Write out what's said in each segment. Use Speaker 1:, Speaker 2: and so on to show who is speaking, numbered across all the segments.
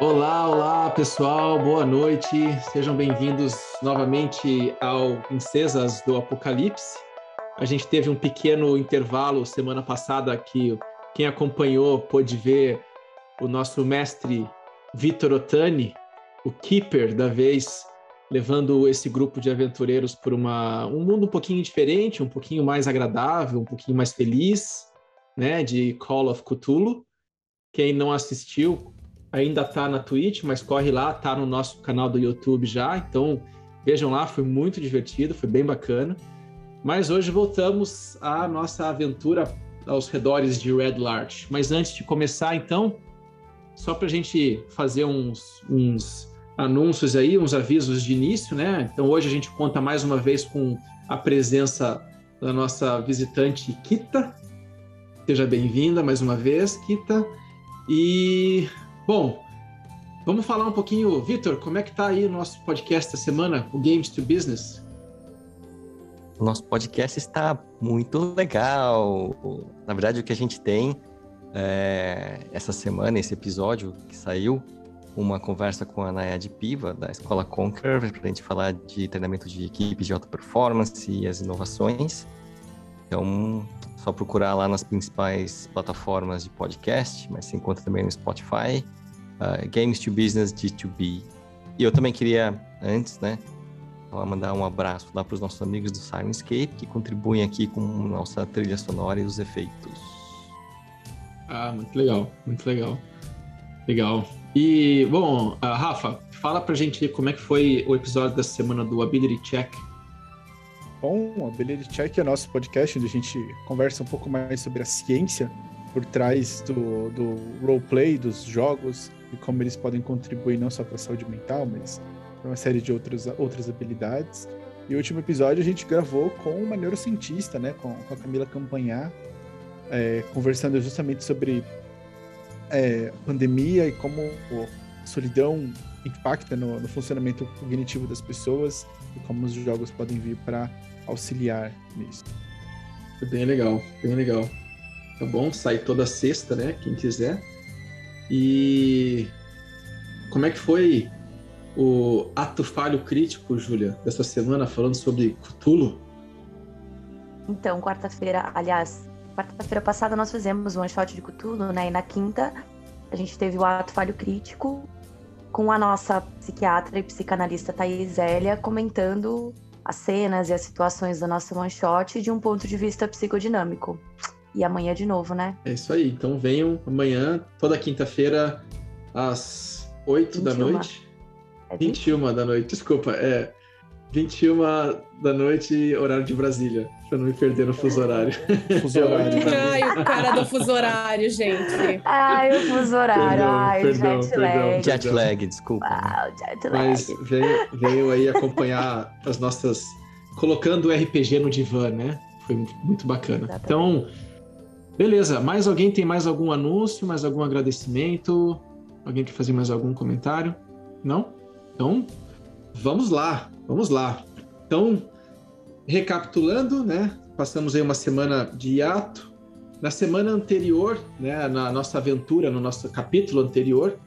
Speaker 1: Olá, olá pessoal, boa noite. Sejam bem-vindos novamente ao Princesas do Apocalipse. A gente teve um pequeno intervalo semana passada que quem acompanhou pôde ver o nosso mestre Vitor Otani, o keeper da vez, levando esse grupo de aventureiros por uma, um mundo um pouquinho diferente, um pouquinho mais agradável, um pouquinho mais feliz, né, de Call of Cthulhu. Quem não assistiu ainda está na Twitch, mas corre lá, tá no nosso canal do YouTube já, então vejam lá, foi muito divertido, foi bem bacana. Mas hoje voltamos à nossa aventura aos redores de Red Larch. Mas antes de começar, então, só para a gente fazer uns, uns anúncios aí, uns avisos de início, né? Então hoje a gente conta mais uma vez com a presença da nossa visitante Kita. Seja bem-vinda mais uma vez, Kita. E, bom, vamos falar um pouquinho, Vitor, como é que tá aí o nosso podcast da semana, o Games to Business?
Speaker 2: O nosso podcast está muito legal. Na verdade, o que a gente tem é, essa semana, esse episódio que saiu, uma conversa com a Nayad Piva, da Escola Conquer, para a gente falar de treinamento de equipe de alta performance e as inovações. Então, só procurar lá nas principais plataformas de podcast, mas se encontra também no Spotify, uh, Games to Business G2B. E eu também queria, antes, né, mandar um abraço lá para os nossos amigos do Sirenscape, que contribuem aqui com nossa trilha sonora e os efeitos.
Speaker 1: Ah, muito legal, muito legal. Legal. E, bom, uh, Rafa, fala pra gente como é que foi o episódio da semana do Ability Check.
Speaker 3: Bom, Ability Check é nosso podcast onde a gente conversa um pouco mais sobre a ciência por trás do, do roleplay, dos jogos e como eles podem contribuir não só para a saúde mental, mas uma série de outras, outras habilidades. E o último episódio a gente gravou com uma neurocientista, né, com, com a Camila Campanhar, é, conversando justamente sobre é, pandemia e como a solidão impacta no, no, funcionamento cognitivo das pessoas e como os jogos podem vir para auxiliar nisso.
Speaker 1: Bem legal, bem legal. Tá bom, sai toda sexta, né? Quem quiser. E como é que foi o ato falho crítico, Júlia, dessa semana, falando sobre Cthulhu?
Speaker 4: Então, quarta-feira, aliás, quarta-feira passada nós fizemos um one shot de Cthulhu, né? E na quinta a gente teve o ato falho crítico com a nossa psiquiatra e psicanalista Thais Zélia comentando as cenas e as situações da nossa one shot de um ponto de vista psicodinâmico. E amanhã de novo, né?
Speaker 1: É isso aí. Então venham amanhã, toda quinta-feira, às 8 da noite. É 21 da noite, desculpa, é 21 da noite, horário de Brasília, pra não me perder no fuso horário.
Speaker 5: Fuso horário. Ai, o cara do fuso horário, gente.
Speaker 4: Ai, o fuso horário. Perdão, Ai, perdão, jet lag. Perdão,
Speaker 2: jet lag, desculpa.
Speaker 4: Uau, jet lag.
Speaker 1: Mas veio, veio aí acompanhar as nossas. colocando o RPG no divã, né? Foi muito bacana. Exatamente. Então, beleza. Mais alguém tem mais algum anúncio, mais algum agradecimento? Alguém quer fazer mais algum comentário? Não? Então, vamos lá, vamos lá. Então, recapitulando, né? Passamos aí uma semana de hiato. Na semana anterior, né, na nossa aventura, no nosso capítulo anterior,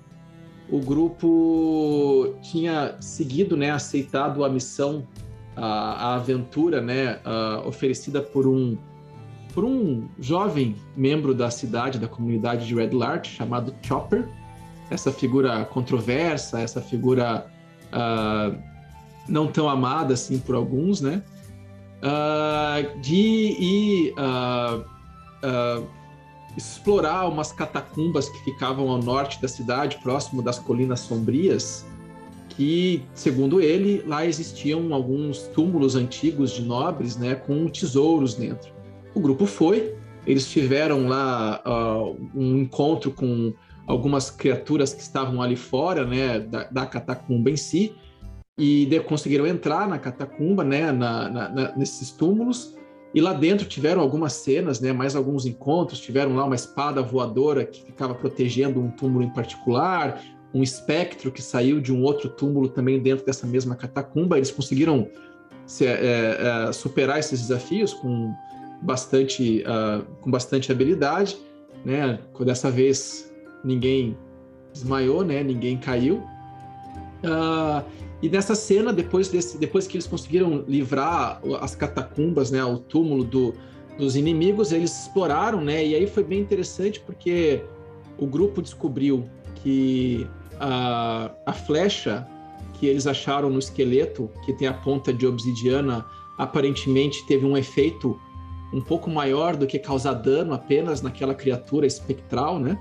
Speaker 1: o grupo tinha seguido, né, aceitado a missão, a, a aventura, né, a, oferecida por um por um jovem membro da cidade, da comunidade de Red Larch, chamado Chopper. Essa figura controversa, essa figura uh, não tão amada assim por alguns, né? Uh, de ir uh, explorar umas catacumbas que ficavam ao norte da cidade, próximo das Colinas Sombrias, que, segundo ele, lá existiam alguns túmulos antigos de nobres, né, com tesouros dentro. O grupo foi, eles tiveram lá uh, um encontro com algumas criaturas que estavam ali fora, né, da, da catacumba em si, e de, conseguiram entrar na catacumba, né, na, na, nesses túmulos, e lá dentro tiveram algumas cenas, né, mais alguns encontros, tiveram lá uma espada voadora que ficava protegendo um túmulo em particular, um espectro que saiu de um outro túmulo também dentro dessa mesma catacumba, eles conseguiram se, é, é, superar esses desafios com bastante, uh, com bastante habilidade, né? Dessa vez ninguém desmaiou, né? Ninguém caiu. Uh, e nessa cena, depois, desse, depois que eles conseguiram livrar as catacumbas, né? O túmulo do, dos inimigos, eles exploraram, né? E aí foi bem interessante porque o grupo descobriu que a, a flecha que eles acharam no esqueleto, que tem a ponta de obsidiana, aparentemente teve um efeito um pouco maior do que causar dano apenas naquela criatura espectral, né?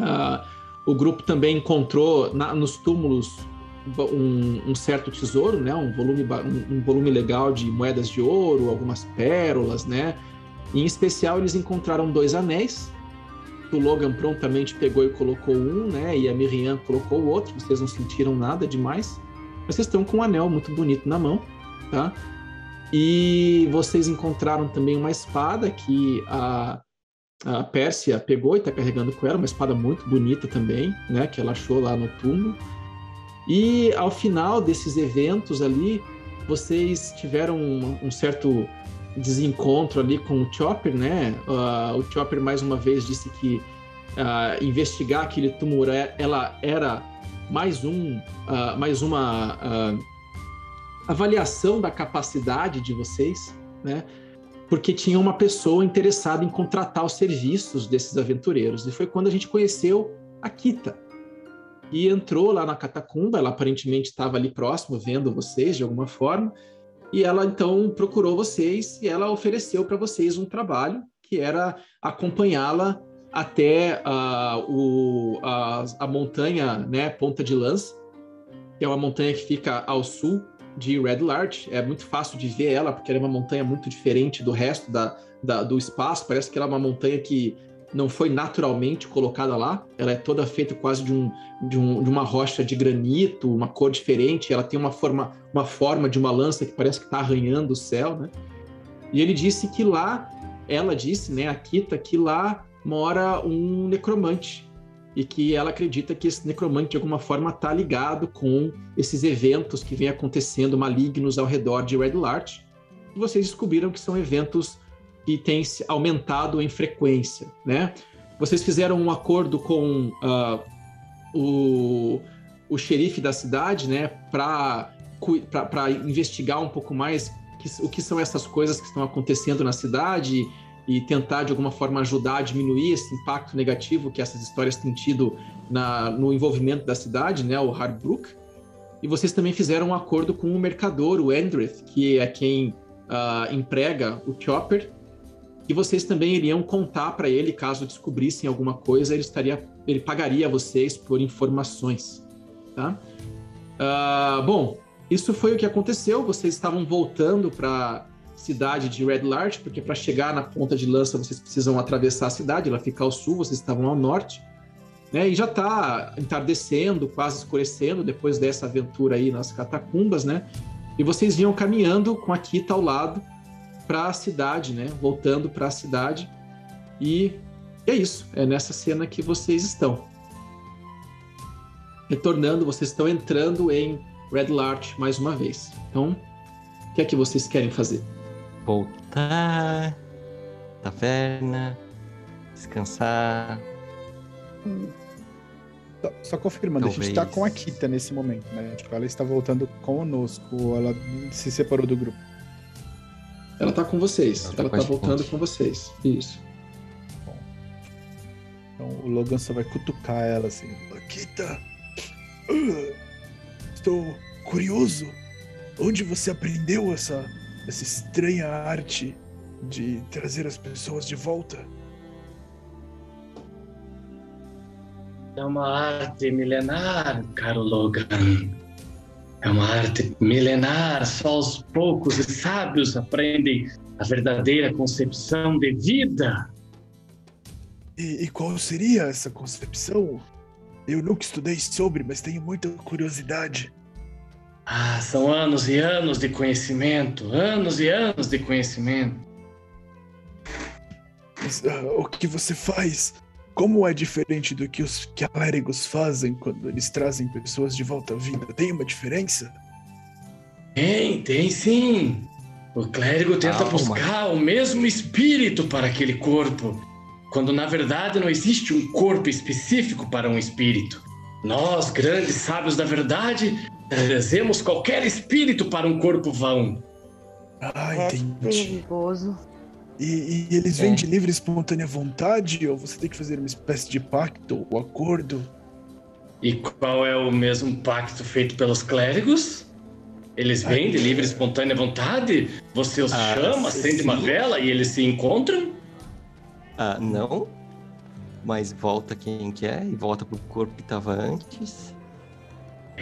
Speaker 1: Uh, o grupo também encontrou na, nos túmulos um, um, certo tesouro, né? Um volume, um, um, volume legal de moedas de ouro, algumas pérolas, né? Em especial, eles encontraram dois anéis. O Logan prontamente pegou e colocou um, né? E a Miriam colocou o outro. Vocês não sentiram nada demais. Mas vocês estão com um anel muito bonito na mão, tá? E vocês encontraram também uma espada que a, a Pérsia pegou e está carregando com ela, uma espada muito bonita também, né? Que ela achou lá no túmulo. E ao final desses eventos ali, vocês tiveram um, um certo desencontro ali com o Chopper, né? Uh, o Chopper mais uma vez disse que uh, investigar aquele tumor é, ela era mais um, uh, mais uma avaliação da capacidade de vocês, né? Porque tinha uma pessoa interessada em contratar os serviços desses aventureiros. E foi quando a gente conheceu a Kita. E entrou lá na catacumba, ela aparentemente estava ali próximo, vendo vocês de alguma forma. E ela então procurou vocês e ela ofereceu para vocês um trabalho que era acompanhá-la até uh, o, a, a montanha, né, Ponta de Lança, que é uma montanha que fica ao sul de Red Larch. É muito fácil de ver ela, porque ela é uma montanha muito diferente do resto da, da, do espaço. Parece que ela é uma montanha que não foi naturalmente colocada lá. Ela é toda feita quase de, um, de, um, de uma rocha de granito, uma cor diferente. Ela tem uma forma, uma forma de uma lança que parece que está arranhando o céu, né? E ele disse que lá, ela disse, né, a Kita, que lá mora um necromante e que ela acredita que esse necromante de alguma forma está ligado com esses eventos que vêm acontecendo malignos ao redor de Red Larch. E vocês descobriram que são eventos que têm aumentado em frequência, né? Vocês fizeram um acordo com uh, o, o xerife da cidade, né, para investigar um pouco mais que, o que são essas coisas que estão acontecendo na cidade e tentar de alguma forma ajudar a diminuir esse impacto negativo que essas histórias têm tido na, no envolvimento da cidade, né, o Hardbrook. E vocês também fizeram um acordo com o mercador, o Andreth, que é quem uh, emprega o Chopper. E vocês também iriam contar para ele, caso descobrissem alguma coisa, ele estaria, ele pagaria a vocês por informações, tá? Uh, bom, isso foi o que aconteceu. Vocês estavam voltando para cidade de Red Larch, porque para chegar na ponta de lança vocês precisam atravessar a cidade, ela fica ao sul, vocês estavam ao norte. Né? E já está entardecendo, quase escurecendo, depois dessa aventura aí nas catacumbas, né? E vocês vinham caminhando com a Kita ao lado para a cidade, né? Voltando para a cidade. E é isso, é nessa cena que vocês estão. Retornando, vocês estão entrando em Red Larch mais uma vez. Então, o que é que vocês querem fazer?
Speaker 2: Voltar, taverna, descansar.
Speaker 3: Só, só confirmando, Talvez. a gente tá com a Kita nesse momento, né? Tipo, ela está voltando conosco, ela se separou do grupo.
Speaker 1: Ela tá com vocês, ela, ela tá, tá voltando com vocês. Isso. Bom.
Speaker 3: Então o Logan só vai cutucar ela assim. Kita! Estou curioso. Onde você aprendeu essa essa estranha arte de trazer as pessoas de volta?
Speaker 6: É uma arte milenar, caro Logan. É uma arte milenar, só aos poucos os sábios aprendem a verdadeira concepção de vida.
Speaker 3: E, e, qual seria essa concepção? Eu nunca estudei sobre, mas tenho muita curiosidade.
Speaker 6: Ah, são anos e anos de conhecimento, anos e anos de conhecimento.
Speaker 3: Mas, uh, o que você faz? Como é diferente do que os clérigos fazem quando eles trazem pessoas de volta à vida? Tem uma diferença?
Speaker 6: Tem, tem sim. O clérigo tenta
Speaker 2: Calma.
Speaker 6: buscar o mesmo espírito para aquele corpo, quando na verdade não existe um corpo específico para um espírito. Nós, grandes sábios da verdade, trazemos qualquer espírito para um corpo vão.
Speaker 3: Ah,
Speaker 4: É
Speaker 3: entendi.
Speaker 4: perigoso.
Speaker 3: E, e eles
Speaker 2: É.
Speaker 3: vêm de livre e espontânea vontade? Ou você tem que fazer uma espécie de pacto ou acordo?
Speaker 6: E qual é o mesmo pacto feito pelos clérigos? Eles vêm de livre e espontânea vontade? Você os
Speaker 2: Ah,
Speaker 6: chama, acende uma vela e eles se encontram?
Speaker 2: Ah, não. Mas volta quem quer e volta pro corpo que tava antes.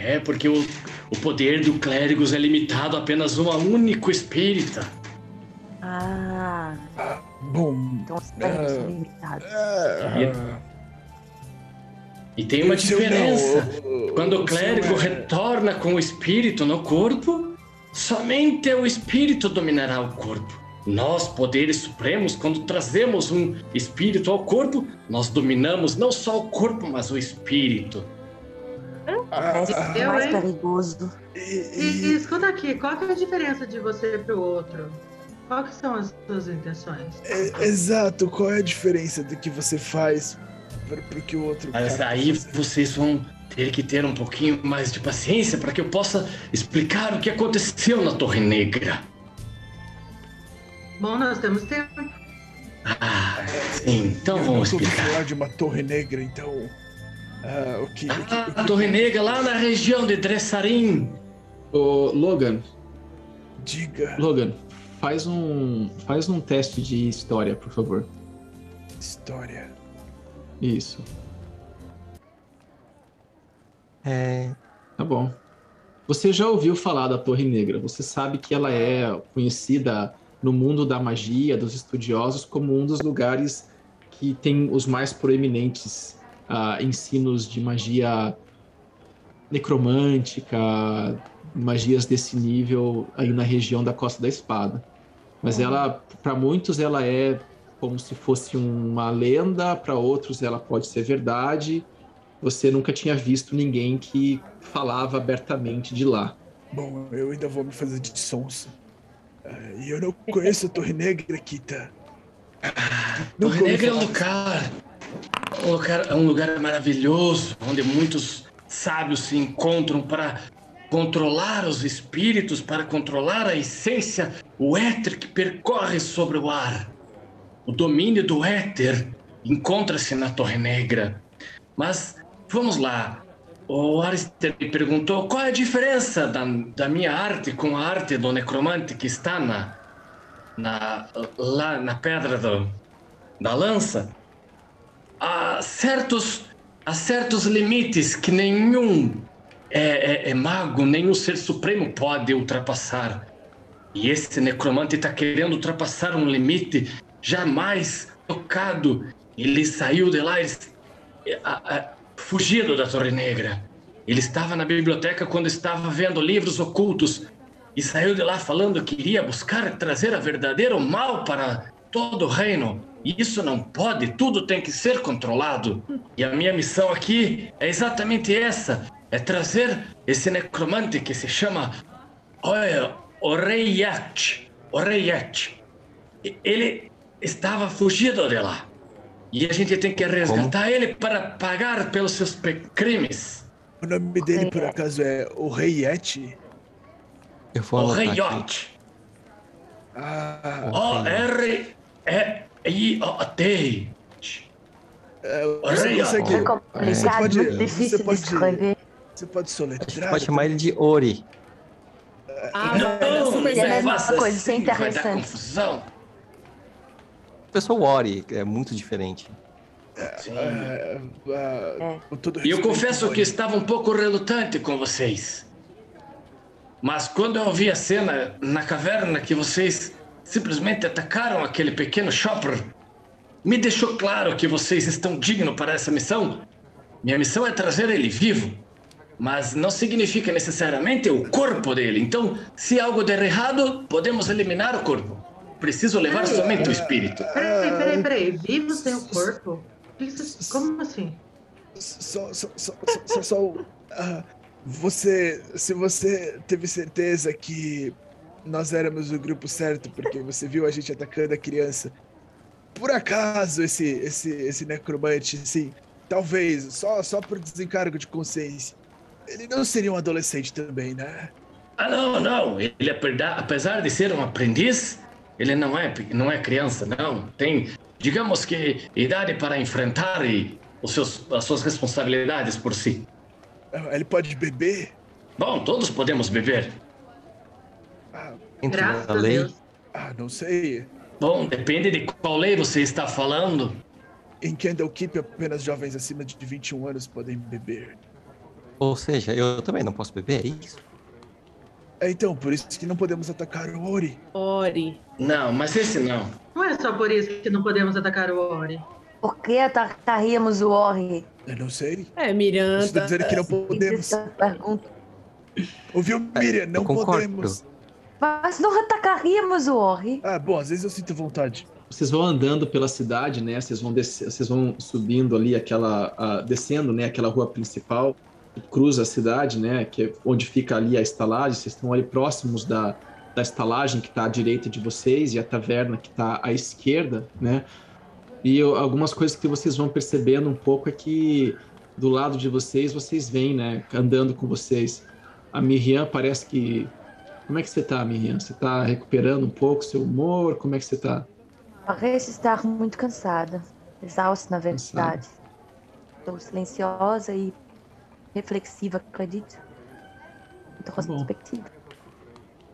Speaker 6: É, porque o, o poder do clérigos é limitado a apenas um único espírita.
Speaker 4: Ah,
Speaker 3: Bom.
Speaker 4: então os clérigos são
Speaker 3: Ah.
Speaker 4: limitados.
Speaker 3: ah,
Speaker 6: E tem uma diferença. Quando o clérigo
Speaker 3: é-
Speaker 6: retorna com o espírito no corpo, somente o espírito dominará o corpo. Nós, poderes supremos, quando trazemos um espírito ao corpo, nós dominamos não só o corpo, mas o espírito.
Speaker 3: Ah,
Speaker 4: Parece
Speaker 3: ah,
Speaker 5: eu,
Speaker 4: mais
Speaker 5: hein?
Speaker 4: perigoso.
Speaker 3: e-
Speaker 5: E,
Speaker 3: e-
Speaker 5: e escuta aqui, qual que é a diferença de você pro outro? Qual que são as suas intenções?
Speaker 3: é- exato, qual é a diferença do que você faz para o que o outro
Speaker 6: Mas
Speaker 3: cara
Speaker 6: aí
Speaker 3: faz?
Speaker 6: vocês vão ter que ter um pouquinho mais de paciência para que eu possa explicar o que aconteceu na Torre Negra.
Speaker 5: Bom, nós temos tempo.
Speaker 6: Ah, sim, então
Speaker 3: Eu
Speaker 6: vamos explicar.
Speaker 3: falar de uma torre negra, então. Ah, o que. o que-
Speaker 6: Ah, a Torre Negra lá na região de Dressarim.
Speaker 1: Ô, Logan,
Speaker 3: Diga,
Speaker 1: Logan, faz um, faz um teste de história, por favor.
Speaker 3: história.
Speaker 1: Isso,
Speaker 2: É.
Speaker 1: tá bom. Você já ouviu falar da Torre Negra? Você sabe que ela é conhecida no mundo da magia, dos estudiosos, como um dos lugares que tem os mais proeminentes ah, ensinos de magia necromântica, magias desse nível aí na região da Costa da Espada. Mas ela, para muitos, ela é como se fosse uma lenda, para outros ela pode ser verdade. Você nunca tinha visto ninguém que falava abertamente de lá.
Speaker 3: Bom, eu ainda vou me fazer de sonso. Ah, e eu não conheço a Torre Negra, Kita. Nunca
Speaker 6: Torre Negra é um lugar, um lugar, é um lugar maravilhoso, onde muitos sábios se encontram para controlar os espíritos, para controlar a essência, o éter que percorre sobre o ar. O domínio do éter encontra-se na Torre Negra. Mas vamos lá. O Arister me perguntou qual é a diferença da, da minha arte com a arte do necromante que está na, na, lá na pedra do, da lança. Há certos, há certos limites que nenhum é, é- é mago, nenhum ser supremo pode ultrapassar. E esse necromante está querendo ultrapassar um limite jamais tocado. Ele saiu de lá, ele, a- a- fugido da Torre Negra. Ele estava na biblioteca quando estava vendo livros ocultos e saiu de lá falando que iria buscar trazer a verdadeiro mal para todo o reino. Isso não pode, tudo tem que ser controlado. E a minha missão aqui é exatamente essa: é trazer esse necromante que se chama olha, Oreyat. Oreyat. Ele estava fugido de lá. E a gente tem que resgatar ele para pagar pelos seus crimes.
Speaker 3: O nome dele, por acaso, é o Rei Yeti?
Speaker 2: Eu vou
Speaker 6: O
Speaker 2: anotar aqui.
Speaker 6: Reyot.
Speaker 3: Ah,
Speaker 6: O-R-E-I-O-T.
Speaker 3: é, você
Speaker 6: ó.
Speaker 3: consegue.
Speaker 4: É complicado,
Speaker 3: pode-
Speaker 4: muito
Speaker 3: você
Speaker 4: difícil de
Speaker 3: pode-
Speaker 4: escrever.
Speaker 3: Você pode soletrar?
Speaker 2: pode chamar ele de Ori.
Speaker 5: Ah,
Speaker 6: Não, não
Speaker 4: é a
Speaker 5: certo.
Speaker 4: mesma
Speaker 6: faça
Speaker 4: coisa, isso é
Speaker 6: assim,
Speaker 4: interessante.
Speaker 6: confusão.
Speaker 2: Sou Ori, é muito diferente.
Speaker 6: Sim.
Speaker 4: É.
Speaker 3: com todo
Speaker 6: E eu confesso que estava um pouco relutante com vocês. Mas quando eu vi a cena na caverna que vocês simplesmente atacaram aquele pequeno shopper, me deixou claro que vocês estão dignos para essa missão. Minha missão é trazer ele vivo, mas não significa necessariamente o corpo dele. Então, se algo der errado, podemos eliminar o corpo. Preciso levar somente o espírito.
Speaker 5: Peraí, peraí, peraí. Vivo sem o corpo? Como assim?
Speaker 3: Só, só, só, só, só, só, ah, você, se você teve certeza que nós éramos o grupo certo, porque você viu a gente atacando a criança. Por acaso, esse, esse, esse necromante, assim, talvez, só, só por desencargo de consciência, ele não seria um adolescente também, né?
Speaker 6: Ah, não, não. Ele, apesar de ser um aprendiz, ele não é, não é criança, não. Tem, digamos que, idade para enfrentar e os seus, as suas responsabilidades por si.
Speaker 3: Ele pode beber?
Speaker 6: Bom, todos podemos beber.
Speaker 3: Ah,
Speaker 5: Graças a lei? Deus.
Speaker 3: Ah, não sei.
Speaker 6: Bom, depende de qual lei você está falando.
Speaker 3: Em Candlekeep, apenas jovens acima de 21 anos podem beber.
Speaker 2: Ou seja, eu também não posso beber, é isso?
Speaker 3: É, então, por isso que não podemos atacar o Ori.
Speaker 7: Ori.
Speaker 6: Não, mas esse não.
Speaker 5: Não é só por isso que não podemos atacar o Ori.
Speaker 4: Por que atacaríamos o Ori?
Speaker 3: Eu não sei.
Speaker 7: É, Miranda.
Speaker 3: Você está dizendo que não podemos.
Speaker 4: Pergunta.
Speaker 3: Ouviu, Miriam? Não podemos.
Speaker 4: Mas não atacaríamos o Ori.
Speaker 3: Ah, bom, às vezes eu sinto vontade.
Speaker 1: Vocês vão andando pela cidade, né? Vocês vão descer, vocês vão subindo ali aquela, uh, descendo, né? Aquela rua principal que cruza a cidade, né? Que é onde fica ali a estalagem. Vocês estão ali próximos da, da estalagem que está à direita de vocês e a taverna que está à esquerda, né? E eu, algumas coisas que vocês vão percebendo um pouco é que do lado de vocês, vocês veem, né? Andando com vocês. A Miriam parece que como é que você tá, Miriam? Você tá recuperando um pouco seu humor? Como é que você tá?
Speaker 4: Parece estar muito cansada. Exausta, na verdade. Estou silenciosa e reflexiva, acredito. Muito tá retrospectiva.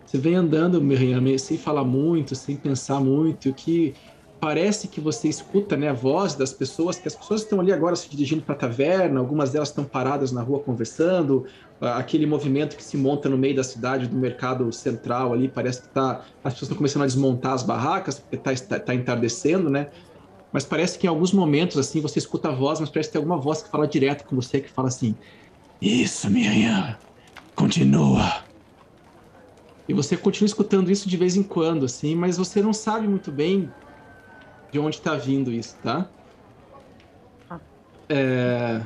Speaker 1: Você vem andando, Miriam, sem falar muito, sem pensar muito, o que parece que você escuta né, a voz das pessoas, que as pessoas estão ali agora se dirigindo para a taverna, algumas delas estão paradas na rua conversando, aquele movimento que se monta no meio da cidade, do mercado central ali, parece que tá, as pessoas estão começando a desmontar as barracas, porque está tá entardecendo, né? Mas parece que em alguns momentos, assim, você escuta a voz, mas parece que tem alguma voz que fala direto com você, que fala assim, isso, minha continua. E você continua escutando isso de vez em quando, assim, mas você não sabe muito bem de onde está vindo isso, tá? Ah. É...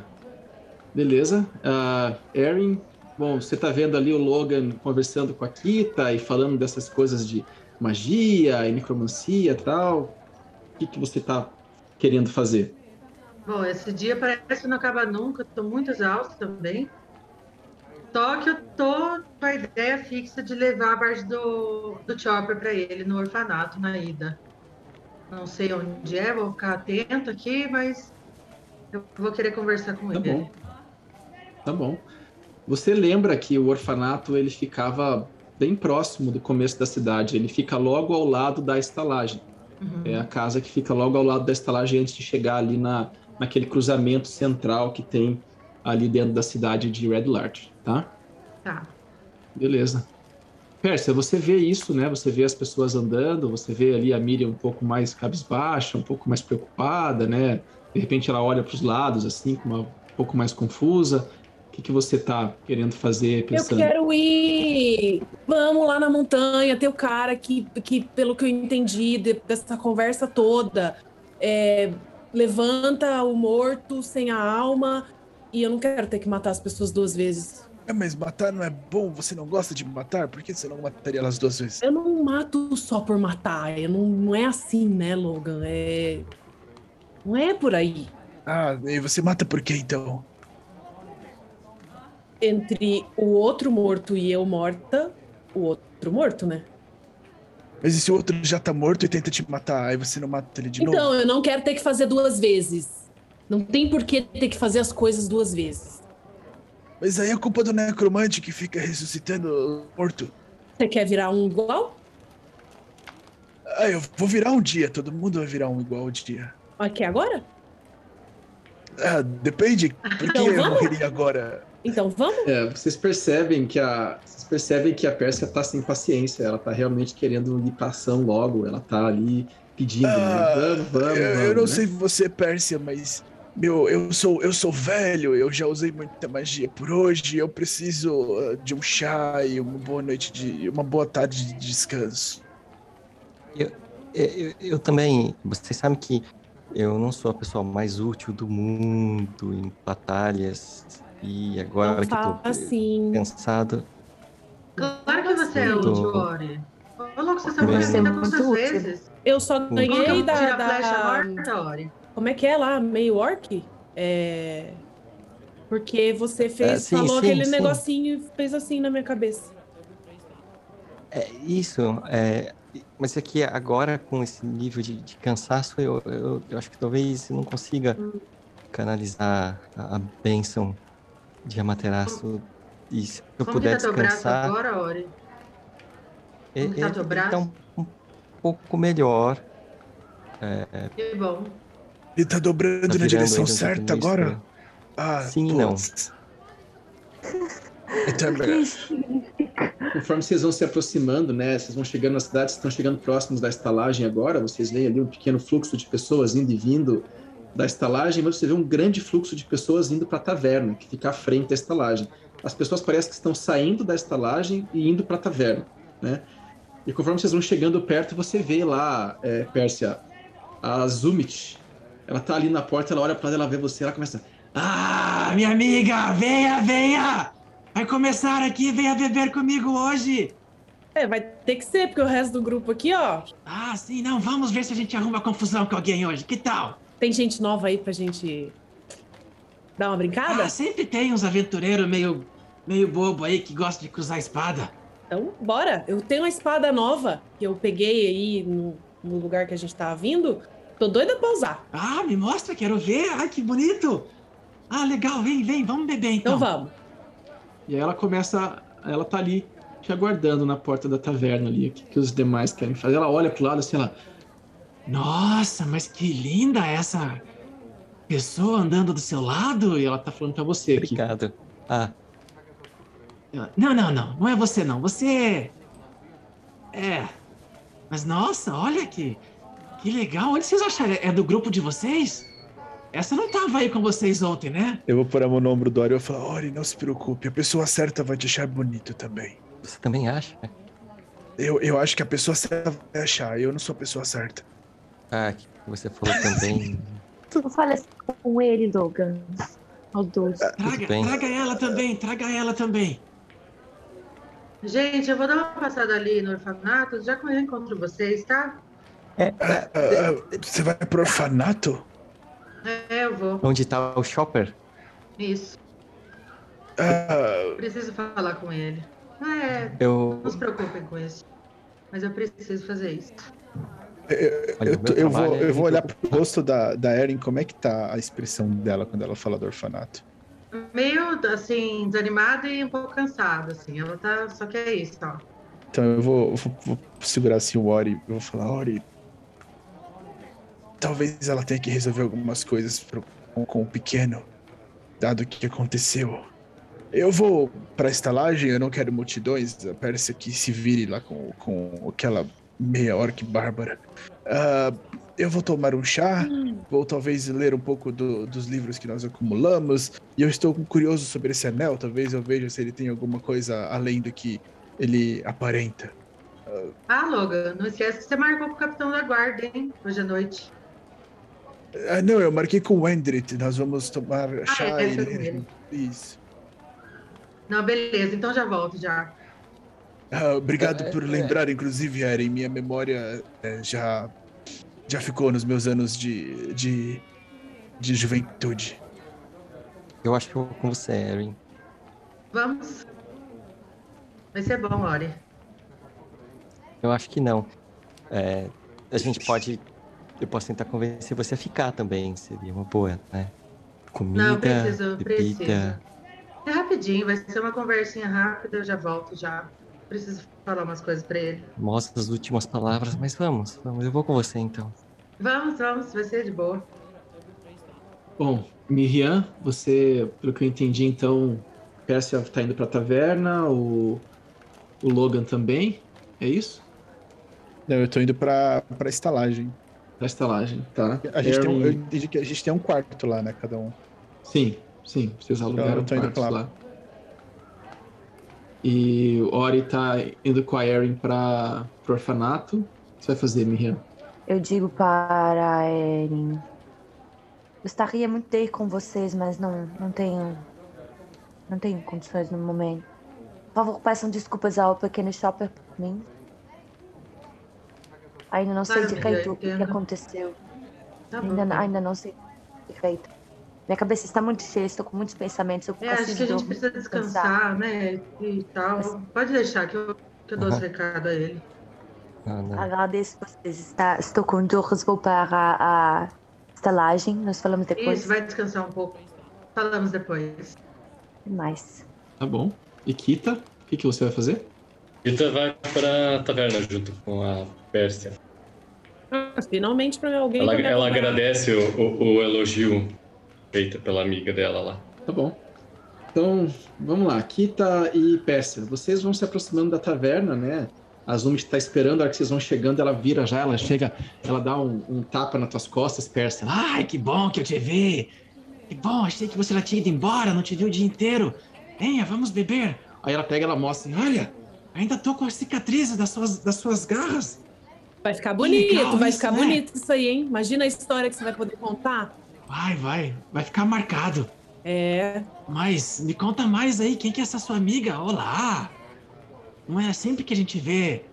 Speaker 1: Beleza. Uh, Erin, bom, você está vendo ali o Logan conversando com a Kita e falando dessas coisas de magia e necromancia e tal. O que, que você está querendo fazer?
Speaker 5: Bom, esse dia parece que não acaba nunca, estou muito exausto também. Só que eu tô com a ideia fixa de levar a parte do, do Chopper para ele no orfanato na ida. Não sei onde é, vou ficar atento aqui, mas eu vou querer conversar com
Speaker 1: tá
Speaker 5: ele.
Speaker 1: Bom. Tá bom. Você lembra que o orfanato ele ficava bem próximo do começo da cidade. Ele fica logo ao lado da estalagem. Uhum. É a casa que fica logo ao lado da estalagem antes de chegar ali na, naquele cruzamento central que tem ali dentro da cidade de Red Larch, tá?
Speaker 5: Tá.
Speaker 1: Beleza. Pérsia, você vê isso, né? Você vê as pessoas andando, você vê ali a Miriam um pouco mais cabisbaixa, um pouco mais preocupada, né? De repente ela olha para os lados, assim, com uma, um pouco mais confusa. O que, que você está querendo fazer, pensando?
Speaker 7: Eu quero ir! Vamos lá na montanha, ter o cara que, que pelo que eu entendi dessa conversa toda, é, levanta o morto sem a alma e eu não quero ter que matar as pessoas duas vezes.
Speaker 3: É, mas matar não é bom? Você não gosta de matar? Por que você não mataria elas duas vezes?
Speaker 7: Eu não mato só por matar. Eu não, não é assim, né, Logan? É. Não é por aí.
Speaker 3: Ah, e você mata por quê então?
Speaker 7: Entre o outro morto e eu morta, o outro morto, né?
Speaker 3: Mas e se o outro já tá morto e tenta te matar? Aí você não mata ele de
Speaker 7: então,
Speaker 3: novo?
Speaker 7: Então, eu não quero ter que fazer duas vezes. Não tem por que ter que fazer as coisas duas vezes.
Speaker 3: Mas aí é culpa do necromante que fica ressuscitando morto.
Speaker 7: Você quer virar um igual?
Speaker 3: Ah, eu vou virar um dia. Todo mundo vai virar um igual um dia.
Speaker 7: Aqui agora?
Speaker 3: Ah, depende. Por que então, eu morreria agora?
Speaker 7: Então vamos?
Speaker 1: É, vocês percebem que a vocês percebem que a Pérsia tá sem paciência. Ela tá realmente querendo ir pra ação logo. Ela tá ali pedindo, né? ah, né? Vamos, vamos,
Speaker 3: eu,
Speaker 1: vamos.
Speaker 3: Eu não
Speaker 1: né?
Speaker 3: sei você, Pérsia, mas meu, eu sou, eu sou velho, eu já usei muita magia por hoje, eu preciso uh, de um chá e uma boa noite de. uma boa tarde de descanso.
Speaker 2: Eu, eu, eu também. Vocês sabem que eu não sou a pessoa mais útil do mundo em batalhas. E agora
Speaker 7: não
Speaker 2: que tô
Speaker 7: assim.
Speaker 2: pensado.
Speaker 5: Claro que você é útil, Ori? Ô, louco, você tá
Speaker 2: ser
Speaker 5: ainda
Speaker 4: muito
Speaker 5: quantas
Speaker 4: útil.
Speaker 5: vezes?
Speaker 7: Eu só
Speaker 5: que
Speaker 7: ganhei da,
Speaker 5: flecha
Speaker 7: da-
Speaker 5: morta, Ori?
Speaker 7: Como é que é lá? Meio orc? É. Porque você fez,
Speaker 2: É, sim,
Speaker 7: falou
Speaker 2: sim,
Speaker 7: aquele
Speaker 2: sim.
Speaker 7: negocinho e fez assim na minha cabeça.
Speaker 2: É isso, é, mas é que agora com esse nível de, de cansaço, eu, eu, eu acho que talvez não consiga canalizar a, a bênção de Amaterasu. E se eu
Speaker 5: Como
Speaker 2: puder
Speaker 5: que tá teu braço
Speaker 2: descansar,
Speaker 5: agora, Ori?
Speaker 2: ele,
Speaker 5: como que tá
Speaker 2: ele
Speaker 5: teu
Speaker 2: tá
Speaker 5: braço?
Speaker 2: um, um pouco melhor.
Speaker 5: Que bom.
Speaker 3: Ele tá dobrando
Speaker 2: Tá
Speaker 3: na direção certa agora? Ah,
Speaker 2: Sim não.
Speaker 3: Então é.
Speaker 1: Conforme vocês vão se aproximando, né? Vocês vão chegando na cidade, vocês estão chegando próximos da estalagem agora. Vocês veem ali um pequeno fluxo de pessoas indo e vindo da estalagem, você vê um grande fluxo de pessoas indo para a taverna, que fica à frente da estalagem. As pessoas parecem que estão saindo da estalagem e indo para a taverna, né? E conforme vocês vão chegando perto, você vê lá, é, Pérsia, a Zumit. Ela tá ali na porta, ela olha para ela, ela vê você, ela começa. Ah, minha amiga, venha, venha! Vai começar aqui, venha beber comigo hoje!
Speaker 7: É, vai ter que ser, porque o resto do grupo aqui, ó,
Speaker 1: Ah, sim, não, vamos ver se a gente arruma confusão com alguém hoje. Que tal?
Speaker 7: Tem gente nova aí pra gente dar uma brincada.
Speaker 1: Ah, sempre tem uns aventureiros meio, meio bobo aí que gostam de cruzar a espada.
Speaker 7: Então, bora. Eu tenho uma espada nova que eu peguei aí no, no lugar que a gente tava vindo. Tô doida pra usar.
Speaker 1: Ah, me mostra, quero ver. Ai, que bonito. Ah, legal, vem, vem, vamos beber então.
Speaker 7: Então vamos.
Speaker 1: E aí ela começa, ela tá ali te aguardando na porta da taverna ali, o que, que os demais querem fazer. Ela olha pro lado assim, ela... Nossa, mas que linda essa pessoa andando do seu lado. E ela tá falando pra você aqui.
Speaker 2: Obrigado. Ah,
Speaker 1: Não, não, não. Não é você, não. Você. É. Mas nossa, olha que. Que legal. Onde vocês acharam? É do grupo de vocês? Essa não tava aí com vocês ontem, né?
Speaker 3: Eu vou pôr a mão no ombro do Ori e vou falar: Ori, não se preocupe, a pessoa certa vai te achar bonito também.
Speaker 2: você também acha?
Speaker 3: Eu, eu acho que a pessoa certa vai achar, eu não sou a pessoa certa.
Speaker 2: Ah, que você falou também.
Speaker 4: Não fale assim com ele, Logan. Maldoso.
Speaker 1: Traga,
Speaker 2: bem.
Speaker 1: traga ela também, traga ela também.
Speaker 5: Gente, eu vou dar uma passada ali no orfanato, já que eu encontro vocês, tá?
Speaker 2: É,
Speaker 3: Ah, ah, você vai pro orfanato?
Speaker 5: É, eu vou.
Speaker 2: onde tá o shopper?
Speaker 5: Isso.
Speaker 3: Ah,
Speaker 5: Preciso falar com ele. É,
Speaker 2: Eu.
Speaker 5: não se preocupem com isso. Mas eu preciso fazer isso.
Speaker 2: Olha,
Speaker 3: eu, vou,
Speaker 2: é
Speaker 3: eu vou
Speaker 2: me
Speaker 3: olhar pro rosto da, da Erin, como é que tá a expressão dela quando ela fala do orfanato?
Speaker 5: Meio, assim, desanimada e um pouco cansada, assim. Ela tá... Só que é isso, ó.
Speaker 3: Então eu vou, vou- vou segurar assim o Ori, eu vou falar, Ori. Talvez ela tenha que resolver algumas coisas pro- com, com o pequeno, dado o que aconteceu. Eu vou pra estalagem, eu não quero multidões, a Pérsia que se vire lá com, com aquela meia orc bárbara. Ah, eu vou tomar um chá, vou talvez ler um pouco do- dos livros que nós acumulamos, e eu estou curioso sobre esse anel, talvez eu veja se ele tem alguma coisa além do que ele aparenta.
Speaker 5: Ah, Logan, não esquece que você marcou com o capitão da guarda, hein? Hoje à noite.
Speaker 3: Ah, não, eu marquei com o Wendrit. Nós vamos tomar chá
Speaker 5: é,
Speaker 3: e
Speaker 5: com
Speaker 3: ler. Isso.
Speaker 5: Não, beleza, então já volto já.
Speaker 3: Ah, obrigado
Speaker 2: É,
Speaker 3: por
Speaker 2: é.
Speaker 3: lembrar, inclusive, Eren. Minha memória eh, já, já ficou nos meus anos de, de, de juventude.
Speaker 2: Eu acho que eu vou com você, Erin.
Speaker 5: Vamos. Vai ser bom, Ori.
Speaker 2: Eu acho que não. É, a gente pode. Eu posso tentar convencer você a ficar também. Seria uma boa, né? Comida,
Speaker 5: Não, preciso,
Speaker 2: bebida.
Speaker 5: preciso. É rapidinho, vai ser uma conversinha rápida, eu já volto já. Preciso falar umas coisas pra ele.
Speaker 2: Mostra as últimas palavras, mas vamos, vamos. Eu vou com você então.
Speaker 5: Vamos, vamos, vai ser de boa.
Speaker 1: Bom, Miriam, você, pelo que eu entendi, então, Pérsia tá indo pra taverna, o, o Logan também, é isso?
Speaker 3: Não, eu tô indo pra, pra estalagem.
Speaker 1: Pra estalagem, tá?
Speaker 3: A gente tem um, eu a gente tem um quarto lá, né? Cada um.
Speaker 1: Sim, sim, vocês alugaram
Speaker 3: Eu tô indo
Speaker 1: quartos
Speaker 3: pra
Speaker 1: lá.
Speaker 3: lá.
Speaker 1: E o Ori tá indo com a Erin pra, pro orfanato. O que você vai fazer, Miriam?
Speaker 4: Eu digo para a Erin. Gostaria muito de ir com vocês, mas não, não tenho. Não tenho condições no momento. Por favor, peçam desculpas ao pequeno shopper por mim. Ainda não sei direito o que, aconteceu.
Speaker 5: Tá.
Speaker 4: Ainda, ainda não sei direito. Minha cabeça está muito cheia, estou com muitos pensamentos. Eu
Speaker 5: É, acho
Speaker 4: preciso
Speaker 5: que a gente precisa descansar, né? E tal. Pode deixar que eu, que eu dou
Speaker 2: Aham.
Speaker 5: esse recado a ele.
Speaker 2: Ah, não.
Speaker 4: Agradeço vocês. Está, estou com dores, vou para a estalagem. Nós falamos depois.
Speaker 5: Isso, vai descansar um pouco. Falamos depois.
Speaker 4: Mais.
Speaker 1: Tá bom. E Kita, o que, que você vai fazer?
Speaker 6: Rita vai pra taverna junto com a Pérsia.
Speaker 7: Ah, Finalmente pra alguém.
Speaker 6: Ela, ela agradece o, o- o elogio feito pela amiga dela lá.
Speaker 1: Tá bom. Então, vamos lá. Kita e Pérsia, vocês vão se aproximando da taverna, né? A Zumi está esperando, a hora que vocês vão chegando, ela vira já, ela chega, ela dá um, um tapa nas tuas costas, Pérsia. Ai, que bom que eu te vi! Que bom, achei que você já tinha ido embora, não te vi o dia inteiro. Venha, vamos beber. Aí ela pega, ela mostra, olha, ainda tô com as cicatrizes das suas, das suas garras.
Speaker 7: Vai ficar bonito,
Speaker 1: legal
Speaker 7: vai
Speaker 1: isso,
Speaker 7: ficar
Speaker 1: né?
Speaker 7: bonito isso aí, hein? Imagina a história que você vai poder contar.
Speaker 1: Vai, vai, vai ficar marcado.
Speaker 7: É.
Speaker 1: Mas me conta mais aí, quem que é essa sua amiga? Olá! Não é sempre que a gente vê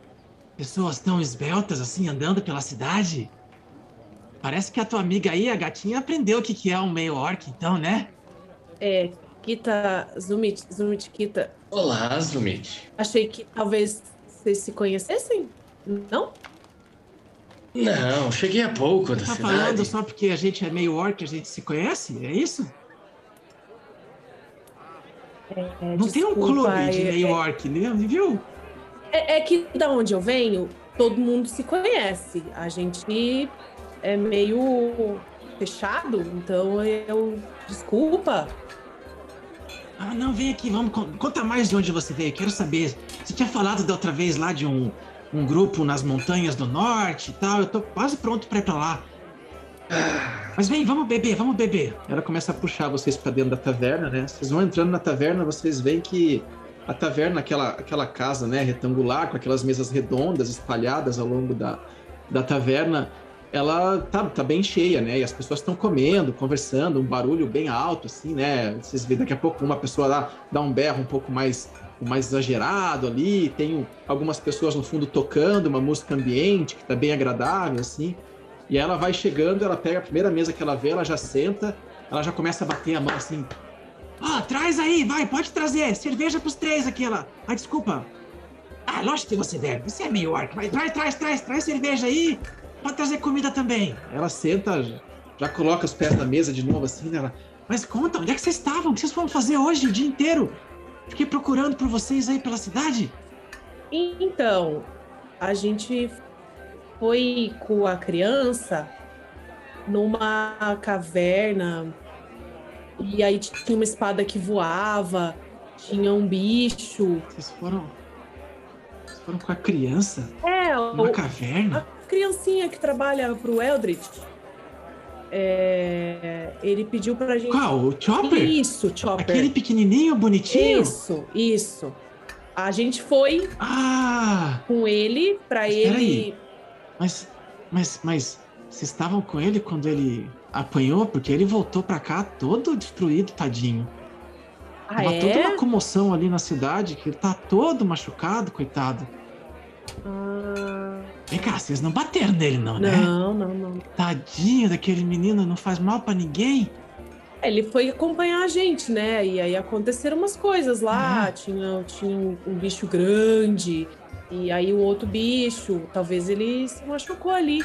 Speaker 1: pessoas tão esbeltas assim andando pela cidade? Parece que a tua amiga aí, a gatinha, aprendeu o que, que é um meio orc, então, né?
Speaker 7: É. Kita, Zumit, Zumit Kita.
Speaker 6: Olá, Zumit.
Speaker 7: Achei que talvez vocês se conhecessem. Não?
Speaker 6: Não, cheguei há pouco da
Speaker 1: Tá
Speaker 6: cidade.
Speaker 1: falando só porque a gente é meio orc, a gente se conhece? É isso?
Speaker 7: É,
Speaker 1: Não tem um
Speaker 7: desculpa,
Speaker 1: clube de
Speaker 7: é-
Speaker 1: meio orc, né? viu?
Speaker 7: É, é que da onde eu venho, todo mundo se conhece. A gente é meio fechado, então eu. Desculpa.
Speaker 1: Ah, não, vem aqui, vamos. con- Conta mais de onde você veio, quero saber. Você tinha falado da outra vez lá de um, um grupo nas montanhas do norte e tal. Eu tô quase pronto pra ir pra lá. Mas vem, vamos beber, vamos beber. Ela começa a puxar vocês pra dentro da taverna, né? Vocês vão entrando na taverna, vocês veem que a taverna, aquela, aquela casa, né, retangular, com aquelas mesas redondas espalhadas ao longo da, da taverna, ela tá, tá bem cheia, né? E as pessoas estão comendo, conversando, um barulho bem alto, assim, né? Vocês veem daqui a pouco uma pessoa lá dá um berro um pouco mais, mais exagerado ali, tem um- algumas pessoas no fundo tocando uma música ambiente que tá bem agradável, assim. E ela vai chegando, ela pega a primeira mesa que ela vê, ela já senta, ela já começa a bater a mão assim. Ah, traz aí, vai, pode trazer, cerveja pros três aqui, ela. Ah, desculpa. Ah, lógico que você deve, você é meio orc, vai, traz, traz, traz, traz cerveja aí, pode trazer comida também. Ela senta, já coloca os pés na mesa de novo assim, né? Ela, mas conta, onde é que vocês estavam? O que vocês foram fazer hoje o dia inteiro? Fiquei procurando por vocês aí pela cidade.
Speaker 7: Então, a gente foi com a criança numa caverna e aí tinha uma espada que voava, tinha um bicho.
Speaker 1: Vocês foram. Vocês foram com a criança
Speaker 7: É,
Speaker 1: numa
Speaker 7: o,
Speaker 1: caverna?
Speaker 7: a criancinha que trabalha pro Eldritch. É, ele pediu pra gente.
Speaker 1: Qual? O Chopper?
Speaker 7: Isso, Chopper.
Speaker 1: Aquele pequenininho, bonitinho?
Speaker 7: Isso, isso. A gente foi
Speaker 1: Ah!
Speaker 7: com ele pra
Speaker 1: Mas
Speaker 7: ele.
Speaker 1: Mas, mas, mas, vocês estavam com ele quando ele apanhou? Porque ele voltou pra cá todo destruído, tadinho.
Speaker 7: Ah,
Speaker 1: Tava toda
Speaker 7: é?
Speaker 1: uma comoção ali na cidade, que ele tá todo machucado, coitado.
Speaker 7: Ah,
Speaker 1: Vem cá, vocês não bateram nele não, né?
Speaker 7: não, não, não.
Speaker 1: Tadinho daquele menino, não faz mal pra ninguém.
Speaker 7: Ele foi acompanhar a gente, né? E aí aconteceram umas coisas lá.
Speaker 1: É.
Speaker 7: Tinha, tinha um, um bicho grande. E aí o outro bicho. Talvez ele se machucou ali.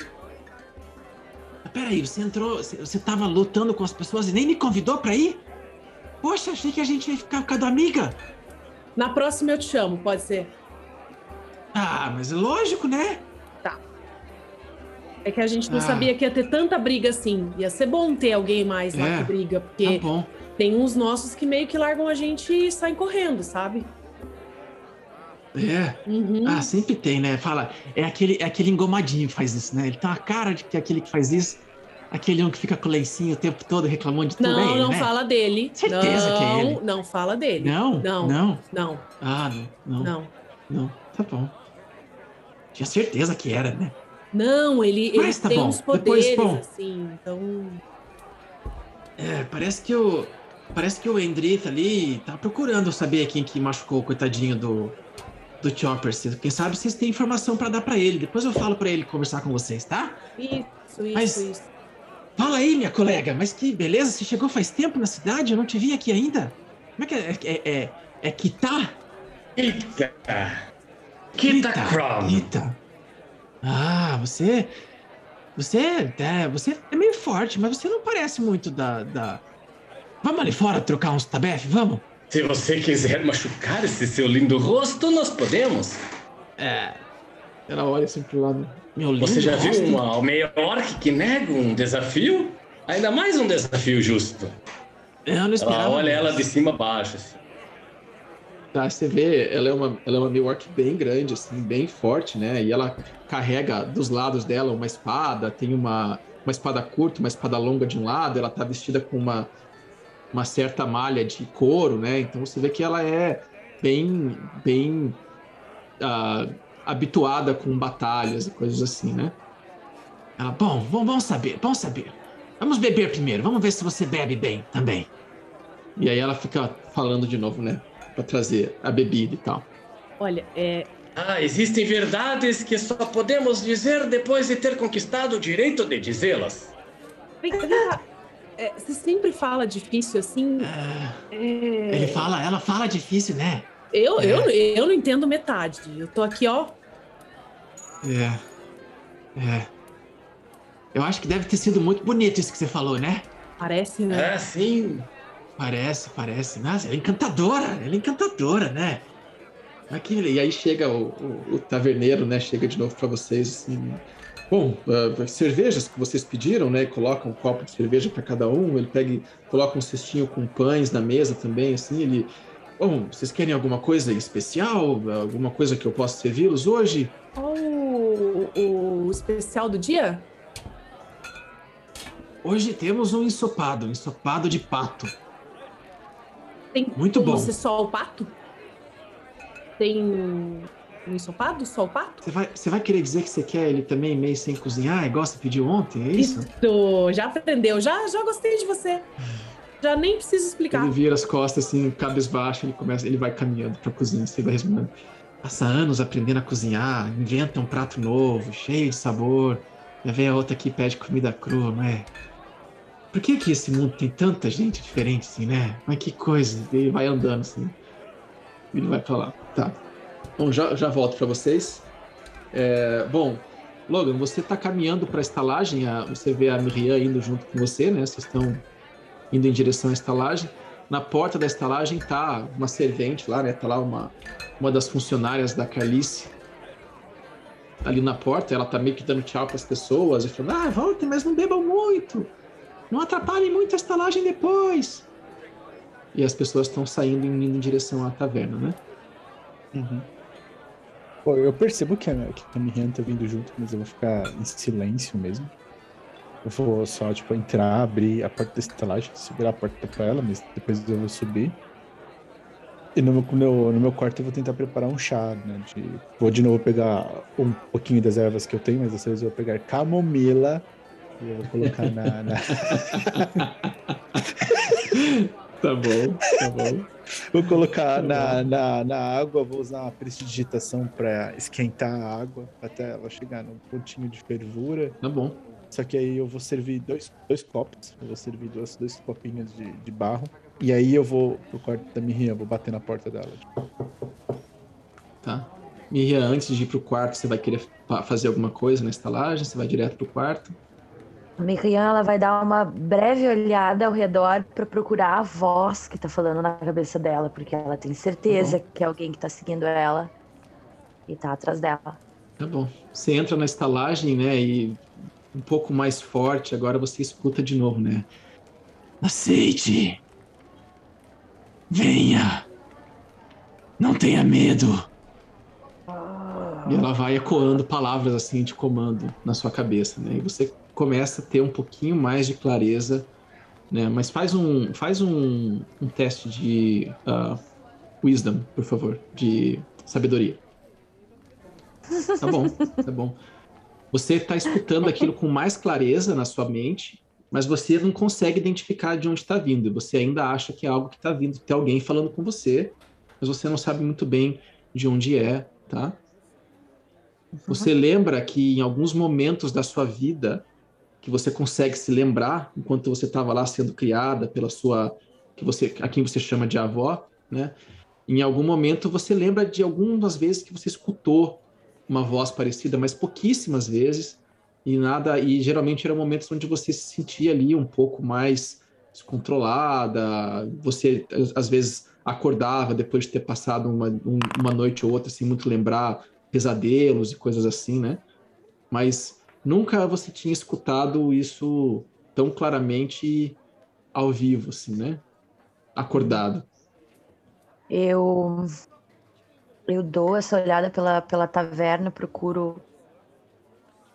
Speaker 1: Mas peraí, você entrou, você, tava lutando com as pessoas e nem me convidou pra ir? Poxa, achei que a gente ia ficar ficando amiga.
Speaker 7: Na próxima eu te chamo, pode ser?
Speaker 1: Ah, mas é lógico, né?
Speaker 7: É que a gente não
Speaker 1: Ah.
Speaker 7: sabia que ia ter tanta briga assim. Ia ser bom ter alguém mais lá
Speaker 1: É.
Speaker 7: que briga,
Speaker 1: Tá
Speaker 7: porque
Speaker 1: bom.
Speaker 7: tem uns nossos que meio que largam a gente e saem correndo, sabe?
Speaker 1: É.
Speaker 7: Uhum.
Speaker 1: Ah, sempre tem, né? Fala, é aquele, é aquele engomadinho que faz isso, né? Ele tem uma cara de que é aquele que faz isso. Aquele um que fica com o lencinho o tempo todo reclamando de tudo.
Speaker 7: não,
Speaker 1: é ele,
Speaker 7: não
Speaker 1: né?
Speaker 7: fala dele.
Speaker 1: Certeza
Speaker 7: não,
Speaker 1: que é ele.
Speaker 7: Não fala dele.
Speaker 1: Não?
Speaker 7: Não.
Speaker 1: Não?
Speaker 7: Não,
Speaker 1: Ah, não. Não. Não.
Speaker 7: não.
Speaker 1: Tá bom. Tinha certeza que era, né?
Speaker 7: Não, ele, ele
Speaker 1: Mas tá
Speaker 7: tem
Speaker 1: bom.
Speaker 7: uns
Speaker 1: Depois,
Speaker 7: poderes,
Speaker 1: bom.
Speaker 7: assim, então.
Speaker 1: É, parece que o, parece que o Endrith ali tá procurando saber quem que machucou o coitadinho do, do Chopper. Quem sabe vocês têm informação para dar para ele. Depois eu falo para ele conversar com vocês, tá?
Speaker 7: Isso, isso,
Speaker 1: Mas-
Speaker 7: isso.
Speaker 1: Fala aí, minha colega, mas que beleza, você chegou faz tempo na cidade, eu não te vi aqui ainda. Como é que é? É, é, é Kitá?
Speaker 6: Eita! Kita Crom!
Speaker 1: Kita. Ah, você. Você é, você é meio forte, mas você não parece muito da. da... Vamos ali fora trocar uns tabef, vamos?
Speaker 6: Se você quiser machucar esse seu lindo rosto, nós podemos.
Speaker 1: É. Ela olha assim pro lado. Meu lindo
Speaker 6: Você já
Speaker 1: rosto.
Speaker 6: viu uma almeia orc que nega um desafio? Ainda mais um desafio justo.
Speaker 1: Eu não esperava.
Speaker 6: Ela olha ela de cima a baixo. Assim.
Speaker 1: Tá, você vê, ela é uma, ela é uma orc bem grande, assim, bem forte, né? E ela carrega dos lados dela uma espada, tem uma, uma espada curta, uma espada longa de um lado, ela tá vestida com uma, uma certa malha de couro, né? Então você vê que ela é bem, bem ah, habituada com batalhas e coisas assim, né? Ela, bom, vamos saber, vamos saber. Vamos beber primeiro, vamos ver se você bebe bem também. E aí ela fica falando de novo, né? Pra trazer a bebida e tal.
Speaker 7: Olha, é,
Speaker 6: Ah, existem verdades que só podemos dizer depois de ter conquistado o direito de dizê-las.
Speaker 7: vem, cá. É, você sempre fala difícil assim.
Speaker 1: Ah,
Speaker 7: é,
Speaker 1: Ele fala, ela fala difícil, né?
Speaker 7: Eu,
Speaker 1: É.
Speaker 7: eu, eu não entendo metade. Eu tô aqui, ó.
Speaker 1: É. É. Eu acho que deve ter sido muito bonito isso que você falou, né?
Speaker 7: Parece, né?
Speaker 6: Ah, sim.
Speaker 1: Parece, parece. Nossa, ela é encantadora, ela é encantadora, né? Aqui, e aí chega o, o- o taverneiro, né? Chega de novo pra vocês, assim. Bom, ah, cervejas que vocês pediram, né? Coloca um copo de cerveja pra cada um. Ele pega e coloca um cestinho com pães na mesa também, assim. Ele. Bom, vocês querem alguma coisa especial? Alguma coisa que eu possa servi-los hoje?
Speaker 7: Qual o, o especial do dia?
Speaker 1: Hoje temos um ensopado, um ensopado de pato.
Speaker 7: Tem
Speaker 1: Muito bom.
Speaker 7: ser só o pato? Tem um ensopado, só o pato?
Speaker 1: Você vai, você vai querer dizer que você quer ele também meio sem cozinhar, igual você pediu ontem, é isso?
Speaker 7: Isso, já aprendeu. Já, já gostei de você. Já nem preciso explicar.
Speaker 1: Ele vira as costas assim, cabisbaixo, ele começa, ele vai caminhando pra cozinha, você vai respondendo. Passa anos aprendendo a cozinhar, inventa um prato novo, cheio de sabor. Já vem a outra aqui e pede comida crua, não é? Por que que esse mundo tem tanta gente diferente assim, né? Mas que coisa. Ele vai andando assim. Ele vai pra lá. Tá. Bom, já, já volto pra vocês. É, bom, Logan, você tá caminhando estalagem, a- você vê a Miriam indo junto com você, né? Vocês estão indo em direção à estalagem. Na porta da estalagem tá uma servente lá, né? Tá lá uma, uma das funcionárias da Carlice ali na porta. Ela tá meio que dando tchau pras pessoas e falando: Ah, voltem, mas não bebam muito. Não atrapalhem muito a estalagem depois. E as pessoas estão saindo e indo em direção à taverna, né?
Speaker 3: Uhum. Pô, eu percebo que a, que a Miriam tá vindo junto, mas eu vou ficar em silêncio mesmo. Eu vou só, tipo, entrar, abrir a porta da estalagem, segurar a porta pra ela, mas depois eu vou subir. E no meu, no meu, quarto eu vou tentar preparar um chá, né? De, vou de novo pegar um pouquinho das ervas que eu tenho, mas dessa vez eu vou pegar camomila eu vou colocar na- na,
Speaker 1: Tá bom, tá bom.
Speaker 3: Vou colocar na, na, na água, vou usar uma prestidigitação para esquentar a água até ela chegar num pontinho de fervura.
Speaker 1: Tá bom.
Speaker 3: Só que aí eu vou servir dois, dois copos, eu vou servir dois, dois copinhos de, de barro. E aí eu vou pro quarto da Miriam, vou bater na porta dela.
Speaker 1: Tá. Miriam, antes de ir pro quarto, você vai querer fa- fazer alguma coisa na estalagem? Você vai direto pro quarto?
Speaker 4: A Miriam ela vai dar uma breve olhada ao redor para procurar a voz que tá falando na cabeça dela, porque ela tem certeza que é alguém que tá seguindo ela e tá atrás dela.
Speaker 1: Tá bom. Você entra na estalagem, né? E um pouco mais forte, agora você escuta de novo, né? Aceite! Venha! Não tenha medo! E ela vai ecoando palavras assim de comando na sua cabeça, né? E você começa a ter um pouquinho mais de clareza, né? Mas faz um, faz um, um teste de ah, wisdom, por favor, de sabedoria. Tá bom, tá bom. Você está escutando aquilo com mais clareza na sua mente mas você não consegue identificar de onde está vindo. Você ainda acha que é algo que está vindo, tem alguém falando com você, mas você não sabe muito bem de onde é, tá? Você lembra que em alguns momentos da sua vida que você consegue se lembrar enquanto você estava lá sendo criada pela sua que você a quem você chama de avó, né? Em algum momento você lembra de algumas vezes que você escutou uma voz parecida, mas pouquíssimas vezes e nada e geralmente eram momentos onde você se sentia ali um pouco mais descontrolada, você às vezes acordava depois de ter passado uma, um, uma noite ou outra sem muito lembrar pesadelos e coisas assim, né? Mas nunca você tinha escutado isso tão claramente ao vivo, assim, né? Acordado.
Speaker 4: Eu eu dou essa olhada pela, pela taverna, procuro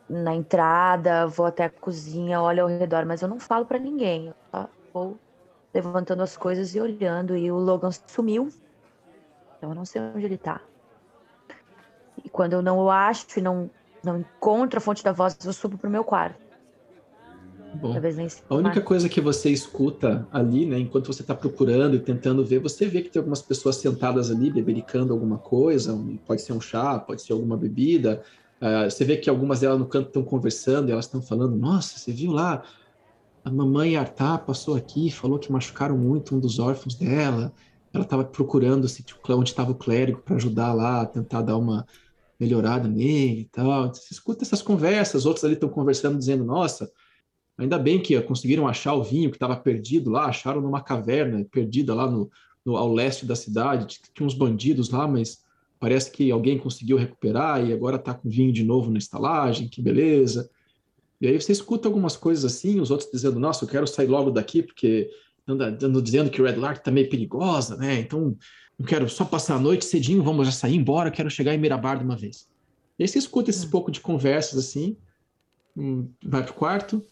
Speaker 4: na entrada, vou até a cozinha, olho ao redor, mas eu não falo para ninguém. Eu só vou levantando as coisas e olhando. E o Logan sumiu. Então eu não sei onde ele tá. E quando eu não o acho e não, não encontro a fonte da voz, eu subo pro meu quarto.
Speaker 1: Bom, a única coisa que você escuta ali, né, enquanto você está procurando e tentando ver, você vê que tem algumas pessoas sentadas ali bebericando alguma coisa, pode ser um chá, pode ser alguma bebida. Uh, você vê que algumas delas no canto estão conversando e elas estão falando: Nossa, você viu lá? A mamãe Artá passou aqui, falou que machucaram muito um dos órfãos dela. Ela estava procurando se, onde estava o clérigo para ajudar lá, tentar dar uma, melhorada nele e tal. Você escuta essas conversas, outros ali estão conversando, dizendo: Nossa, ainda bem que conseguiram achar o vinho que estava perdido lá, acharam numa caverna perdida lá no, no, ao leste da cidade. Tinha uns bandidos lá, mas parece que alguém conseguiu recuperar e agora está com vinho de novo na estalagem, que beleza. E aí você escuta algumas coisas assim, os outros dizendo: Nossa, eu quero sair logo daqui porque andando dizendo que o Red Lark está meio perigosa, né? Então não quero só passar a noite cedinho, vamos já sair embora, quero chegar em Mirabar de uma vez. E aí você escuta esses hum. pouco de conversas assim, hum, vai pro quarto.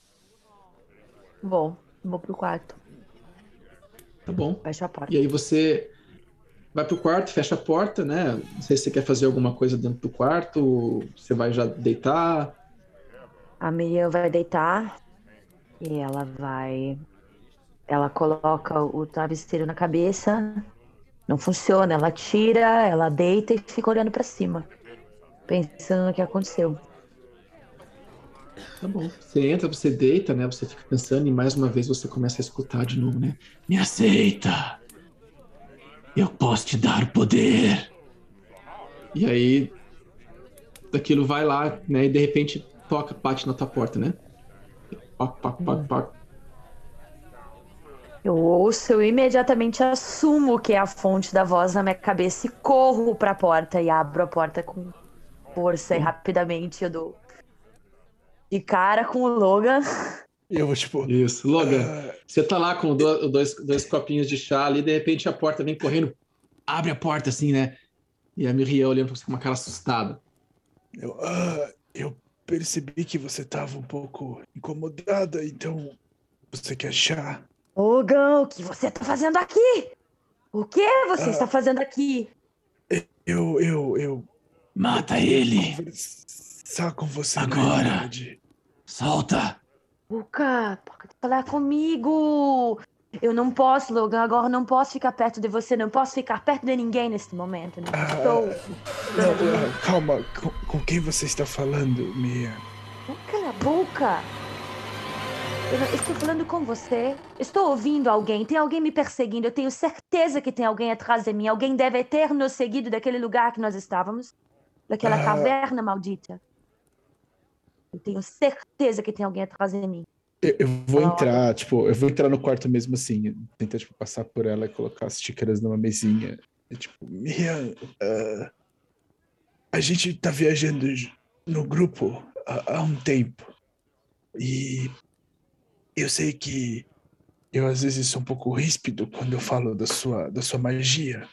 Speaker 4: Vou, vou pro quarto.
Speaker 1: Tá bom.
Speaker 4: Fecha a porta.
Speaker 1: E aí você vai pro quarto, fecha a porta, né? Não sei se você quer fazer alguma coisa dentro do quarto, você vai já deitar.
Speaker 4: A Miriam vai deitar e ela vai. Ela coloca o travesseiro na cabeça não funciona. Ela tira, ela deita e fica olhando para cima, pensando no que aconteceu.
Speaker 1: Tá bom. Você entra, você deita, né? Você fica pensando e mais uma vez você começa a escutar de novo, né? Me aceita! Eu posso te dar poder! E aí, daquilo vai lá, né? E de repente toca, bate na tua porta, né? Pac, pac, pac, pac.
Speaker 4: Eu ouço, eu imediatamente assumo que é a fonte da voz na minha cabeça e corro para a porta e abro a porta com força e rapidamente eu dou de cara com o Logan.
Speaker 3: Eu vou, tipo.
Speaker 1: Isso, Logan. Uh... Você tá lá com dois, dois copinhos de chá ali, de repente a porta vem correndo, abre a porta assim, né? E a Miriam olhando pra você com uma cara assustada.
Speaker 3: Eu, uh, eu percebi que você tava um pouco incomodada, então você quer chá?
Speaker 4: Logan, o que você está fazendo aqui? O que você ah, está fazendo aqui?
Speaker 3: Eu, eu, eu.
Speaker 1: Mata ele!
Speaker 3: Conversar com você
Speaker 1: agora. Solta!
Speaker 4: Luca, pode falar comigo. Eu não posso, Logan. Agora não posso ficar perto de você. Não posso ficar perto de ninguém neste momento. Não ah, estou.
Speaker 3: Não, calma. Com, com, quem você está falando, Mia?
Speaker 4: Cala a boca. Eu estou falando com você. Estou ouvindo alguém. Tem alguém me perseguindo. Eu tenho certeza que tem alguém atrás de mim. Alguém deve ter nos seguido daquele lugar que nós estávamos. Daquela ah. caverna maldita. Eu tenho certeza que tem alguém atrás de mim.
Speaker 3: Eu, eu vou ah, entrar, tipo, eu vou entrar no quarto mesmo assim. Tentar, tipo, passar por ela e colocar as xícaras numa mesinha. E, tipo, Miriam, uh, a gente tá viajando no grupo há, há um tempo. E eu sei que eu às vezes sou um pouco ríspido quando eu falo da sua, da sua magia.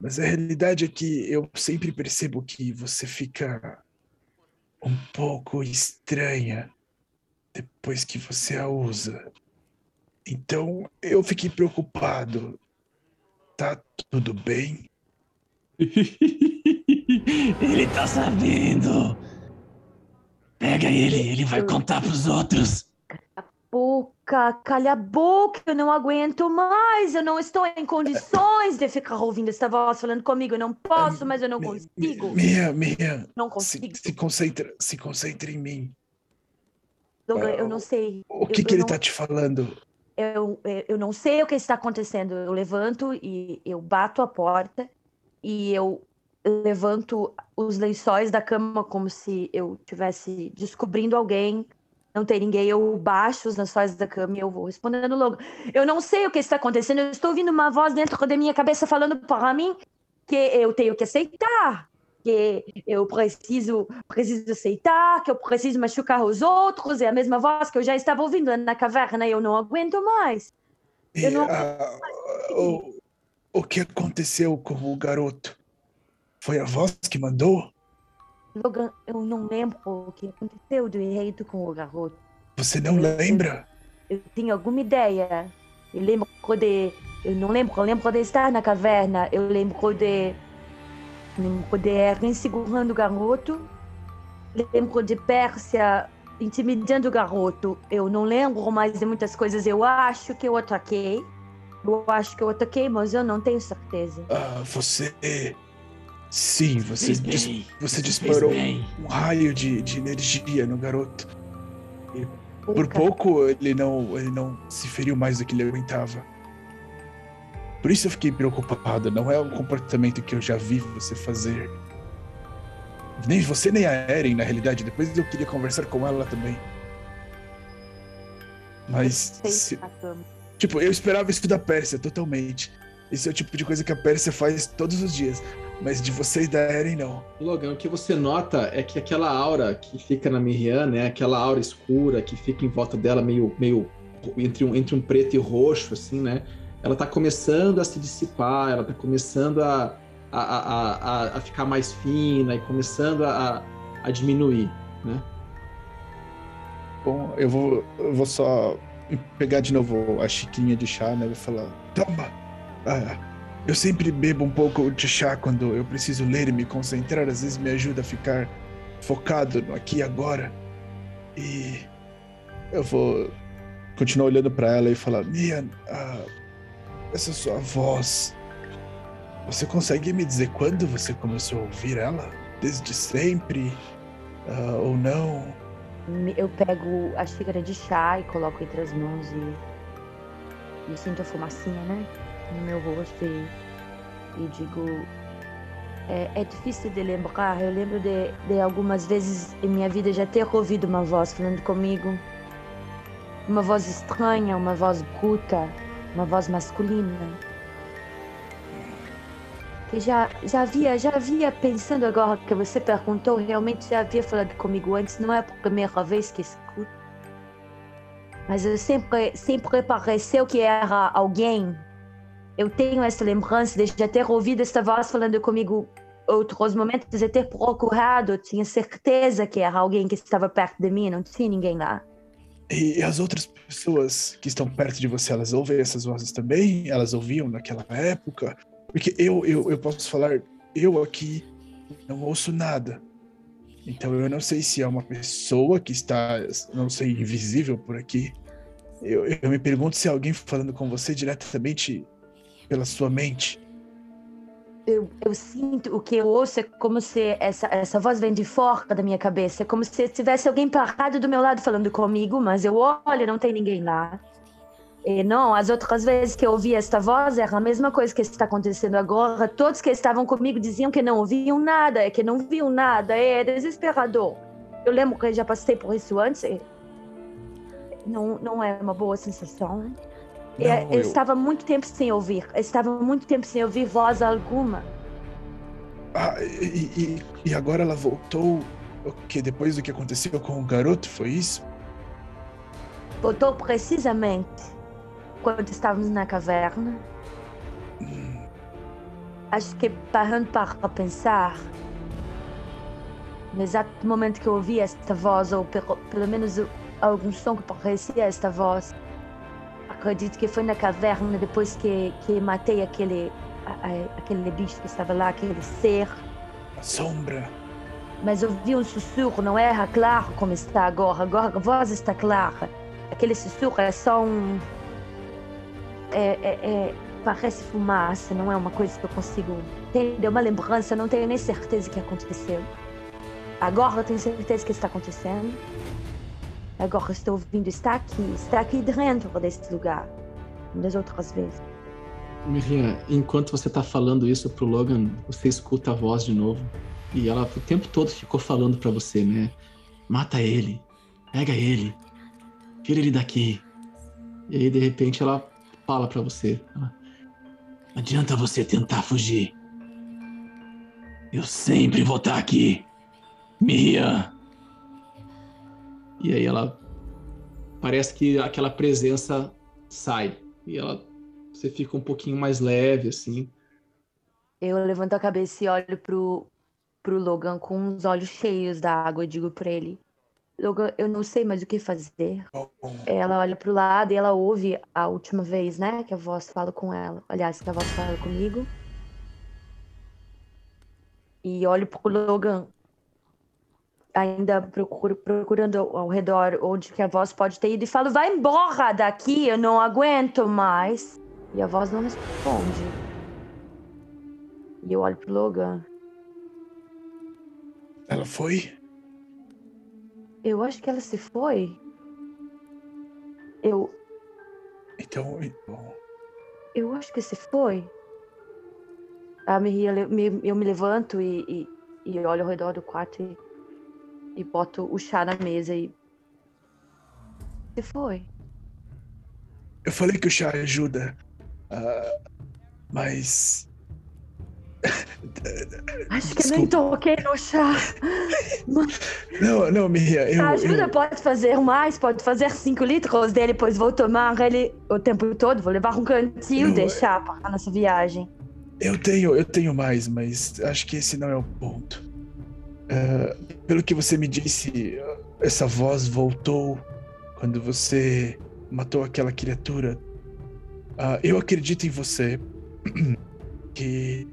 Speaker 3: Mas a realidade é que eu sempre percebo que você fica um pouco estranha depois que você a usa. Então eu fiquei preocupado. Tá tudo bem?
Speaker 1: ele tá sabendo. Pega ele, ele vai contar pros outros.
Speaker 4: Boca, calha a boca, eu não aguento mais, eu não estou em condições de ficar ouvindo essa voz falando comigo, eu não posso, mas eu não consigo.
Speaker 3: Mia, Mia,
Speaker 4: Não
Speaker 3: se,
Speaker 4: consigo.
Speaker 3: se concentra, se concentra em mim.
Speaker 4: Logan,
Speaker 3: ah,
Speaker 4: eu não sei.
Speaker 3: O que
Speaker 4: eu,
Speaker 3: que
Speaker 4: eu
Speaker 3: ele
Speaker 4: não,
Speaker 3: tá te falando?
Speaker 4: eu, eu não sei o que está acontecendo. Eu levanto e eu bato a porta e eu levanto os lençóis da cama como se eu estivesse descobrindo alguém. Não tem ninguém, eu baixo os lençóis da cama e eu vou respondendo logo. Eu não sei o que está acontecendo, eu estou ouvindo uma voz dentro da minha cabeça falando para mim que eu tenho que aceitar, que eu preciso, preciso aceitar, que eu preciso machucar os outros. É a mesma voz que eu já estava ouvindo na caverna e eu não aguento mais. Eu não-
Speaker 3: ah, o, o que aconteceu com o garoto? Foi a voz que mandou?
Speaker 4: Logan, eu não lembro o que aconteceu direito com o garoto.
Speaker 3: Você não lembra?
Speaker 4: Eu tinha alguma ideia. Eu lembro de. Eu não lembro, eu lembro de estar na caverna. Eu lembro de. Lembro de Erin segurando o garoto. Lembro de Pérsia intimidando o garoto. Eu não lembro mais de muitas coisas. Eu acho que eu ataquei. Eu acho que eu ataquei, mas eu não tenho certeza.
Speaker 3: Ah, você. Sim, você, dis-
Speaker 1: bem,
Speaker 3: você disparou
Speaker 1: bem.
Speaker 3: um raio de, de energia no garoto. Por
Speaker 4: Pouca-
Speaker 3: pouco ele não, ele não se feriu mais do que ele aguentava. Por isso eu fiquei preocupado. Não é um comportamento que eu já vi você fazer. Nem você nem a Eren, na realidade. Depois eu queria conversar com ela também. Mas, se-
Speaker 4: cama.
Speaker 3: tipo, eu esperava isso da Pérsia totalmente. Esse é o tipo de coisa que a Pérsia faz todos os dias. Mas de você e da Eren, não.
Speaker 1: Logan, o que você nota é que aquela aura que fica na Miriam, né? Aquela aura escura que fica em volta dela, meio, meio entre, um, entre um preto e roxo, assim, né? Ela tá começando a se dissipar, ela tá começando a, a, a, a, a ficar mais fina e começando a, a diminuir, né?
Speaker 3: Bom, eu vou, eu vou só pegar de novo a xicrinha de chá, né? E falar: Toma! Ah, eu sempre bebo um pouco de chá quando eu preciso ler e me concentrar. Às vezes me ajuda a ficar focado no aqui e agora. E eu vou continuar olhando pra ela e falar: Mia, ah, essa sua voz. Você consegue me dizer quando você começou a ouvir ela? Desde sempre? Ah, ou não?
Speaker 4: Eu pego a xícara de chá e coloco entre as mãos e, e sinto a fumacinha, né? No meu rosto e, e digo. É, é difícil de lembrar. Eu lembro de, de algumas vezes em minha vida já ter ouvido uma voz falando comigo. Uma voz estranha, uma voz bruta, uma voz masculina. Que já, já havia, já havia pensando agora que você perguntou, realmente já havia falado comigo antes, não é a primeira vez que escuto. Mas eu sempre, sempre pareceu que era alguém. Eu tenho essa lembrança de já ter ouvido esta voz falando comigo outros momentos, de ter procurado, tinha certeza que era alguém que estava perto de mim, não tinha ninguém lá.
Speaker 3: E as outras pessoas que estão perto de você, elas ouvem essas vozes também? Elas ouviam naquela época? Porque eu, eu, eu posso falar, eu aqui não ouço nada. Então eu não sei se é uma pessoa que está, não sei, invisível por aqui. Eu, eu me pergunto se é alguém falando com você diretamente pela sua mente.
Speaker 4: Eu, eu sinto o que eu ouço é como se essa, essa voz vem de fora da minha cabeça. É como se tivesse alguém parado do meu lado falando comigo, mas eu olho, não tem ninguém lá. E não, as outras vezes que eu ouvi esta voz era a mesma coisa que está acontecendo agora. Todos que estavam comigo diziam que não ouviam nada, que não viam nada. É desesperador. Eu lembro que eu já passei por isso antes. Não, não é uma boa sensação.
Speaker 3: Não,
Speaker 4: eu
Speaker 3: eu-
Speaker 4: estava muito tempo sem ouvir. Eu estava muito tempo sem ouvir voz alguma.
Speaker 3: Ah, e, e, e agora ela voltou, o que depois do que aconteceu com o garoto, foi isso?
Speaker 4: Voltou precisamente quando estávamos na caverna. Acho que parando para pensar, no exato momento que eu ouvi esta voz, ou pelo, pelo menos algum som que parecia esta voz, acredito que foi na caverna depois que, que matei aquele, a- a- aquele bicho que estava lá, aquele ser.
Speaker 3: A sombra.
Speaker 4: Mas ouvi um sussurro, não era claro como está agora. Agora a voz está clara. aquele sussurro é só um. É, é, é, parece fumaça, não é uma coisa que eu consigo entender, uma lembrança, não tenho nem certeza que aconteceu. Agora eu tenho certeza que está acontecendo. Agora estou ouvindo, está aqui, está aqui dentro desse lugar, das outras vezes.
Speaker 1: Miriam, enquanto você está falando isso pro Logan, você escuta a voz de novo. E ela o tempo todo ficou falando para você, né? Mata ele, pega ele, tira ele daqui. E aí, de repente, ela fala para você: Não adianta você tentar fugir. Eu sempre vou estar aqui. Miriam. E aí ela. Parece que aquela presença sai. E ela. Você fica um pouquinho mais leve, assim.
Speaker 4: Eu levanto a cabeça e olho pro, pro Logan com os olhos cheios da água e digo pra ele: Logan, eu não sei mais o que fazer. Ela olha pro lado e ela ouve a última vez, né? Que a voz fala com ela. Aliás, que a voz fala comigo. E olho pro Logan ainda procuro, procurando ao redor onde que a voz pode ter ido e falo, vai embora daqui, eu não aguento mais. E a voz não responde. E eu olho pro Logan.
Speaker 3: Ela foi?
Speaker 4: Eu acho que ela se foi. Eu.
Speaker 3: Então. Bom.
Speaker 4: Eu acho que se foi. A Miriam, eu me levanto e, e, e olho ao redor do quarto e e boto o chá na mesa e. O que foi?
Speaker 3: Eu falei que o chá ajuda. Uh, mas.
Speaker 4: Acho que Desculpa. nem toquei no chá.
Speaker 3: Não, não, Miriam. Eu,
Speaker 4: ajuda,
Speaker 3: eu...
Speaker 4: pode fazer mais, pode fazer 5 litros dele, depois vou tomar ele o tempo todo, vou levar um cantil eu, de chá para a nossa viagem.
Speaker 3: Eu tenho, eu tenho mais, mas acho que esse não é o ponto. Uh, pelo que você me disse, essa voz voltou quando você matou aquela criatura. Uh, eu acredito em você que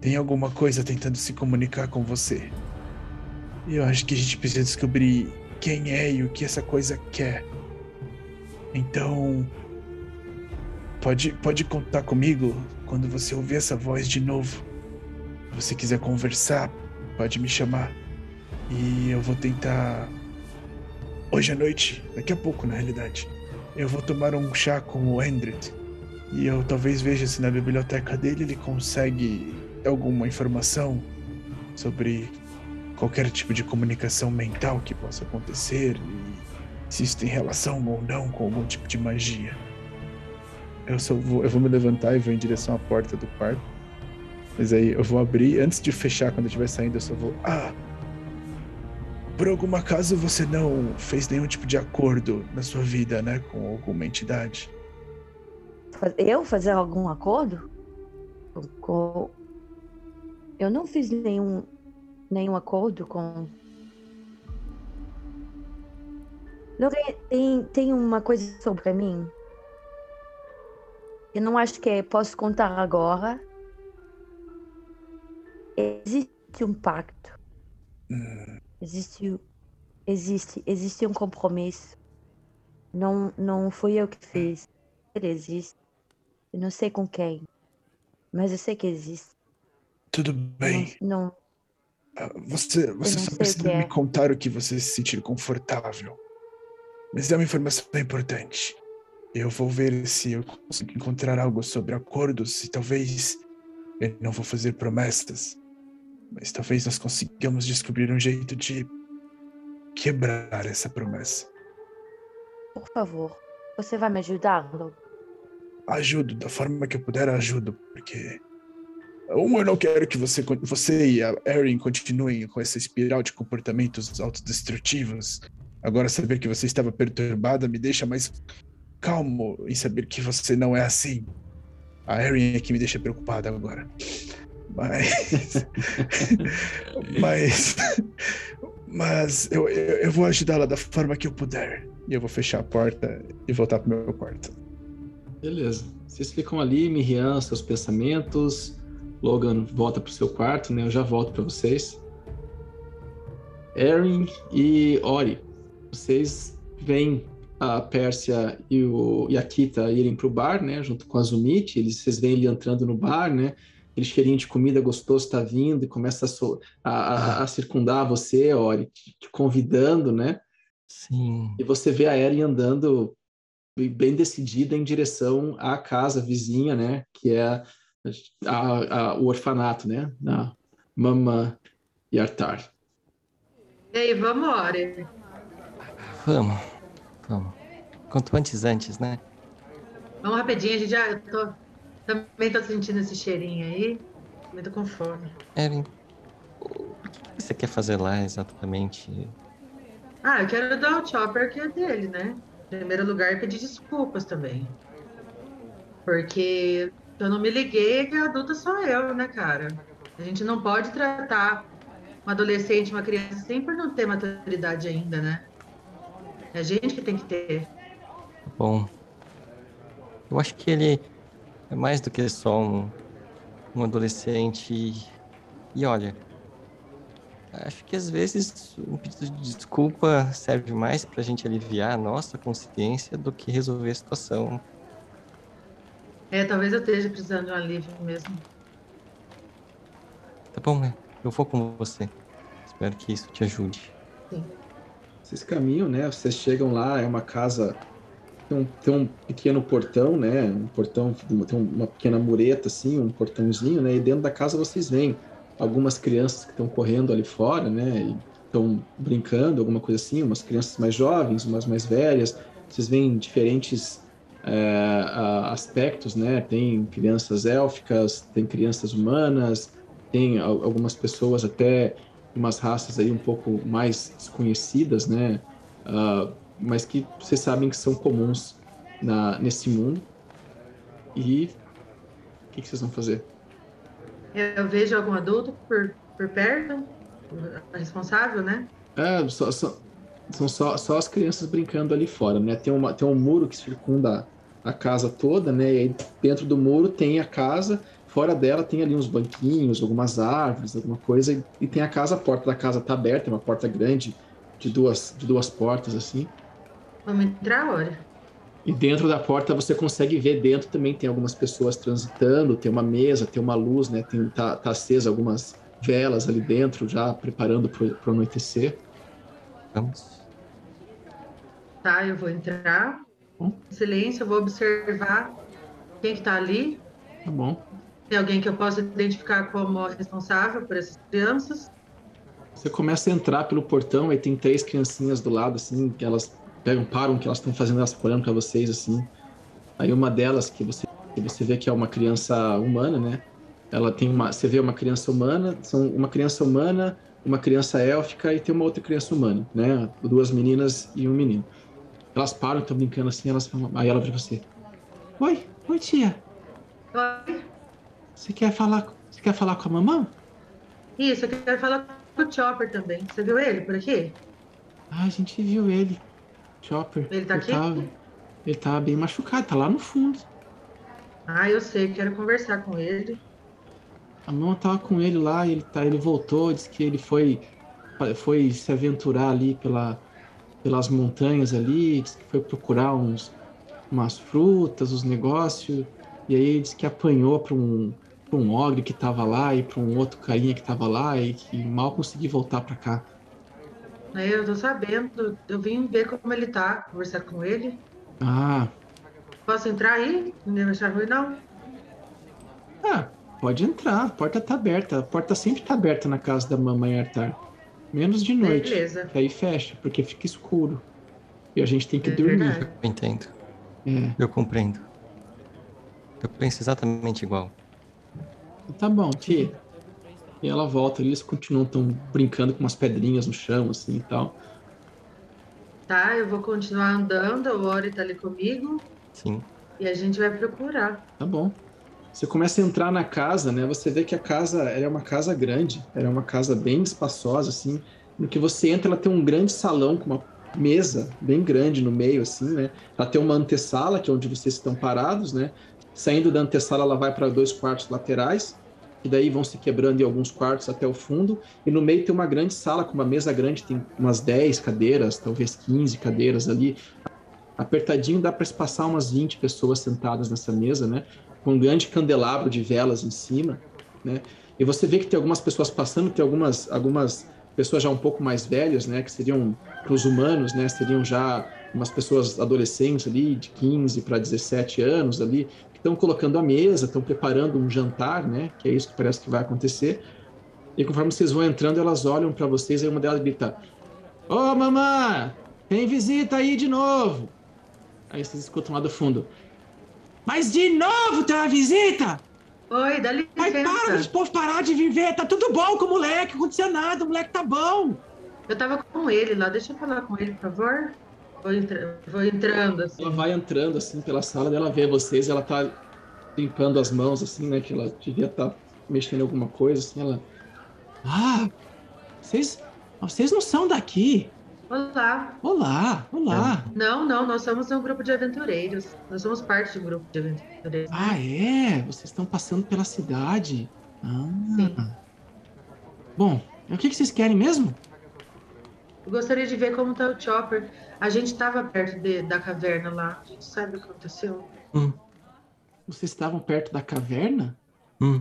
Speaker 3: tem alguma coisa tentando se comunicar com você. Eu acho que a gente precisa descobrir quem é e o que essa coisa quer. Então, pode, pode contar comigo quando você ouvir essa voz de novo. Se você quiser conversar, Pode me chamar. E eu vou tentar. Hoje à noite, daqui a pouco na realidade, eu vou tomar um chá com o Endred. E eu talvez veja se na biblioteca dele ele consegue alguma informação sobre qualquer tipo de comunicação mental que possa acontecer e se isso tem relação ou não com algum tipo de magia. Eu só vou, eu vou me levantar e vou em direção à porta do quarto mas aí eu vou abrir, antes de fechar, quando eu estiver saindo, eu só vou. Ah! Por algum acaso você não fez nenhum tipo de acordo na sua vida, né? Com alguma entidade?
Speaker 4: Eu fazer algum acordo? Com... Eu não fiz nenhum, nenhum acordo com. Tem, tem uma coisa sobre mim. Eu não acho que é, posso contar agora, existe um pacto. Hum. Existe, existe, existe um compromisso. Não, não fui eu que fiz. Ele existe. Eu não sei com quem, mas eu sei que existe.
Speaker 3: Tudo bem.
Speaker 4: Não. não
Speaker 3: ah, você, você só precisa me é. contar o que você se sentir confortável. Mas é uma informação importante. Eu vou ver se eu consigo encontrar algo sobre acordos e talvez eu não vou fazer promessas, mas talvez nós consigamos descobrir um jeito de quebrar essa promessa.
Speaker 4: Por favor, você vai me ajudar, Log?
Speaker 3: Ajudo, da forma que eu puder, ajudo, porque. Um, eu não quero que você, você e a Erin continuem com essa espiral de comportamentos autodestrutivos. Agora, saber que você estava perturbada me deixa mais calmo em saber que você não é assim. A Erin é que me deixa preocupado agora. Mas. mas. Mas eu, eu, eu vou ajudá-la da forma que eu puder. E eu vou fechar a porta e voltar pro meu quarto.
Speaker 1: Beleza. Vocês ficam ali, Miriam, seus pensamentos. Logan volta pro seu quarto, né? Eu já volto para vocês. Erin e Ori, vocês veem a Pérsia e, o, e a Kita irem para o bar, né, junto com a Zumit, eles, vocês veem ele entrando no bar, né, aquele cheirinho de comida gostoso está vindo e começa a, so, a, a, a, circundar você, Ori, te, convidando, né?
Speaker 2: Sim.
Speaker 1: E você vê a Eren andando bem decidida em direção à casa vizinha, né, que é o orfanato, né, da Mama Yartar.
Speaker 5: E aí, vamos, Ori?
Speaker 2: Vamos, vamos. Quanto antes, antes, né?
Speaker 5: Vamos rapidinho, a gente já. Tô, também tô sentindo esse cheirinho aí. Também tô com fome.
Speaker 2: Erin, o que você quer fazer lá exatamente?
Speaker 5: Ah, eu quero dar o chopper que é dele, né? Em primeiro lugar, pedir desculpas também. Porque eu não me liguei que a adulta sou eu, né, cara? A gente não pode tratar uma adolescente, uma criança, por não ter maturidade ainda, né? É a gente que tem que ter.
Speaker 2: Bom, eu acho que ele é mais do que só um, um adolescente. E, e olha, acho que às vezes um pedido de desculpa serve mais para a gente aliviar a nossa consciência do que resolver a situação.
Speaker 5: É, talvez eu esteja precisando de um alívio mesmo.
Speaker 2: Tá bom, né? Eu vou com você. Espero que isso te ajude.
Speaker 5: Sim.
Speaker 1: Vocês caminham, né? Vocês chegam lá, é uma casa. Tem um, tem um pequeno portão, né? Um portão, tem uma pequena mureta, assim, um portãozinho, né? E dentro da casa vocês veem algumas crianças que estão correndo ali fora, né? Estão brincando, alguma coisa assim, umas crianças mais jovens, umas mais velhas. Vocês veem diferentes é, aspectos, né? Tem crianças élficas, tem crianças humanas, tem algumas pessoas até umas raças aí um pouco mais desconhecidas, né? Uh, mas que vocês sabem que são comuns na, nesse mundo. E o que, que, vocês vão fazer?
Speaker 5: Eu vejo algum adulto por, por perto, responsável, né?
Speaker 1: É, só, só, são só, só as crianças brincando ali fora, né? Tem, uma, tem um muro que circunda a casa toda, né? E aí dentro do muro tem a casa Fora dela tem ali uns banquinhos, algumas árvores, alguma coisa. E tem a casa, a porta da casa tá aberta, é uma porta grande, de duas, de duas portas, assim.
Speaker 5: Vamos entrar agora.
Speaker 1: E dentro da porta você consegue ver dentro também tem algumas pessoas transitando, tem uma mesa, tem uma luz, né? Tem, tá, tá acesa algumas velas ali dentro, já preparando para o anoitecer.
Speaker 2: Vamos.
Speaker 5: Tá, eu vou entrar. Hum? Silêncio, eu vou observar quem que tá ali.
Speaker 1: Tá bom.
Speaker 5: Tem alguém que eu possa identificar como responsável por essas crianças?
Speaker 1: Você começa a entrar pelo portão e tem três criancinhas do lado, assim, que elas pegam, param o que elas estão fazendo, elas olhando para vocês, assim. Aí uma delas, que você, que você vê que é uma criança humana, né? Ela tem uma. Você vê uma criança humana, são uma criança humana, uma criança élfica e tem uma outra criança humana, né? Duas meninas e um menino. Elas param, estão brincando assim, elas falam, aí ela vira você. Oi, oi tia.
Speaker 5: Oi.
Speaker 1: Você quer falar, você quer falar com a mamãe?
Speaker 5: Isso, eu quero falar com o Chopper também. Você viu ele por aqui?
Speaker 1: Ah, a gente viu ele. Chopper.
Speaker 5: Ele tá
Speaker 1: ele
Speaker 5: aqui?
Speaker 1: Tava, ele tá bem machucado, tá lá no fundo.
Speaker 5: Ah, eu sei, quero conversar com ele.
Speaker 1: A mão tava com ele lá, ele tá, ele voltou, disse que ele foi foi se aventurar ali pela, pelas montanhas ali, disse que foi procurar uns umas frutas, os negócios, e aí ele disse que apanhou para um para um ogre que estava lá e para um outro carinha que estava lá e que mal consegui voltar para cá.
Speaker 5: É, eu tô sabendo. Eu vim ver como ele tá, conversar com ele.
Speaker 1: Ah.
Speaker 5: Posso entrar aí? Ninguém vai achar ruim, não?
Speaker 1: Ah, pode entrar. A porta tá aberta. A porta sempre tá aberta na casa da mamãe Artar. Menos de noite.
Speaker 5: Beleza.
Speaker 1: Que aí fecha, porque fica escuro. E a gente tem que
Speaker 5: É
Speaker 1: dormir.
Speaker 5: verdade.
Speaker 2: Eu entendo.
Speaker 1: É.
Speaker 2: Eu compreendo. Eu penso exatamente igual.
Speaker 1: Tá bom, tia. E ela volta, eles continuam tão brincando com umas pedrinhas no chão, assim e tal.
Speaker 5: Tá, eu vou continuar andando, o Ori tá ali comigo
Speaker 2: Sim.
Speaker 5: e a gente vai procurar.
Speaker 1: Tá bom. Você começa a entrar na casa, né? Você vê que a casa é uma casa grande, ela é uma casa bem espaçosa, assim. No que você entra, ela tem um grande salão com uma mesa bem grande no meio, assim, né? Ela tem uma antessala, que é onde vocês estão parados, né? Saindo da antessala, ela vai para dois quartos laterais, e daí vão se quebrando em alguns quartos até o fundo. E no meio tem uma grande sala com uma mesa grande, tem umas 10 cadeiras, talvez 15 cadeiras ali. Apertadinho dá para se passar umas 20 pessoas sentadas nessa mesa, né? Com um grande candelabro de velas em cima, né? E você vê que tem algumas pessoas passando, tem algumas, algumas pessoas já um pouco mais velhas, né? Que seriam, para os humanos, né? Seriam já umas pessoas adolescentes ali, de 15 para 17 anos ali, que estão colocando a mesa, estão preparando um jantar, né? Que é isso que parece que vai acontecer. E conforme vocês vão entrando, elas olham para vocês e uma delas grita: Ô, oh, mamãe, tem visita aí de novo. Aí vocês escutam lá do fundo. Mas de novo tem uma visita?
Speaker 5: Oi, dá licença.
Speaker 1: Ai, para, os povos parar de viver. Tá tudo bom com o moleque, não aconteceu nada, o moleque tá bom.
Speaker 5: Eu tava com ele lá, deixa eu falar com ele, por favor. Vou, entra... Vou entrando, assim.
Speaker 1: Ela vai entrando, assim, pela sala dela, vê vocês, ela tá limpando as mãos, assim, né, que ela devia estar tá mexendo em alguma coisa, assim, ela... Ah, vocês, vocês não são daqui.
Speaker 5: Olá.
Speaker 1: Olá, olá.
Speaker 5: Não, não, nós somos um grupo de aventureiros. Nós somos parte de um grupo de aventureiros.
Speaker 1: Ah, é? Vocês estão passando pela cidade. Ah.
Speaker 5: Sim.
Speaker 1: Bom, o que, que vocês querem mesmo?
Speaker 5: Eu gostaria de ver como tá o Chopper. A gente estava perto de, da caverna lá. A gente sabe o que aconteceu.
Speaker 2: Hum,
Speaker 1: Vocês estavam perto da caverna?
Speaker 2: hum.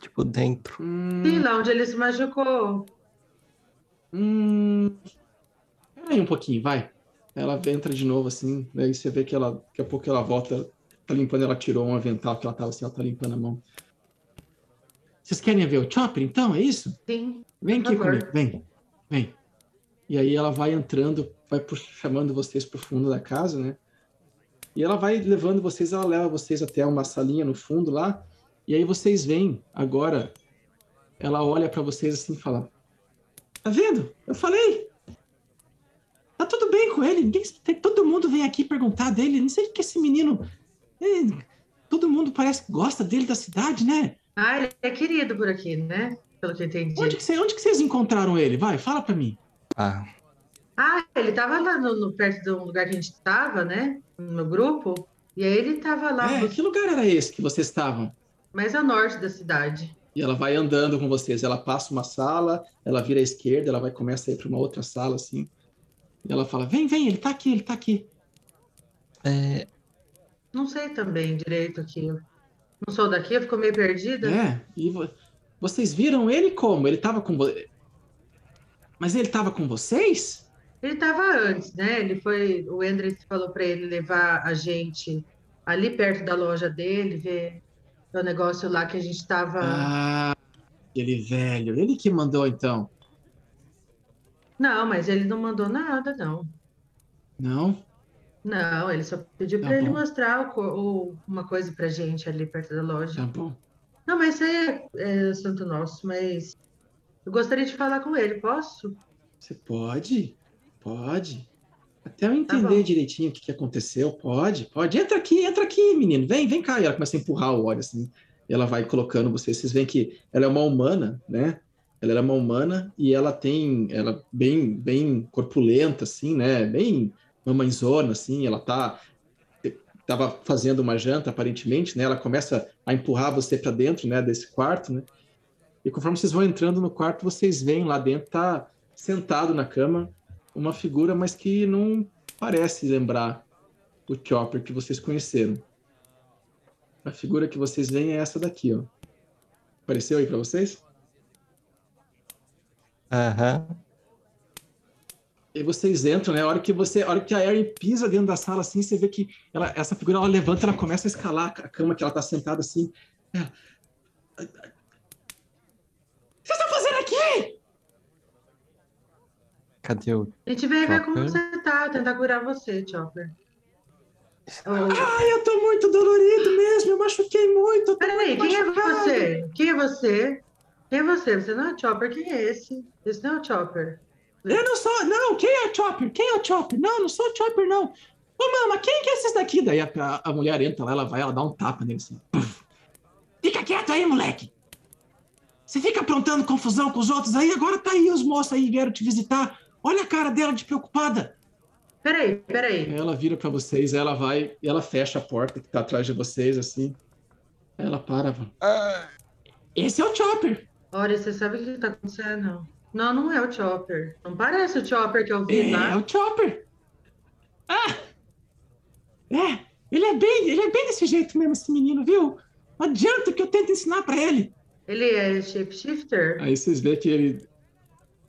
Speaker 2: Tipo, dentro.
Speaker 1: Hum,
Speaker 5: Sim, lá onde ele se machucou.
Speaker 1: hum... Peraí um pouquinho, vai. Ela entra de novo, assim, daí você vê que ela, daqui a pouco ela volta, tá limpando, ela tirou um avental que ela tava assim, ela tá limpando a mão. Vocês querem ver o Chopper, então? É isso?
Speaker 5: Sim.
Speaker 1: Vem aqui comigo, vem, vem. E aí ela vai entrando, vai chamando vocês pro fundo da casa, né? E ela vai levando vocês, ela leva vocês até uma salinha no fundo lá. E aí vocês veem agora, ela olha pra vocês assim e fala: Tá vendo? Eu falei. Tá tudo bem com ele. Ninguém, todo mundo vem aqui perguntar dele. Não sei o que esse menino. eh, todo mundo parece que gosta dele da cidade, né?
Speaker 5: Ah, ele é querido por aqui, né? Pelo que eu entendi.
Speaker 1: Onde que, cê- onde que vocês encontraram ele? Vai, fala pra mim.
Speaker 2: Ah,
Speaker 5: Ah, ele tava lá no, no- perto do lugar que a gente tava, né? No grupo. E aí ele tava lá,
Speaker 1: É, que lugar era esse que vocês estavam?
Speaker 5: mais ao norte da cidade.
Speaker 1: E ela vai andando com vocês. Ela passa uma sala, ela vira à esquerda, ela vai começa a ir para uma outra sala assim. E ela fala: "Vem, vem, ele tá aqui, ele tá aqui".
Speaker 2: é,
Speaker 5: Não sei também direito aqui. Não sou daqui, eu fico meio perdida.
Speaker 1: É. E vo- vocês viram ele como? Ele tava com vo... Mas ele tava com vocês?
Speaker 5: Ele tava antes, né? Ele foi. O Endres falou para ele levar a gente ali perto da loja dele, ver o negócio lá que a gente tava.
Speaker 1: Ah, ele velho. Ele que mandou então.
Speaker 5: Não, mas ele não mandou nada, não.
Speaker 1: Não?
Speaker 5: Não, ele só pediu
Speaker 1: Tá
Speaker 5: para ele mostrar o o- uma coisa pra gente ali perto da loja.
Speaker 1: Tá bom.
Speaker 5: Não, mas isso aí é, é santo nosso, mas eu gostaria de falar com ele, posso?
Speaker 1: Você pode? Pode. Até eu
Speaker 5: Tá
Speaker 1: entender
Speaker 5: bom.
Speaker 1: direitinho o que, que aconteceu. Pode, pode. Entra aqui, entra aqui, menino. Vem, vem cá. E ela começa a empurrar o óleo assim. Ela vai colocando vocês. Vocês veem que ela é uma humana, né? Ela era uma humana e ela tem, ela bem, bem corpulenta, assim, né? Bem mamãezona, assim. Ela tá, tava fazendo uma janta, aparentemente, né? Ela começa a empurrar você para dentro, né? Desse quarto, né? E conforme vocês vão entrando no quarto, vocês veem lá dentro, tá sentado na cama, uma figura, mas que não parece lembrar o Chopper que vocês conheceram. A figura que vocês veem é essa daqui, ó. Apareceu aí para vocês?
Speaker 2: aham.
Speaker 1: E vocês entram, né? A hora que você, a hora que a Erin pisa dentro da sala assim, você vê que ela, essa figura ela levanta, ela começa a escalar a cama que ela tá sentada assim. Ela,
Speaker 2: Cadê o.
Speaker 5: A gente veio ver como você tá, tentar curar você, Chopper.
Speaker 1: Ai, eu tô muito dolorido mesmo, eu machuquei muito.
Speaker 5: Peraí, quem é
Speaker 1: machucado."
Speaker 5: você? Quem é você? Quem é você? Você não é Chopper, quem é esse? Esse não é o Chopper.
Speaker 1: Eu não sou. Não, quem é o Chopper? Quem é o Chopper? Não, não sou o Chopper, não. Ô, mama, quem que é esses daqui? Daí a, a- a mulher entra lá, ela vai, ela dá um tapa nele assim. Puf. Fica quieto aí, moleque. Você fica aprontando confusão com os outros aí, agora tá aí os moços aí vieram te visitar. Olha a cara dela de preocupada.
Speaker 5: Peraí, peraí.
Speaker 1: Ela vira pra vocês, ela vai e ela fecha a porta que tá atrás de vocês, assim. Ela para. fala, Esse é o Chopper.
Speaker 5: Olha, você sabe o que tá acontecendo? Não, não é o Chopper. Não parece o Chopper que eu vi
Speaker 1: É,
Speaker 5: lá.
Speaker 1: o Chopper. Ah! É, ele é bem, ele é bem desse jeito mesmo, esse menino, viu? Não adianta que eu tento ensinar para ele.
Speaker 5: Ele é shapeshifter?
Speaker 1: Aí vocês veem que ele,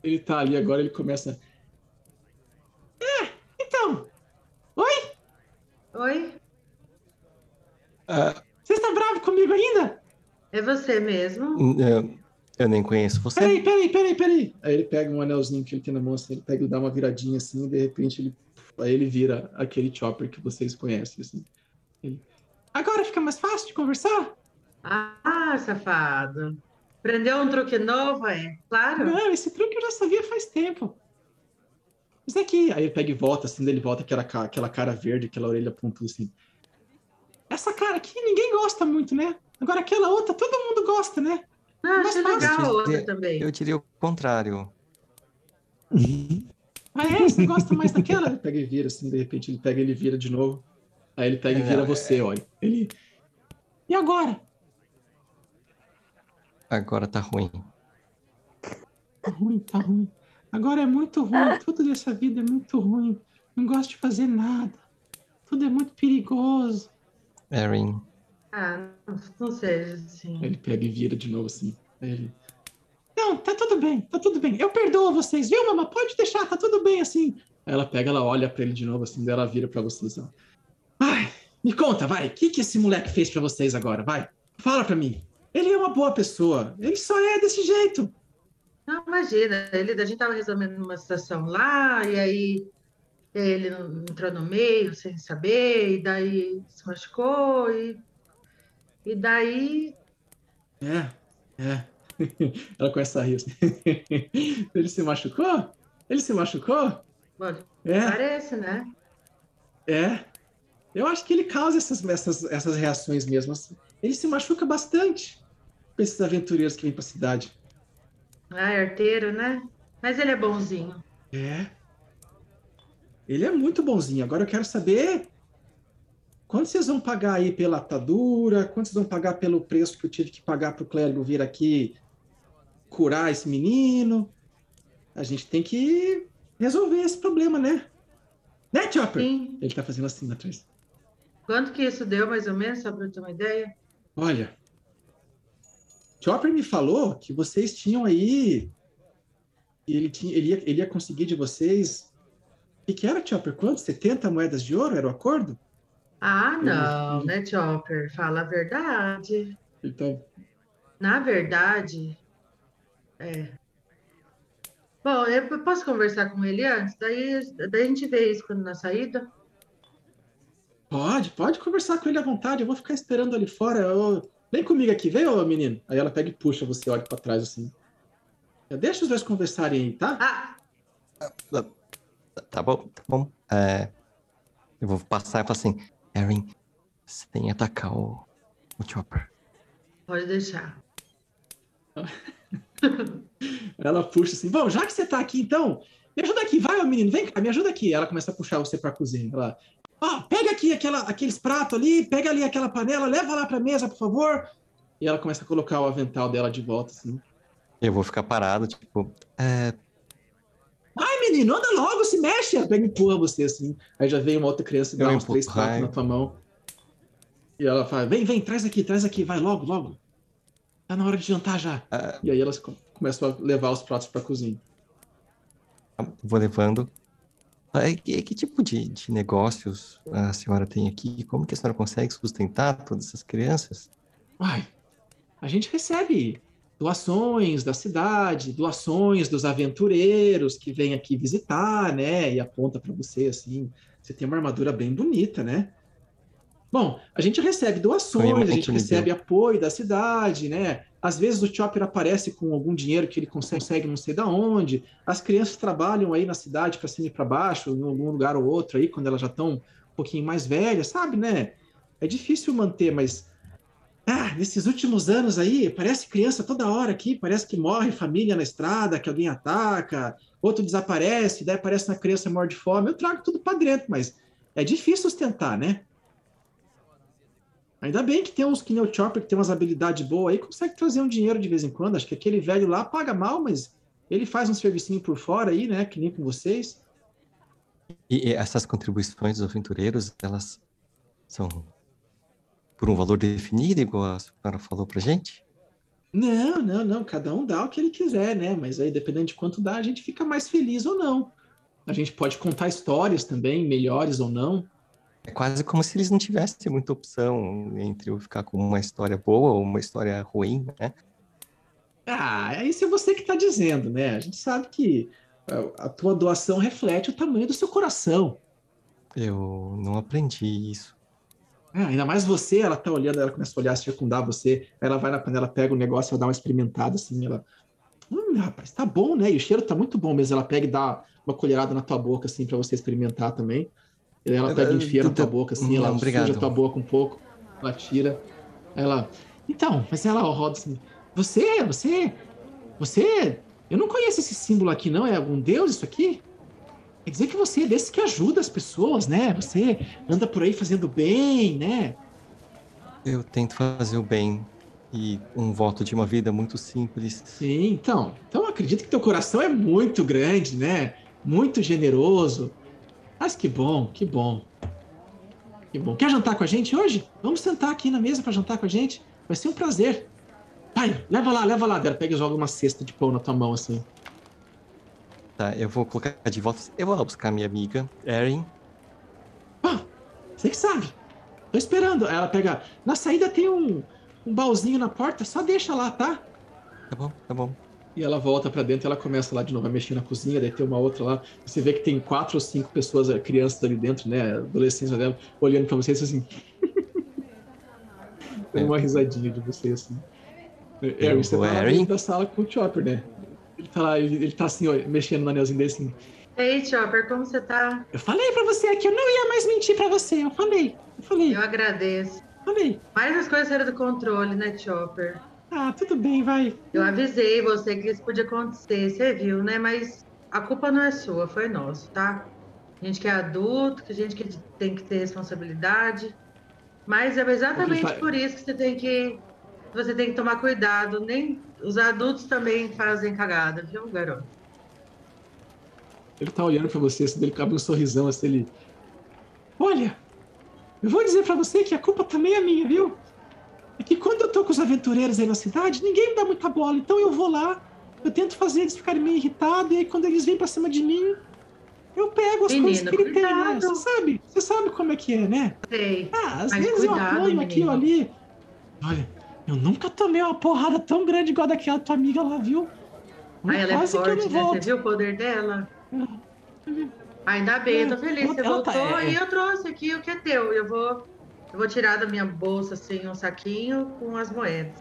Speaker 1: ele tá ali agora, ele começa. É, então. Oi?
Speaker 5: Oi?
Speaker 2: Ah,
Speaker 1: Você está bravo comigo ainda?
Speaker 5: É você mesmo?
Speaker 2: eu, eu nem conheço você.
Speaker 1: Peraí, peraí, peraí, peraí. Aí ele pega um anelzinho que ele tem na mão, assim, ele pega e dá uma viradinha assim, e de repente ele. Aí ele vira aquele chopper que vocês conhecem, assim. Ele, Agora fica mais fácil de conversar?
Speaker 5: Ah, safado. Prendeu um truque novo, é? Claro.
Speaker 1: Não, esse truque eu já sabia faz tempo. Mas é que. Aí ele pega e volta, assim, ele volta aquela, aquela cara verde, aquela orelha pontuda, assim. Essa cara aqui ninguém gosta muito, né? Agora aquela outra, todo mundo gosta, né?
Speaker 5: Ah, achei
Speaker 1: Mas
Speaker 5: legal a outra também.
Speaker 2: Eu diria o contrário.
Speaker 1: Ah, é? Você gosta mais daquela? Ele pega e vira, assim, de repente ele pega e ele vira de novo. Aí ele pega e
Speaker 2: É,
Speaker 1: vira
Speaker 2: é.
Speaker 1: você, olha. Ele. E agora?
Speaker 2: Agora tá ruim.
Speaker 1: Tá ruim, tá ruim. Agora é muito ruim. Tudo dessa vida é muito ruim. Não gosto de fazer nada. Tudo é muito perigoso.
Speaker 2: Erin,
Speaker 5: Ah, não, seja assim.
Speaker 1: Ele pega e vira de novo assim. Ele. Não, tá tudo bem, tá tudo bem. Eu perdoo vocês, viu, mamãe? Pode deixar, tá tudo bem assim. Aí ela pega, ela olha pra ele de novo assim, daí ela vira pra vocês. Ó. Ai, me conta, vai. O que, que esse moleque fez pra vocês agora? Vai. Fala pra mim. Ele é uma boa pessoa. Ele só é desse jeito.
Speaker 5: Não, imagina, ele, a gente tava resolvendo uma situação lá, e aí ele entrou no meio sem saber, e daí se machucou, e, e daí.
Speaker 1: É, é. ela começa a rir assim. ele se machucou? Ele se machucou?
Speaker 5: Bom,
Speaker 1: É.
Speaker 5: parece, né?
Speaker 1: É. Eu acho que ele causa essas, essas, essas reações mesmo. assim. Ele se machuca bastante com esses aventureiros que vêm pra cidade.
Speaker 5: Ah, é arteiro, né? Mas ele é bonzinho.
Speaker 1: É. Ele é muito bonzinho. Agora eu quero saber quanto vocês vão pagar aí pela atadura, quanto vocês vão pagar pelo preço que eu tive que pagar pro clérigo vir aqui curar esse menino. A gente tem que resolver esse problema, né? Né, Chopper?
Speaker 5: Sim.
Speaker 1: Ele tá fazendo assim atrás.
Speaker 5: Quanto que isso deu, mais ou menos, só para eu ter uma ideia?
Speaker 1: Olha, Chopper me falou que vocês tinham aí. Ele, tinha, ele, ia, ele ia conseguir de vocês. O que, que era, Chopper? Quanto? 70 moedas de ouro? Era o acordo?
Speaker 5: Ah, não,
Speaker 1: Uhum.
Speaker 5: né, Chopper? Fala a verdade.
Speaker 1: Ele tá.
Speaker 5: Na verdade, é. Bom, eu posso conversar com ele antes? Daí, daí a gente vê isso quando na saída.
Speaker 1: Pode, pode conversar com ele à vontade. Eu vou ficar esperando ali fora. Ô, Vem comigo aqui, vem, ô menino. Aí ela pega e puxa você, olha pra trás assim. Deixa os dois conversarem aí, tá?
Speaker 5: Ah,
Speaker 2: Tá, bom, tá bom. É, eu vou passar e falar assim, Erin, você tem que atacar o, o Chopper.
Speaker 5: pode deixar.
Speaker 1: Ela puxa assim, bom, já que você tá aqui, então, me ajuda aqui, vai, ô menino, vem cá, me ajuda aqui. Ela começa a puxar você pra cozinha. Ela, ó, pega aqui aquela, aqueles pratos ali, pega ali aquela panela, leva lá pra mesa, por favor. E ela começa a colocar o avental dela de volta, assim.
Speaker 2: Eu vou ficar parado, tipo, é,
Speaker 1: Ai, menino, anda logo, se mexe. Ela pega e empurra você, assim. Aí já vem uma outra criança e dá
Speaker 2: Eu
Speaker 1: uns três pratos na tua mão. E ela fala, vem, vem, traz aqui, traz aqui, vai logo, logo. Tá na hora de jantar já.
Speaker 2: é,
Speaker 1: E aí elas co- começam a levar os pratos pra cozinha.
Speaker 2: vou levando. Que, que tipo de, de negócios a senhora tem aqui? Como que a senhora consegue sustentar todas essas crianças?
Speaker 1: Ai, a gente recebe doações da cidade, doações dos aventureiros que vêm aqui visitar, né? E aponta para você assim, você tem uma armadura bem bonita, né? Bom, a gente recebe doações, a gente recebe apoio da cidade, né? Às vezes o Chopper aparece com algum dinheiro que ele consegue não sei da onde. As crianças trabalham aí na cidade para cima e para baixo, em algum lugar ou outro aí, quando elas já estão um pouquinho mais velhas, sabe, né? É difícil manter, mas ah, nesses últimos anos aí, parece criança toda hora aqui, parece que morre família na estrada, que alguém ataca, outro desaparece, daí aparece uma criança morre de fome. Eu trago tudo para dentro, mas é difícil sustentar, né? Ainda bem que tem uns que nem o Chopper, que tem umas habilidades boas aí, consegue trazer um dinheiro de vez em quando. Acho que aquele velho lá paga mal, mas ele faz um servicinho por fora aí, né? Que nem com vocês.
Speaker 2: E, e essas contribuições dos aventureiros, elas São por um valor definido, igual a senhora falou pra gente?
Speaker 1: Não, não, não. Cada um dá o que ele quiser, né? Mas aí, dependendo de quanto dá, a gente fica mais feliz ou não. A gente pode contar histórias também, melhores ou não.
Speaker 2: É quase como se eles não tivessem muita opção entre eu ficar com uma história boa ou uma história ruim, né?
Speaker 1: Ah, isso é você que está dizendo, né? A gente sabe que a tua doação reflete o tamanho do seu coração.
Speaker 2: Eu não aprendi isso.
Speaker 1: Ah, ainda mais você, ela tá olhando, ela começa a olhar, circundar você, ela vai na panela, pega o negócio, ela dá uma experimentada assim, ela. Hum, rapaz, tá bom, né? E o cheiro tá muito bom mesmo. Ela pega e dá uma colherada na tua boca, assim, para você experimentar também. Ela pega e enfia na tua boca, assim, ela obrigado. suja a tua boca um pouco, ela tira. Ela. Então, mas ela roda assim. Você, você, você. Eu não conheço esse símbolo aqui, não. É algum deus isso aqui? Quer dizer que você é desse que ajuda as pessoas, né? Você anda por aí fazendo bem, né?
Speaker 2: Eu tento fazer o bem e um voto de uma vida muito simples.
Speaker 1: Sim, então. Então acredito que teu coração é muito grande, né? Muito generoso. Mas que bom, que bom. Que bom. Quer jantar com a gente hoje? Vamos sentar aqui na mesa para jantar com a gente. Vai ser um prazer. Pai, leva lá, leva lá. Ela pega e joga uma cesta de pão na tua mão assim.
Speaker 2: Tá, eu vou colocar de volta. Eu vou lá buscar minha amiga, Erin.
Speaker 1: Ah, você que sabe. Tô esperando. Ela pega. Na saída tem um, um baúzinho na porta, só deixa lá, tá?
Speaker 2: Tá bom, tá bom.
Speaker 1: E ela volta para dentro, ela começa lá de novo a mexer na cozinha, daí tem uma outra lá. Você vê que tem quatro ou cinco pessoas, eh, crianças ali dentro, né? Adolescentes dela, olhando para vocês assim. é. uma risadinha de vocês assim. Harry, você tá lá dentro da sala com o Chopper, né? Ele tá lá, ele, ele tá assim, ó, mexendo no anelzinho dele assim.
Speaker 5: Ei, Chopper, como você tá?
Speaker 1: Eu falei pra você que eu não ia mais mentir pra você. Eu falei. Eu falei.
Speaker 5: Eu agradeço.
Speaker 1: Falei.
Speaker 5: Mas as coisas saíram do controle, né, Chopper?
Speaker 1: Ah, tudo bem, vai.
Speaker 5: Eu avisei você que isso podia acontecer, você viu, né? Mas a culpa não é sua, foi nossa, tá? A gente que é adulto, que a gente que tem que ter responsabilidade. Mas é exatamente por isso que você tem que você tem que tomar cuidado. Nem os adultos também fazem cagada, viu, garoto?
Speaker 1: Ele tá olhando para você, assim, ele abre um sorrisão, assim, ele. Olha, eu vou dizer para você que a culpa também é minha, viu? É que quando eu tô com os aventureiros aí na cidade, ninguém me dá muita bola, então eu vou lá, eu tento fazer eles ficarem meio irritados, e aí quando eles vêm pra cima de mim, eu pego as
Speaker 5: menino,
Speaker 1: coisas que ele tem, né? Você sabe, você sabe como é que é, né?
Speaker 5: Sei.
Speaker 1: Ah, às vezes cuidado, eu apanho aqui ou ali. Olha, eu nunca tomei uma porrada tão grande igual daquela tua amiga lá, viu?
Speaker 5: Ah, ela é forte, né? Você viu o poder dela? Ainda bem, eu tô feliz. Você tá- voltou é... e eu trouxe aqui o que é teu. Eu vou, eu vou tirar da minha bolsa, assim, um saquinho com as moedas.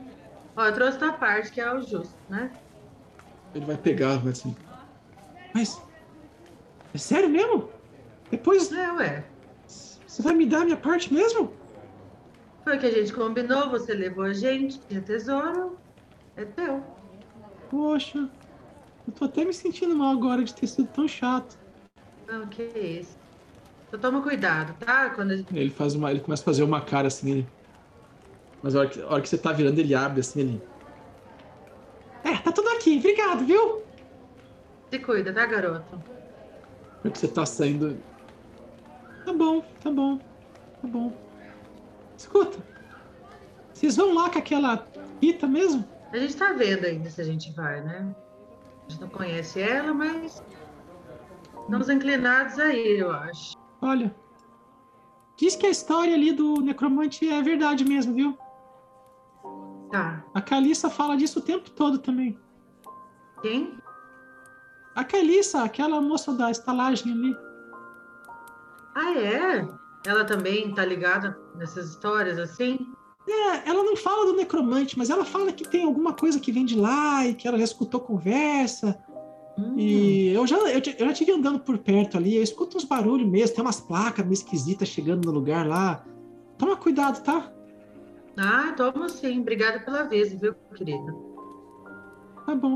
Speaker 5: Ó, eu trouxe tua parte, que é o justo, né?
Speaker 1: Ele vai pegar, vai assim. Mas. É sério mesmo? Depois.
Speaker 5: É, ué.
Speaker 1: Você vai me dar a minha parte mesmo?
Speaker 5: Foi o que a gente combinou, você levou a gente, tinha tesouro, é teu.
Speaker 1: Poxa, eu tô até me sentindo mal agora de ter sido tão chato.
Speaker 5: Não, que isso. Só toma cuidado, tá? Quando gente...
Speaker 1: Ele faz uma. Ele começa a fazer uma cara assim, ele. Mas a hora, que, a hora que você tá virando, ele abre assim, ele. É, tá tudo aqui, obrigado, viu?
Speaker 5: Se cuida, tá, garoto?
Speaker 1: É que você tá saindo. Tá bom, tá bom, tá bom. Escuta, vocês vão lá com aquela Rita mesmo?
Speaker 5: A gente tá vendo ainda se a gente vai, né? A gente não conhece ela, mas estamos inclinados aí, eu acho.
Speaker 1: Olha, diz que a história ali do necromante é verdade mesmo, viu?
Speaker 5: Tá.
Speaker 1: A Calissa fala disso o tempo todo também.
Speaker 5: Quem?
Speaker 1: A Calissa, aquela moça da estalagem ali.
Speaker 5: Ah, é? Ela também tá ligada nessas histórias assim?
Speaker 1: É, ela não fala do necromante, mas ela fala que tem alguma coisa que vem de lá e que ela já escutou conversa. Hum. E eu já, eu, eu já tive andando por perto ali, eu escuto uns barulhos mesmo, tem umas placas meio esquisitas chegando no lugar lá. Toma cuidado, tá?
Speaker 5: Ah, tomo sim. Obrigada pela vez, viu, querida?
Speaker 1: Tá bom,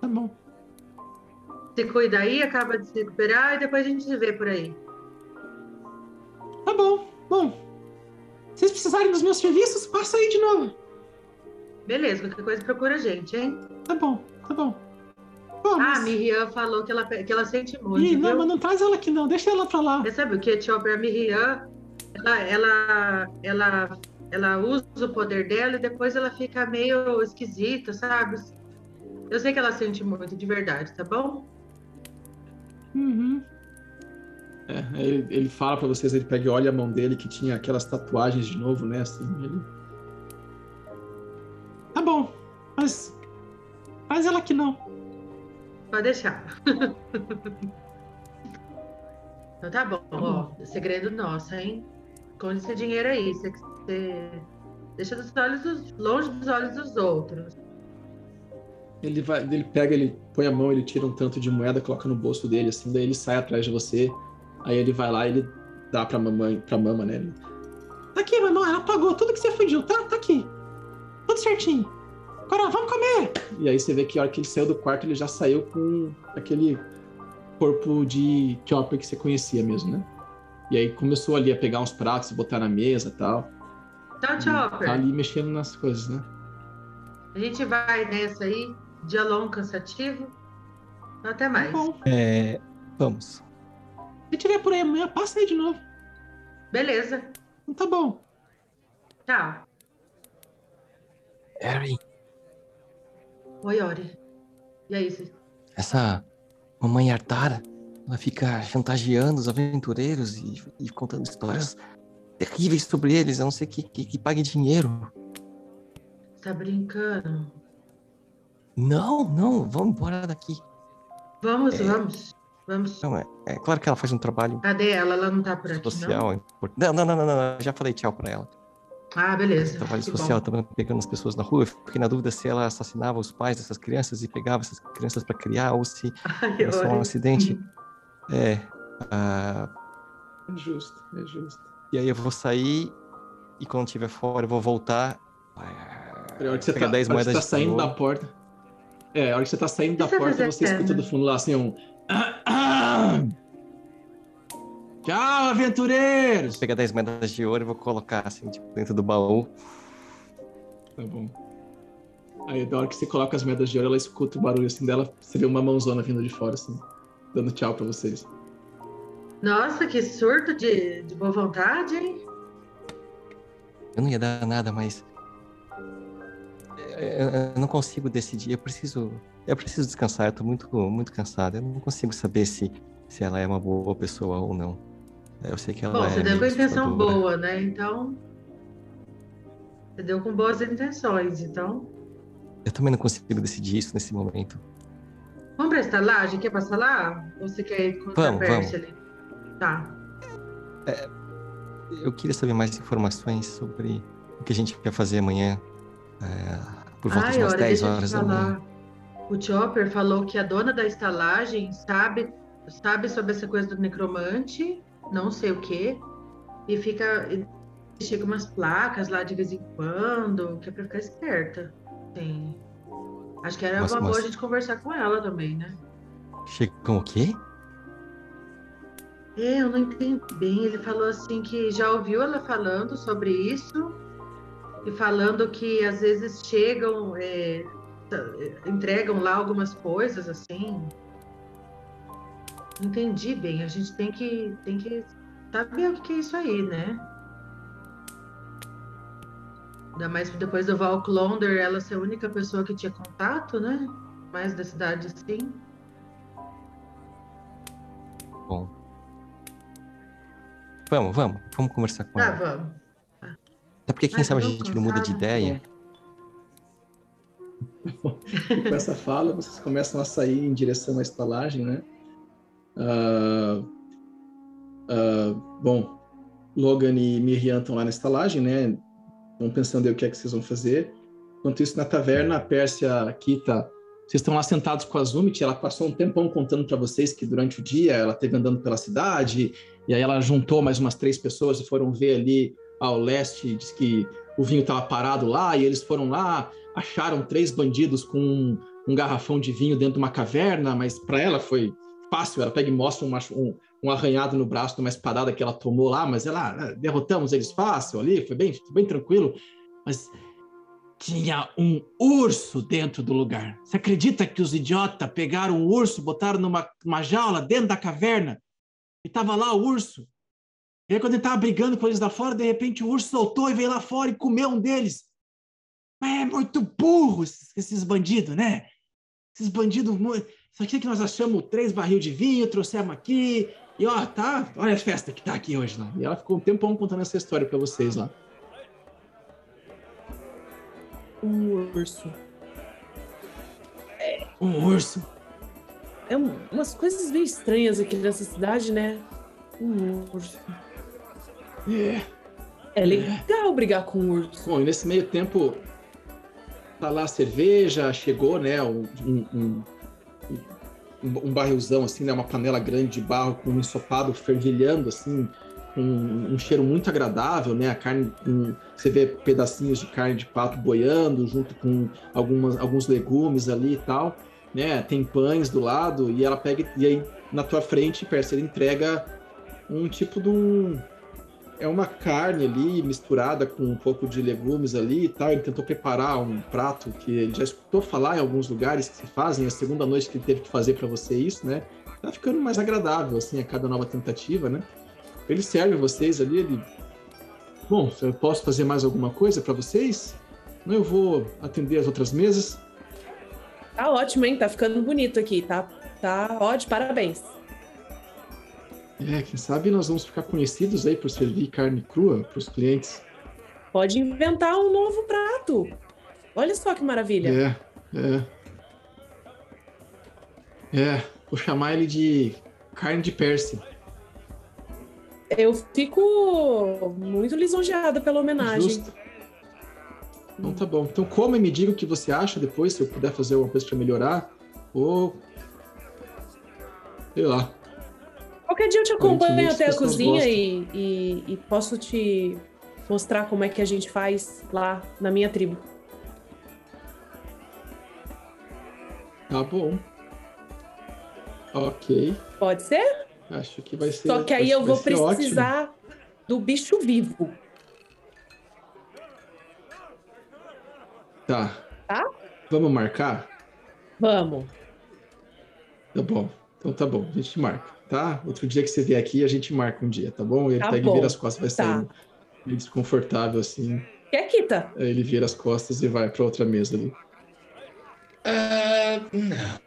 Speaker 1: tá bom.
Speaker 5: Se cuida aí, acaba de se recuperar e depois a gente se vê por aí.
Speaker 1: Tá bom. Bom, se vocês precisarem dos meus serviços, passa aí de novo.
Speaker 5: Beleza, qualquer coisa procura a gente, hein?
Speaker 1: Tá bom, tá
Speaker 5: bom. Ah, a Miriam falou que ela, que ela sente muito.
Speaker 1: Ih, não, mas não traz ela aqui não, deixa ela pra lá.
Speaker 5: Você sabe o que, Chopper? A Miriam, ela, ela, ela, ela usa o poder dela e depois ela fica meio esquisita, sabe? Eu sei que ela sente muito, de verdade, tá bom?
Speaker 1: Uhum. É, ele, ele fala para vocês, ele pega e olha a mão dele que tinha aquelas tatuagens de novo, né? Assim, ele... Tá bom, mas faz ela que não.
Speaker 5: Pode deixar. então tá bom, ó, segredo nosso, hein? Esconde esse dinheiro aí, você, você deixa dos olhos dos, longe dos olhos dos outros.
Speaker 1: Ele vai, ele pega, ele põe a mão, ele tira um tanto de moeda, coloca no bolso dele, assim, daí ele sai atrás de você. Aí ele vai lá e ele dá pra mamãe, pra mama, né? Ele, tá aqui, mamãe, ela pagou tudo que você fugiu, tá? Tá aqui. Tudo certinho. Agora, vamos comer! E aí você vê que a hora que ele saiu do quarto, ele já saiu com aquele corpo de Chopper que você conhecia mesmo, né? E aí começou ali a pegar uns pratos e botar na mesa e tal.
Speaker 5: Tá, Chopper.
Speaker 1: Tá ali mexendo nas coisas, né?
Speaker 5: A gente vai nessa aí, dia longo, cansativo. Até mais.
Speaker 1: Tá bom.
Speaker 2: É, vamos.
Speaker 1: Se tiver por aí amanhã, passa aí de novo.
Speaker 5: Beleza.
Speaker 1: Então tá bom.
Speaker 5: Tchau.
Speaker 2: Harry,
Speaker 5: Oi, Ori. E aí, você...
Speaker 2: essa mamãe Artara, ela fica chantageando os aventureiros e, e contando histórias terríveis sobre eles, a não ser que, que, que pague dinheiro.
Speaker 5: tá brincando?
Speaker 2: Não, não, vamos embora daqui.
Speaker 5: Vamos, vamos. Vamos.
Speaker 2: Não, é, é claro que ela faz um trabalho
Speaker 5: Cadê ela? Ela não tá por aqui, não?
Speaker 2: social. importante. Não, não, não, não, não, já falei tchau pra ela.
Speaker 5: Ah, beleza.
Speaker 2: Trabalho
Speaker 5: Que
Speaker 2: social,
Speaker 5: bom.
Speaker 2: tava pegando as pessoas na rua. Eu fiquei na dúvida se ela assassinava os pais dessas crianças e pegava essas crianças pra criar ou se
Speaker 5: Ai,
Speaker 2: era só um acidente. É. ah,
Speaker 1: É justo, é justo.
Speaker 2: e aí eu vou sair e quando estiver fora eu vou voltar.
Speaker 1: É a hora que você
Speaker 2: Pegar
Speaker 1: tá,
Speaker 2: 10
Speaker 1: a hora que você
Speaker 2: moedas
Speaker 1: tá saindo
Speaker 2: de
Speaker 1: da porta. É, a hora que você tá saindo da porta, você escuta do fundo lá assim um. Tchau, aventureiros!
Speaker 2: Vou pegar 10 moedas de ouro e vou colocar assim, tipo, dentro do baú.
Speaker 1: Tá bom. Aí, da hora que você coloca as moedas de ouro, ela escuta o barulho assim dela. Você vê uma mãozona vindo de fora, assim, dando tchau pra vocês.
Speaker 5: Nossa, que surto de, de boa vontade, hein?
Speaker 2: Eu não ia dar nada, mas. Eu, eu não consigo decidir. Eu preciso. Eu preciso descansar. Eu tô muito, muito cansado. Eu não consigo saber se, se ela é uma boa pessoa ou não. Eu sei que ela
Speaker 5: Bom,
Speaker 2: é.
Speaker 5: você deu com a intenção boa, né? Então. Você deu com boas intenções, então.
Speaker 2: Eu também não consigo decidir isso nesse momento.
Speaker 5: Vamos pra estalagem? Quer passar lá? Ou você quer ir com
Speaker 2: Vamos,
Speaker 5: Pérsia ali? Tá.
Speaker 2: Eu queria saber mais informações sobre o que a gente quer fazer amanhã. é, por volta de
Speaker 5: Ai,
Speaker 2: umas
Speaker 5: olha,
Speaker 2: 10
Speaker 5: deixa eu te
Speaker 2: horas da manhã.
Speaker 5: O Chopper falou que a dona da estalagem sabe, sabe sobre essa coisa do necromante, não sei o quê, e fica. e Chega umas placas lá de vez em quando, que é pra ficar esperta. Sim. Acho que era
Speaker 2: Nossa,
Speaker 5: uma boa
Speaker 2: mas-
Speaker 5: a gente conversar com ela também, né?
Speaker 2: Chega com o quê?
Speaker 5: É, eu não entendi bem. Ele falou assim que já ouviu ela falando sobre isso e falando que às vezes chegam, é, t- entregam lá algumas coisas assim. Entendi bem. A gente tem que, tem que saber o que é isso aí, né? Ainda mais depois do Val Clonder, ela ser a única pessoa que tinha contato, né? Mais da cidade assim.
Speaker 2: Bom. Vamos, vamos. Vamos conversar com
Speaker 5: Tá,
Speaker 2: ela.
Speaker 5: vamos.
Speaker 2: Até porque quem
Speaker 5: Ai,
Speaker 2: sabe a gente não muda de ideia.
Speaker 1: E com essa fala, vocês começam a sair em direção à estalagem, né? Ah, bom, Logan e Miriam estão lá na estalagem, né? Estão pensando aí o que é que vocês vão fazer. Enquanto isso, na taverna, a Pérsia, Kita, vocês estão lá sentados com a Zumit, ela passou um tempão contando para vocês que durante o dia ela esteve andando pela cidade, e aí ela juntou mais umas três pessoas e foram ver ali ao leste, diz que o vinho estava parado lá, e eles foram lá, acharam três bandidos com um, um garrafão de vinho dentro de uma caverna, mas para ela foi fácil, ela pega e mostra uma- um, um arranhado no braço de uma espadada que ela tomou lá, mas ela, ah, derrotamos eles fácil ali, foi bem, bem tranquilo, mas tinha um urso dentro do lugar. Você acredita que os idiotas pegaram um urso, botaram numa, numa jaula dentro da caverna? E tava lá o urso. E aí, quando ele tava brigando com eles lá fora, de repente o urso soltou e veio lá fora e comeu um deles. Mas é muito burro esses, esses bandidos, né? Esses bandidos. Isso aqui que nós achamos três barril de vinho, trouxemos aqui. E ó, tá. Olha a festa que tá aqui hoje lá. E ela ficou um tempão contando essa história pra vocês lá.
Speaker 7: Um urso.
Speaker 1: Um urso.
Speaker 7: É um- umas coisas meio estranhas aqui nessa cidade, né? Um urso.
Speaker 1: É.
Speaker 7: É legal brigar com um urso.
Speaker 1: Bom, e nesse meio tempo, tá lá a cerveja, chegou, né, um, um, um, um barrilzão, assim, né, uma panela grande de barro com um ensopado fervilhando, assim, com um cheiro muito agradável, né, a carne, com- você vê pedacinhos de carne de pato boiando, junto com algumas, alguns legumes ali e tal, né, tem pães do lado, e ela pega, e aí na tua frente, ele entrega um tipo de um é uma carne ali misturada com um pouco de legumes ali e tal. Ele tentou preparar um prato que ele já escutou falar em alguns lugares que se fazem. É a segunda noite que ele teve que fazer para você isso, né? Tá ficando mais agradável assim a cada nova tentativa, né? Ele serve vocês ali. Ele... Bom, eu posso fazer mais alguma coisa para vocês? Não, eu vou atender as outras mesas.
Speaker 7: Tá ótimo, hein? Tá ficando bonito aqui, tá? Tá ótimo, parabéns.
Speaker 1: É, quem sabe nós vamos ficar conhecidos aí por servir carne crua para os clientes.
Speaker 7: Pode inventar um novo prato. Olha só que maravilha.
Speaker 1: É, é. É, vou chamar ele de carne de Percy.
Speaker 7: Eu fico muito lisonjeada pela homenagem.
Speaker 1: Justo. Então tá bom. Então coma e me diga o que você acha depois, se eu puder fazer alguma coisa pra melhorar. Ou. Sei lá.
Speaker 7: Qualquer dia eu te acompanho até a cozinha e, e- e posso te mostrar como é que a gente faz lá na minha tribo.
Speaker 1: Tá bom. Ok.
Speaker 7: Pode ser?
Speaker 1: Acho que vai ser.
Speaker 7: Só que aí eu vou
Speaker 1: ser ótimo.
Speaker 7: precisar do bicho vivo.
Speaker 1: Tá.
Speaker 7: Tá?
Speaker 1: Vamos marcar?
Speaker 7: Vamos.
Speaker 1: Tá bom. Então tá bom. A gente marca, tá? Outro dia que você vier aqui, a gente marca um dia, tá bom? Ele
Speaker 7: Tá
Speaker 1: pega
Speaker 7: bom.
Speaker 1: e vira as costas, vai
Speaker 7: Tá.
Speaker 1: sair meio desconfortável assim.
Speaker 7: Quer, Kita?
Speaker 1: Aí ele vira as costas e vai pra outra mesa ali.
Speaker 6: Ah, não.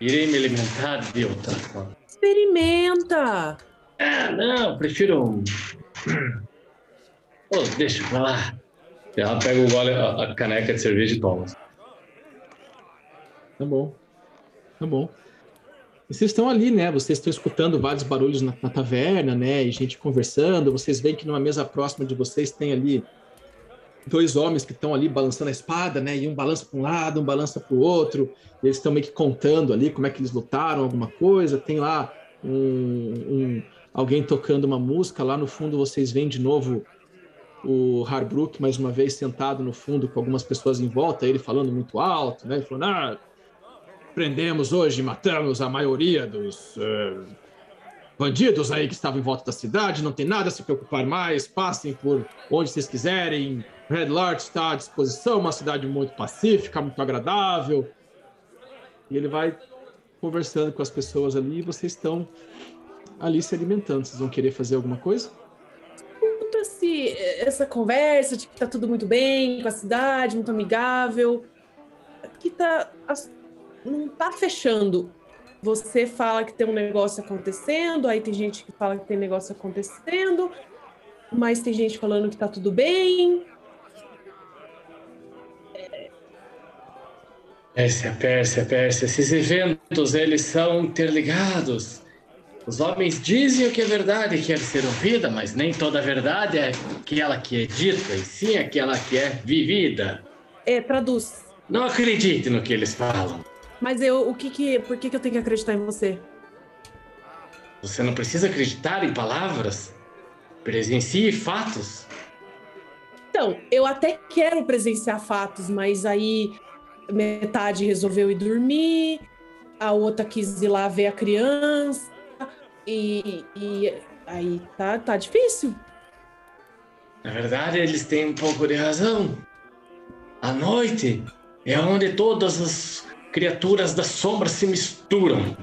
Speaker 6: Irei me alimentar de outra forma.
Speaker 7: Experimenta.
Speaker 6: Ah, não, prefiro um. Oh, deixa pra lá. Ela pega o gole, a, a caneca de cerveja e toma.
Speaker 1: Tá bom. Tá bom. Vocês estão ali, né? Vocês estão escutando vários barulhos na, na taverna, né? E gente conversando. Vocês veem que numa mesa próxima de vocês tem ali dois homens que estão ali balançando a espada, né? E um balança para um lado, um balança para o outro. Eles estão meio que contando ali como é que eles lutaram, alguma coisa. Tem lá um, um- alguém tocando uma música. Lá no fundo vocês veem de novo o Harbrook mais uma vez sentado no fundo com algumas pessoas em volta, ele falando muito alto, né? Ele falando, ah, prendemos hoje, matamos a maioria dos eh, bandidos aí que estavam em volta da cidade, não tem nada a se preocupar mais, passem por onde vocês quiserem. Red Lart está à disposição, uma cidade muito pacífica, muito agradável. E ele vai conversando com as pessoas ali e vocês estão ali se alimentando. Vocês vão querer fazer alguma coisa?
Speaker 7: Esse, essa conversa de que tá tudo muito bem com a cidade, muito amigável. Que tá. as- não tá fechando. Você fala que tem um negócio acontecendo, aí tem gente que fala que tem negócio acontecendo, mas tem gente falando que tá tudo bem.
Speaker 6: Pérsia, Pérsia, Pérsia. Esses eventos, eles são interligados. Os homens dizem o que é verdade quer ser ouvida, mas nem toda verdade é aquela que é dita, e sim aquela que é vivida.
Speaker 7: É, traduz.
Speaker 6: Não acredite no que eles falam.
Speaker 7: Mas eu, o que que, por que que eu tenho que acreditar em você?
Speaker 6: Você não precisa acreditar em palavras. Presencie fatos.
Speaker 7: Então, eu até quero presenciar fatos, mas aí metade resolveu ir dormir, a outra quis ir lá ver a criança, e, e aí tá, tá difícil.
Speaker 6: Na verdade, eles têm um pouco de razão. A noite é onde todas as criaturas das sombras se misturam.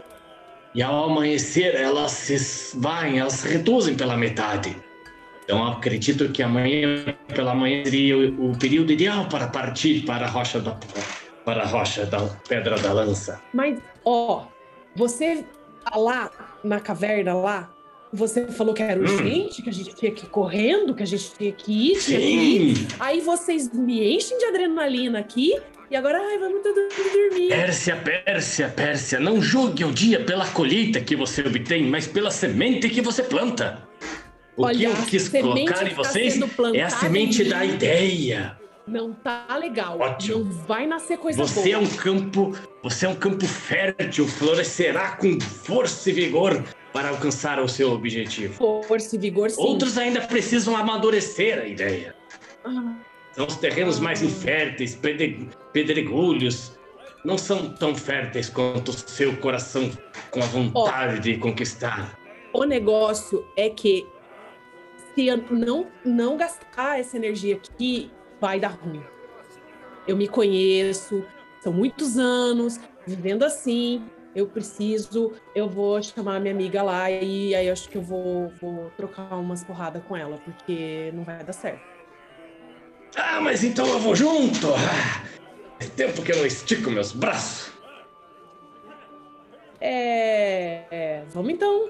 Speaker 6: e ao amanhecer elas se esvaem, elas se reduzem pela metade. Então acredito que amanhã pela manhã seria o, o período ideal para partir para a rocha da para a rocha da pedra da lança.
Speaker 7: Mas, ó, você tá lá na caverna lá, você falou que era
Speaker 6: Hum.
Speaker 7: urgente, que a gente tinha que ir correndo, que a gente tinha que ir, tinha que ir.
Speaker 6: Sim!
Speaker 7: Aí vocês me enchem de adrenalina aqui e agora, ai, vamos todo mundo dormir.
Speaker 6: Pérsia, Pérsia, Pérsia, não julgue o dia pela colheita que você obtém, mas pela semente que você planta. O que
Speaker 7: Olha,
Speaker 6: eu
Speaker 7: a
Speaker 6: quis colocar em
Speaker 7: que tá
Speaker 6: vocês é a semente
Speaker 7: em
Speaker 6: da ideia.
Speaker 7: Não tá legal.
Speaker 6: Ótimo.
Speaker 7: Não vai nascer coisa
Speaker 6: Você é
Speaker 7: boa.
Speaker 6: um campo, você é um campo fértil, florescerá com força e vigor para alcançar o seu objetivo.
Speaker 7: Força e vigor, sim.
Speaker 6: Outros ainda precisam amadurecer a ideia.
Speaker 7: Ah,
Speaker 6: São os terrenos mais inférteis, pedregulhos. Não são tão férteis quanto o seu coração com a vontade de conquistar.
Speaker 7: o negócio é que se eu não, não gastar essa energia aqui, vai dar ruim. Eu me conheço, são muitos anos vivendo assim. Eu preciso, eu vou chamar minha amiga lá e aí acho que eu vou, vou trocar umas porradas com ela, porque não vai dar certo.
Speaker 6: Ah, mas então eu vou junto! Ah, tempo que eu não estico meus braços.
Speaker 7: É. é, vamos então.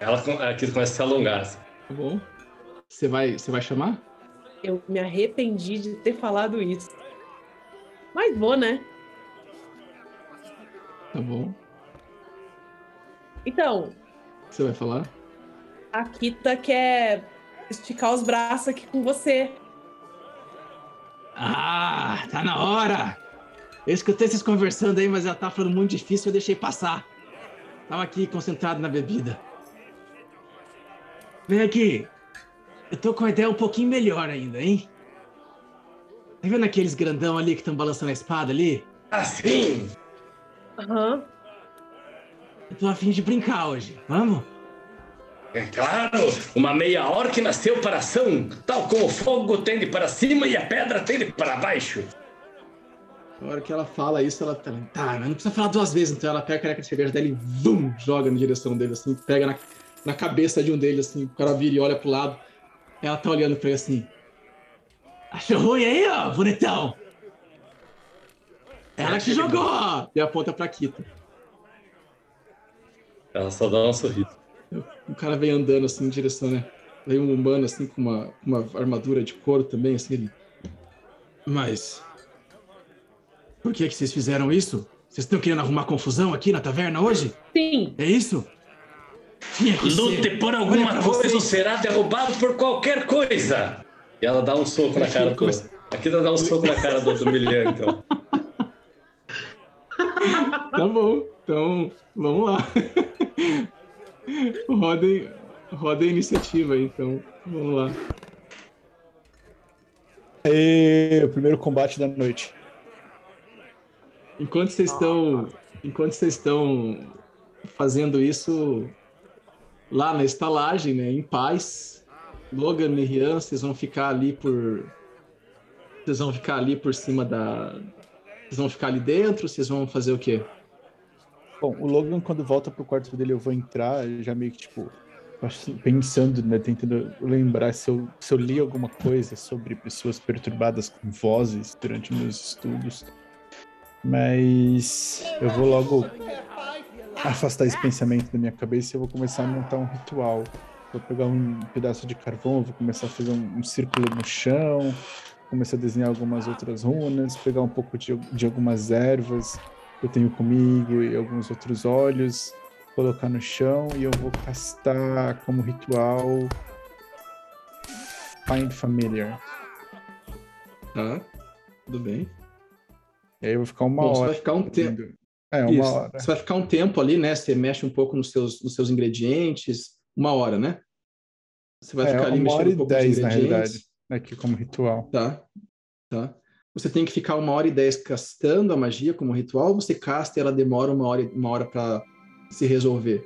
Speaker 6: Ela, com- ela quis começar a se alongar. assim.
Speaker 1: Tá bom? Você vai, você vai chamar?
Speaker 7: Eu me arrependi de ter falado isso. Mas vou, né?
Speaker 1: Tá bom.
Speaker 7: Então,
Speaker 1: O que você vai falar?
Speaker 7: a Kita quer esticar os braços aqui com você.
Speaker 1: Ah, tá na hora! Eu escutei vocês conversando aí, mas ela tá falando muito difícil, eu deixei passar. Tava aqui concentrado na bebida. Vem aqui. Eu tô com a ideia um pouquinho melhor ainda, hein? Tá vendo aqueles grandão ali que estão balançando a espada ali?
Speaker 6: Assim!
Speaker 7: Aham.
Speaker 1: Eu tô afim de brincar hoje. Vamos?
Speaker 6: É claro, uma meia hora que nasceu para ação, tal como o fogo tende para cima e a pedra tende para baixo.
Speaker 1: Na hora que ela fala isso, ela tá, tá, mas não precisa falar duas vezes, então ela pega a caneca de cerveja dela e vum, joga na direção dele, assim, pega na, na cabeça de um deles, assim, o cara vira e olha pro lado. Ela tá olhando pra ele assim. Achou ruim aí, ó, bonitão? Ela que jogou! E aponta pra Kita.
Speaker 6: Ela só dá um sorriso.
Speaker 1: O cara vem andando assim em direção, né? Vem um humano assim com uma, uma armadura de couro também, assim, ele. Mas. Por que que vocês fizeram isso? Vocês estão querendo arrumar confusão aqui na taverna hoje?
Speaker 7: Sim.
Speaker 1: É isso?
Speaker 6: Lute
Speaker 1: ser.
Speaker 6: por alguma coisa
Speaker 1: vocês.
Speaker 6: ou será derrubado por qualquer coisa. E ela dá um soco na cara do. Aqui ela dá um soco na cara do, do Milian, então.
Speaker 1: Tá bom, então vamos lá. Rodem, rodem a iniciativa aí, então vamos lá.
Speaker 3: E o primeiro combate da noite.
Speaker 1: Enquanto vocês estão, enquanto vocês estão fazendo isso lá na estalagem, né, em paz, Logan e Rian, vocês vão ficar ali por, vocês vão ficar ali por cima da, vocês vão ficar ali dentro, vocês vão fazer o quê?
Speaker 3: Bom, o Logan, quando volta pro quarto dele, eu vou entrar, já meio que, tipo, pensando, né, tentando lembrar se eu, se eu li alguma coisa sobre pessoas perturbadas com vozes durante meus estudos. Mas eu vou logo afastar esse pensamento da minha cabeça e eu vou começar a montar um ritual. Vou pegar um pedaço de carvão, vou começar a fazer um, um círculo no chão, começar a desenhar algumas outras runas, pegar um pouco de, de algumas ervas que eu tenho comigo e alguns outros olhos, colocar no chão e eu vou castar como ritual Find Familiar.
Speaker 1: Tá, tudo bem.
Speaker 3: E aí eu vou ficar uma
Speaker 1: Bom, você
Speaker 3: hora.
Speaker 1: vai ficar um tempo.
Speaker 3: É, uma
Speaker 1: Isso.
Speaker 3: hora.
Speaker 1: Você vai ficar um tempo ali, né? Você mexe um pouco nos seus, nos seus ingredientes, uma hora, né? Você vai
Speaker 3: É,
Speaker 1: ficar ali
Speaker 3: uma
Speaker 1: mexendo
Speaker 3: hora
Speaker 1: um
Speaker 3: e
Speaker 1: pouco
Speaker 3: dez,
Speaker 1: nos
Speaker 3: na
Speaker 1: ingredientes.
Speaker 3: realidade. Aqui como ritual.
Speaker 1: Tá, tá. Você tem que ficar uma hora e dez castando a magia como ritual, ou você casta e ela demora uma hora, uma hora para se resolver.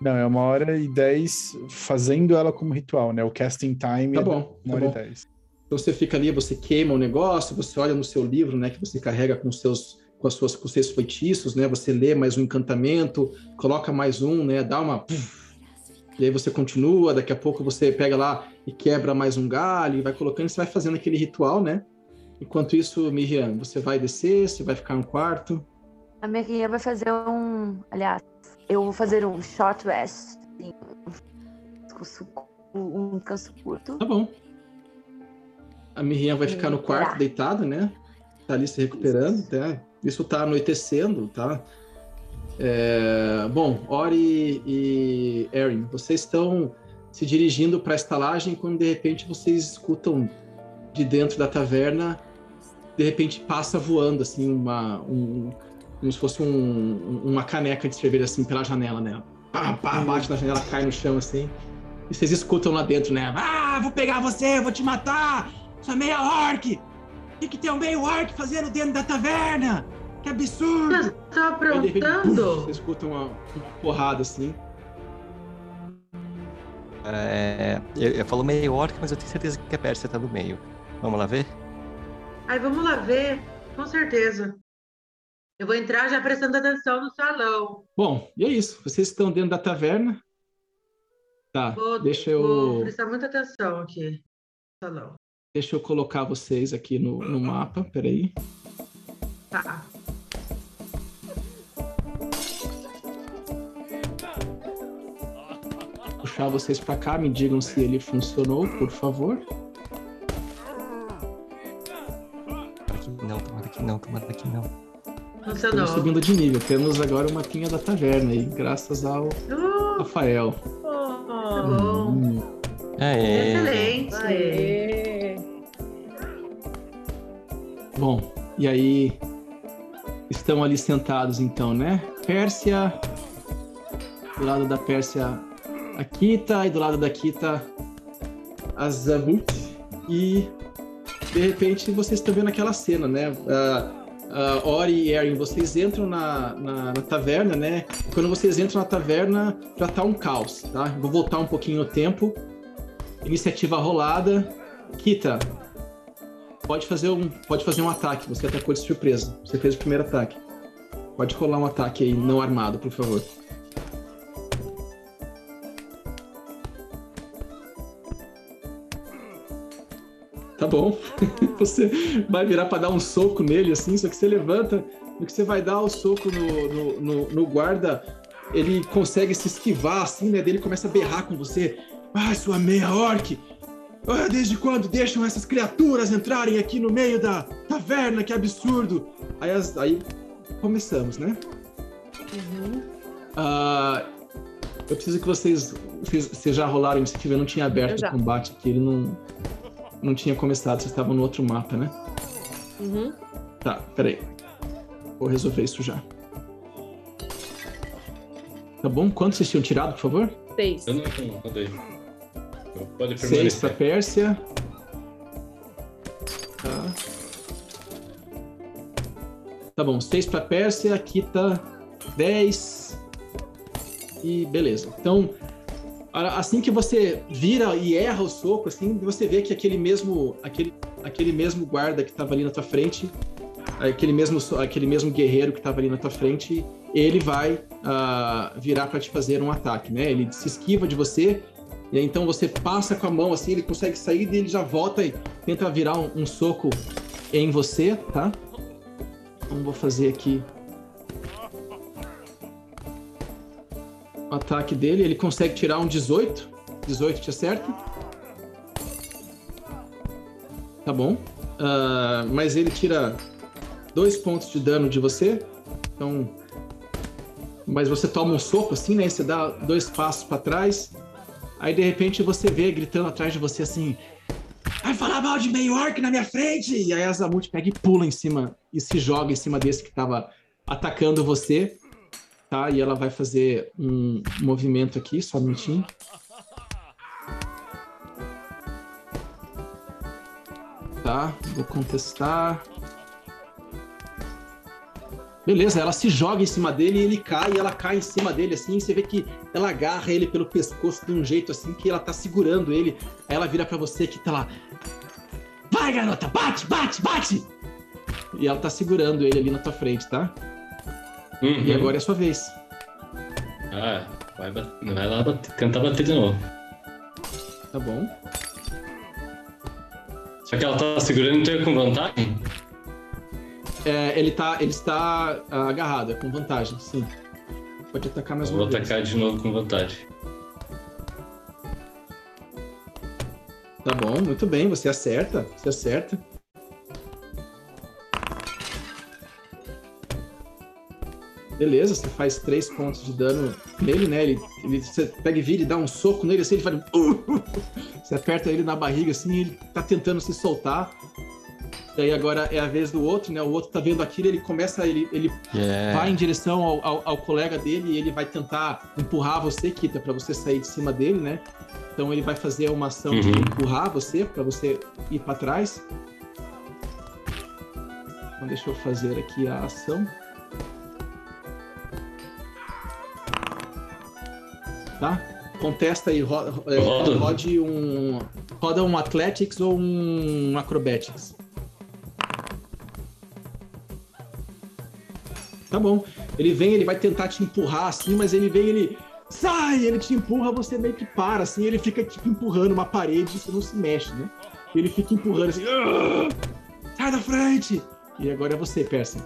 Speaker 3: Não, é uma hora e dez fazendo ela como ritual, né? O casting time
Speaker 1: Tá
Speaker 3: é
Speaker 1: bom,
Speaker 3: uma
Speaker 1: tá
Speaker 3: hora
Speaker 1: bom.
Speaker 3: e dez.
Speaker 1: Então você fica ali, você queima o negócio, você olha no seu livro, né, que você carrega com seus com, as suas, com seus feitiços, né? Você lê mais um encantamento, coloca mais um, né? Dá uma. E aí você continua, daqui a pouco você pega lá e quebra mais um galho, e vai colocando, você vai fazendo aquele ritual, né? Enquanto isso, Miriam, você vai descer, você vai ficar no quarto.
Speaker 4: A Miriam vai fazer um. Aliás, eu vou fazer um short rest. Assim, um canso curto.
Speaker 1: Tá bom. A Miriam vai ficar no quarto, deitada, né? Tá ali se recuperando, isso. Tá? Isso tá anoitecendo, tá? É... Bom, Ori e Erin, vocês estão se dirigindo para a estalagem quando de repente vocês escutam de dentro da taverna, de repente passa voando assim uma um, como se fosse um, uma caneca de cerveja assim pela janela, né? Pá, pá, bate na janela, cai no chão assim. E vocês escutam lá dentro, né? Ah, vou pegar você, vou te matar! Sua meia orc! O que, que tem um meio orc fazendo dentro da taverna? Que absurdo!
Speaker 5: Você tá aprontando?
Speaker 1: Você escuta uma, uma porrada assim.
Speaker 2: É, eu, eu, falo meio orc, mas eu tenho certeza que a Pérsia tá no meio. Vamos lá ver?
Speaker 5: Ai, vamos lá ver, com certeza. Eu vou entrar já prestando atenção no salão.
Speaker 1: Bom, e é isso. Vocês estão dentro da taverna. Tá, vou, deixa eu.
Speaker 5: Vou prestar muita atenção aqui no salão.
Speaker 1: Deixa eu colocar vocês aqui no, no mapa, peraí.
Speaker 5: Tá.
Speaker 1: Puxar vocês para cá, me digam se ele funcionou, por favor.
Speaker 2: Não, tomara que não, tomara que não.
Speaker 5: Funcionou.
Speaker 1: Estamos subindo de nível. Temos agora uma pinha da taverna aí, graças ao uh! Rafael.
Speaker 5: Oh, tá bom. Hum.
Speaker 2: Aê.
Speaker 5: Excelente.
Speaker 7: Aê.
Speaker 1: Bom, e aí estão ali sentados então, né? Pérsia, do lado da Pérsia a Kita e do lado da Kita a Zamut e de repente vocês estão vendo aquela cena, né? Uh, uh, Ori e Erin, vocês entram na, na, na, taverna, né? Quando vocês entram na taverna, já tá um caos, tá? Vou voltar um pouquinho no tempo. Iniciativa rolada. Kita, pode fazer um, pode fazer um ataque. Você atacou de surpresa. Você fez o primeiro ataque. Pode rolar um ataque aí, não armado, por favor. Tá bom. você vai virar para dar um soco nele, assim, só que você levanta, no que você vai dar o soco no, no, no, no guarda, ele consegue se esquivar, assim, né? Dele começa a berrar com você. Ah, sua meia orc! Ah, desde quando deixam essas criaturas entrarem aqui no meio da taverna? Que absurdo! Aí, as, aí começamos, né?
Speaker 7: Uhum.
Speaker 1: Uh, eu preciso que vocês, vocês já rolaram iniciativa. Eu não tinha aberto o combate aqui, ele não, não tinha começado. Vocês estavam no outro mapa, né?
Speaker 7: Uhum.
Speaker 1: Tá, peraí. Vou resolver isso já. Tá bom? Quanto vocês tinham tirado, por favor?
Speaker 7: Seis.
Speaker 6: Eu não, não, Pode
Speaker 1: Seis para Pérsia. Tá. Tá bom, seis para Pérsia, Kita 10. E beleza. Então, assim que você vira e erra o soco, assim, você vê que aquele mesmo, aquele, aquele mesmo guarda que estava ali na tua frente, aquele mesmo, aquele mesmo guerreiro que estava ali na tua frente, ele vai uh, virar para te fazer um ataque, né? Ele se esquiva de você e aí, então você passa com a mão assim, ele consegue sair e ele já volta e tenta virar um, um soco em você, tá? Então vou fazer aqui ataque dele. Ele consegue tirar um 18. 18 te acerta. Tá bom. Uh, mas ele tira dois pontos de dano de você. Então. Mas você toma um soco assim, né? Você dá dois passos para trás Aí de repente você vê gritando atrás de você assim: Vai falar mal de meio orc na minha frente! E aí a Zamut pega e pula em cima e se joga em cima desse que estava atacando você. Tá? E ela vai fazer um movimento aqui, só um minutinho. Tá, vou contestar. Beleza, ela se joga em cima dele e ele cai, e ela cai em cima dele assim, e você vê que ela agarra ele pelo pescoço de um jeito assim que ela tá segurando ele. Aí ela vira para você que tá lá. Vai, garota, bate, bate, bate! E ela tá segurando ele ali na tua frente, tá?
Speaker 6: Uhum.
Speaker 1: E agora é a sua vez.
Speaker 6: Ah, vai, vai lá bater- tentar bater de novo.
Speaker 1: Tá bom.
Speaker 6: Só que ela tá segurando, então é com vantagem?
Speaker 1: É, ele, tá, ele está ah, agarrado, é com vantagem, sim. Pode atacar mais
Speaker 6: Eu
Speaker 1: uma
Speaker 6: vou
Speaker 1: vez.
Speaker 6: atacar de novo com vantagem.
Speaker 1: Tá bom, muito bem, você acerta, você acerta. Beleza, você faz três pontos de dano nele, né? Ele, ele- você pega e vira e dá um soco nele, assim, ele faz. Você aperta ele na barriga, assim, ele tá tentando se soltar. E aí agora é a vez do outro, né? O outro tá vendo aquilo, ele começa, ele, ele
Speaker 2: É.
Speaker 1: vai em direção ao, ao- ao colega dele e ele vai tentar empurrar você, Kita, pra você sair de cima dele, né? Então ele vai fazer uma ação de
Speaker 6: Uhum.
Speaker 1: empurrar você, pra você ir pra trás. Então deixa eu fazer aqui a ação. Tá? Contesta aí, ro é,
Speaker 6: Rodo.
Speaker 1: rode um. Roda um Athletics ou um Acrobatics. Tá bom. Ele vem, ele vai tentar te empurrar assim, mas ele vem, ele sai, ele te empurra, você meio que para, assim, ele fica tipo empurrando uma parede e você não se mexe, né? Ele fica empurrando assim, "Ah! sai da frente! E agora é você, Percy.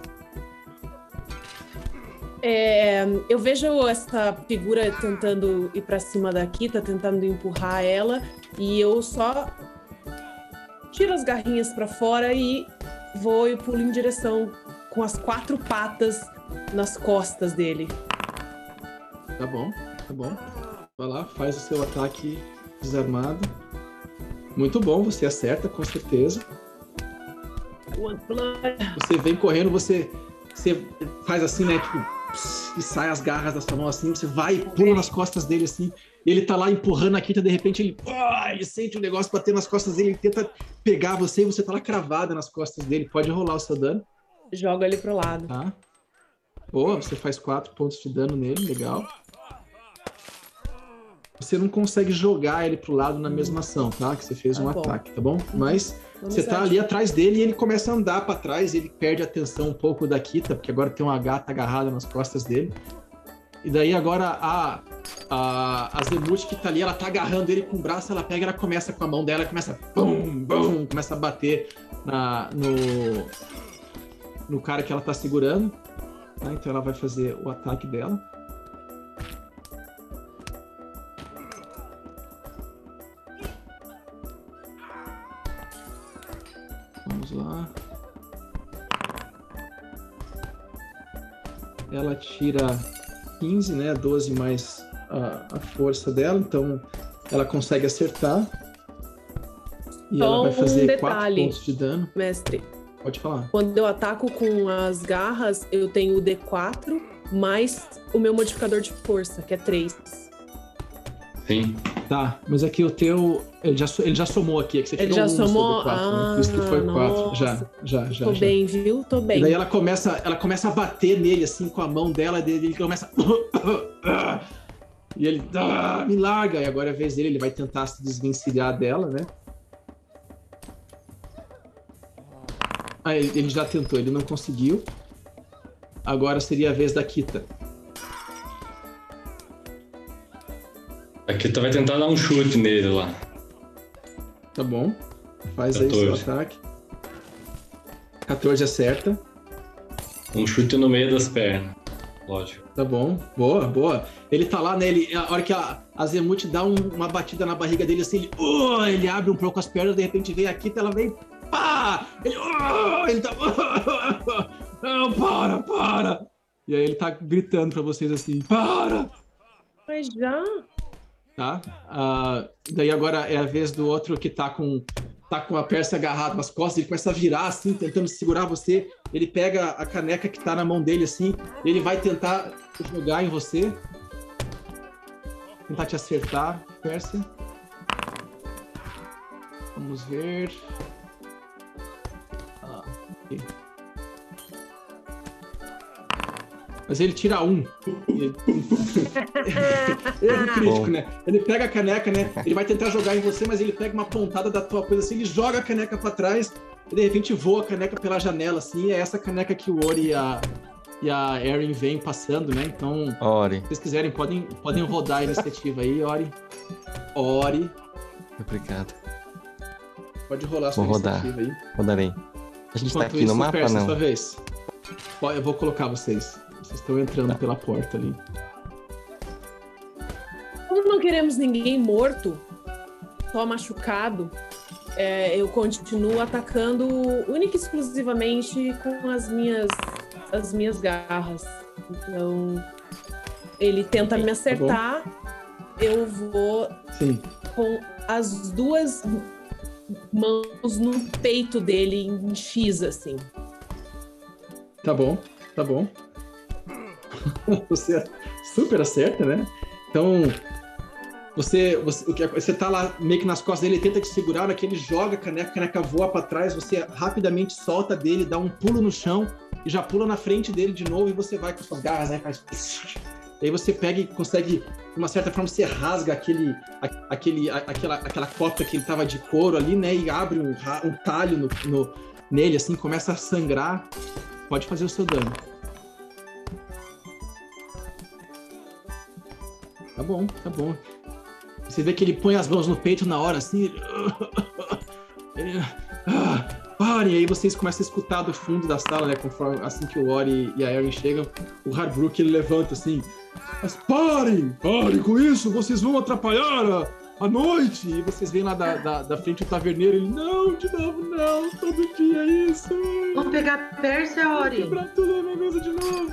Speaker 7: É, eu vejo essa figura tentando ir pra cima da Kita, tentando empurrar ela, e eu só tiro as garrinhas pra fora e vou e pulo em direção com as quatro patas nas costas dele.
Speaker 1: Tá bom, tá bom. Vai lá, faz o seu ataque desarmado. Muito bom, você acerta, com certeza. Você vem correndo, você, você faz assim, né? Tipo, pss, e sai as garras da sua mão assim, você vai e pula nas costas dele assim. Ele tá lá empurrando a Kita, de repente ele, ah, ele sente o negócio bater nas costas dele, ele tenta pegar você e você tá lá cravada nas costas dele. Pode rolar o seu dano,
Speaker 7: Joga ele pro lado.
Speaker 1: tá? Boa, você faz quatro pontos de dano nele, legal. Você não consegue jogar ele pro lado na mesma ação, tá? Que você fez
Speaker 7: Tá
Speaker 1: um
Speaker 7: bom.
Speaker 1: ataque, tá bom? Mas você tá ali atrás dele e ele começa a andar pra trás, ele perde a atenção um pouco da Kita, porque agora tem uma gata agarrada nas costas dele. E daí agora a a, a Zemut que tá ali, ela tá agarrando ele com o braço, ela pega, ela começa com a mão dela, começa bum, bum, começa a bater na, no no cara que ela tá segurando. tá? Então ela vai fazer o ataque dela. Vamos lá. Ela tira 15, né? 12 mais a, a força dela, então ela consegue acertar. E
Speaker 7: Só
Speaker 1: ela vai
Speaker 7: um
Speaker 1: fazer 4
Speaker 7: detalhe.
Speaker 1: pontos de dano.
Speaker 7: Mestre,
Speaker 1: Pode falar.
Speaker 7: quando eu ataco com as garras, eu tenho o D4 mais o meu modificador de força, que é 3.
Speaker 6: Sim.
Speaker 1: Tá, mas aqui o teu. Ele já, ele já somou aqui, é que você
Speaker 7: Ele já
Speaker 1: um
Speaker 7: somou?
Speaker 1: D4, né?
Speaker 7: Ah,
Speaker 1: Por isso que foi 4.
Speaker 7: nossa.
Speaker 1: Já, já, já.
Speaker 7: Tô
Speaker 1: já.
Speaker 7: bem, viu? Tô
Speaker 1: E
Speaker 7: bem.
Speaker 1: daí ela começa, ela começa a bater nele assim com a mão dela, dele, ele começa. E ele ah, me larga. E agora é a vez dele, ele vai tentar se desvencilhar dela, né? Ah, ele, ele já tentou, ele não conseguiu. Agora seria a vez da Kita.
Speaker 6: Aqui tu vai tentar dar um chute nele lá.
Speaker 1: Tá bom. Faz aí seu
Speaker 6: 14.
Speaker 1: ataque. 14 acerta.
Speaker 6: Um chute no meio das pernas. Lógico.
Speaker 1: Tá bom, boa, boa. Ele tá lá, né? Ele, a hora que a, a Zemut dá um- uma batida na barriga dele, assim, ele, oh, ele abre um pouco as pernas, de repente vem aqui, ela vem, pá! Ele, oh, ele tá, não, para, para! E aí ele tá gritando pra vocês assim, para!
Speaker 7: Mas já?
Speaker 1: Tá? Ah, daí agora é a vez do outro que tá com, tá com a persa agarrada nas costas, ele começa a virar assim, tentando segurar você. Ele pega a caneca que tá na mão dele assim, ele vai tentar jogar em você. Tentar te acertar, Persa. Vamos ver. Ah, ok. Mas ele tira um. Ele- Erro crítico,
Speaker 2: Bom.
Speaker 1: né? Ele pega a caneca, né? Ele vai tentar jogar em você, mas ele pega uma pontada da tua coisa assim, ele joga a caneca pra trás e de repente voa a caneca pela janela, assim, e é essa caneca que o Ori e a, e a Erin vem passando, né? Então,
Speaker 2: Ori.
Speaker 1: se vocês quiserem, podem, podem rodar a iniciativa aí, Ori. Ori.
Speaker 2: Obrigado.
Speaker 1: Pode rolar a sua
Speaker 2: Vou rodar.
Speaker 1: iniciativa aí.
Speaker 2: Rodarei. A gente tá
Speaker 1: Enquanto
Speaker 2: aqui
Speaker 1: isso,
Speaker 2: no mapa,
Speaker 1: Persa,
Speaker 2: não?
Speaker 1: sua vez. Eu vou colocar vocês. Vocês estão entrando
Speaker 2: Tá.
Speaker 1: pela porta ali.
Speaker 7: Como não queremos ninguém morto, só machucado, é, eu continuo atacando única e exclusivamente com as minhas, as minhas garras. Então, ele tenta me acertar, eu vou
Speaker 1: Sim.
Speaker 7: com as duas mãos no peito dele em X, assim.
Speaker 1: Tá bom, tá bom. você super acerta, né? Então, você, você, que- você tá lá meio que nas costas dele, ele tenta te segurar, na que ele joga a caneca, a caneca voa pra trás, você rapidamente solta dele, dá um pulo no chão e já pula na frente dele de novo e você vai com suas garras, né? Faz... Aí você pega e consegue, de uma certa forma, você rasga aquele, aquele, aquela, aquela cota que ele tava de couro ali, né? E abre um, um talho no, no- nele, assim, começa a sangrar. Pode fazer o seu dano. Tá bom, tá bom. Você vê que ele põe as mãos no peito na hora, assim. Ele... ele... Ah, parem! Aí vocês começam a escutar do fundo da sala, né? Conforme, assim que o Ori e a Erin chegam, o Harbrook ele levanta assim. Mas parem! Parem com isso! Vocês vão atrapalhar a, a noite! E vocês veem lá da, da, da frente o taverneiro, ele, não, de novo, não, todo dia é isso!
Speaker 5: Vamos pegar a Pérsia, Ori.
Speaker 1: quebrar tudo a mesa de novo.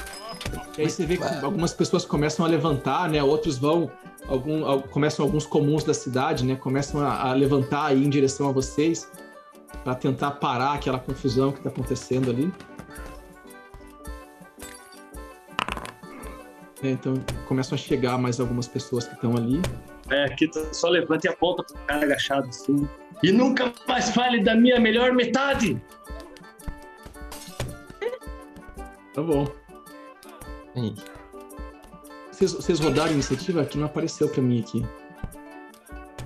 Speaker 1: E aí você vê que algumas pessoas começam a levantar, né? Outros vão, algum, al- começam alguns comuns da cidade, né? Começam a, a levantar aí em direção a vocês para tentar parar aquela confusão que tá acontecendo ali. É, então começam a chegar mais algumas pessoas que estão ali.
Speaker 6: É, aqui tu só levanta e aponta pro cara agachado assim. E nunca mais fale da minha melhor metade!
Speaker 1: Tá bom.
Speaker 2: Ih,
Speaker 1: Vocês, vocês rodaram a iniciativa? Que não apareceu para mim aqui.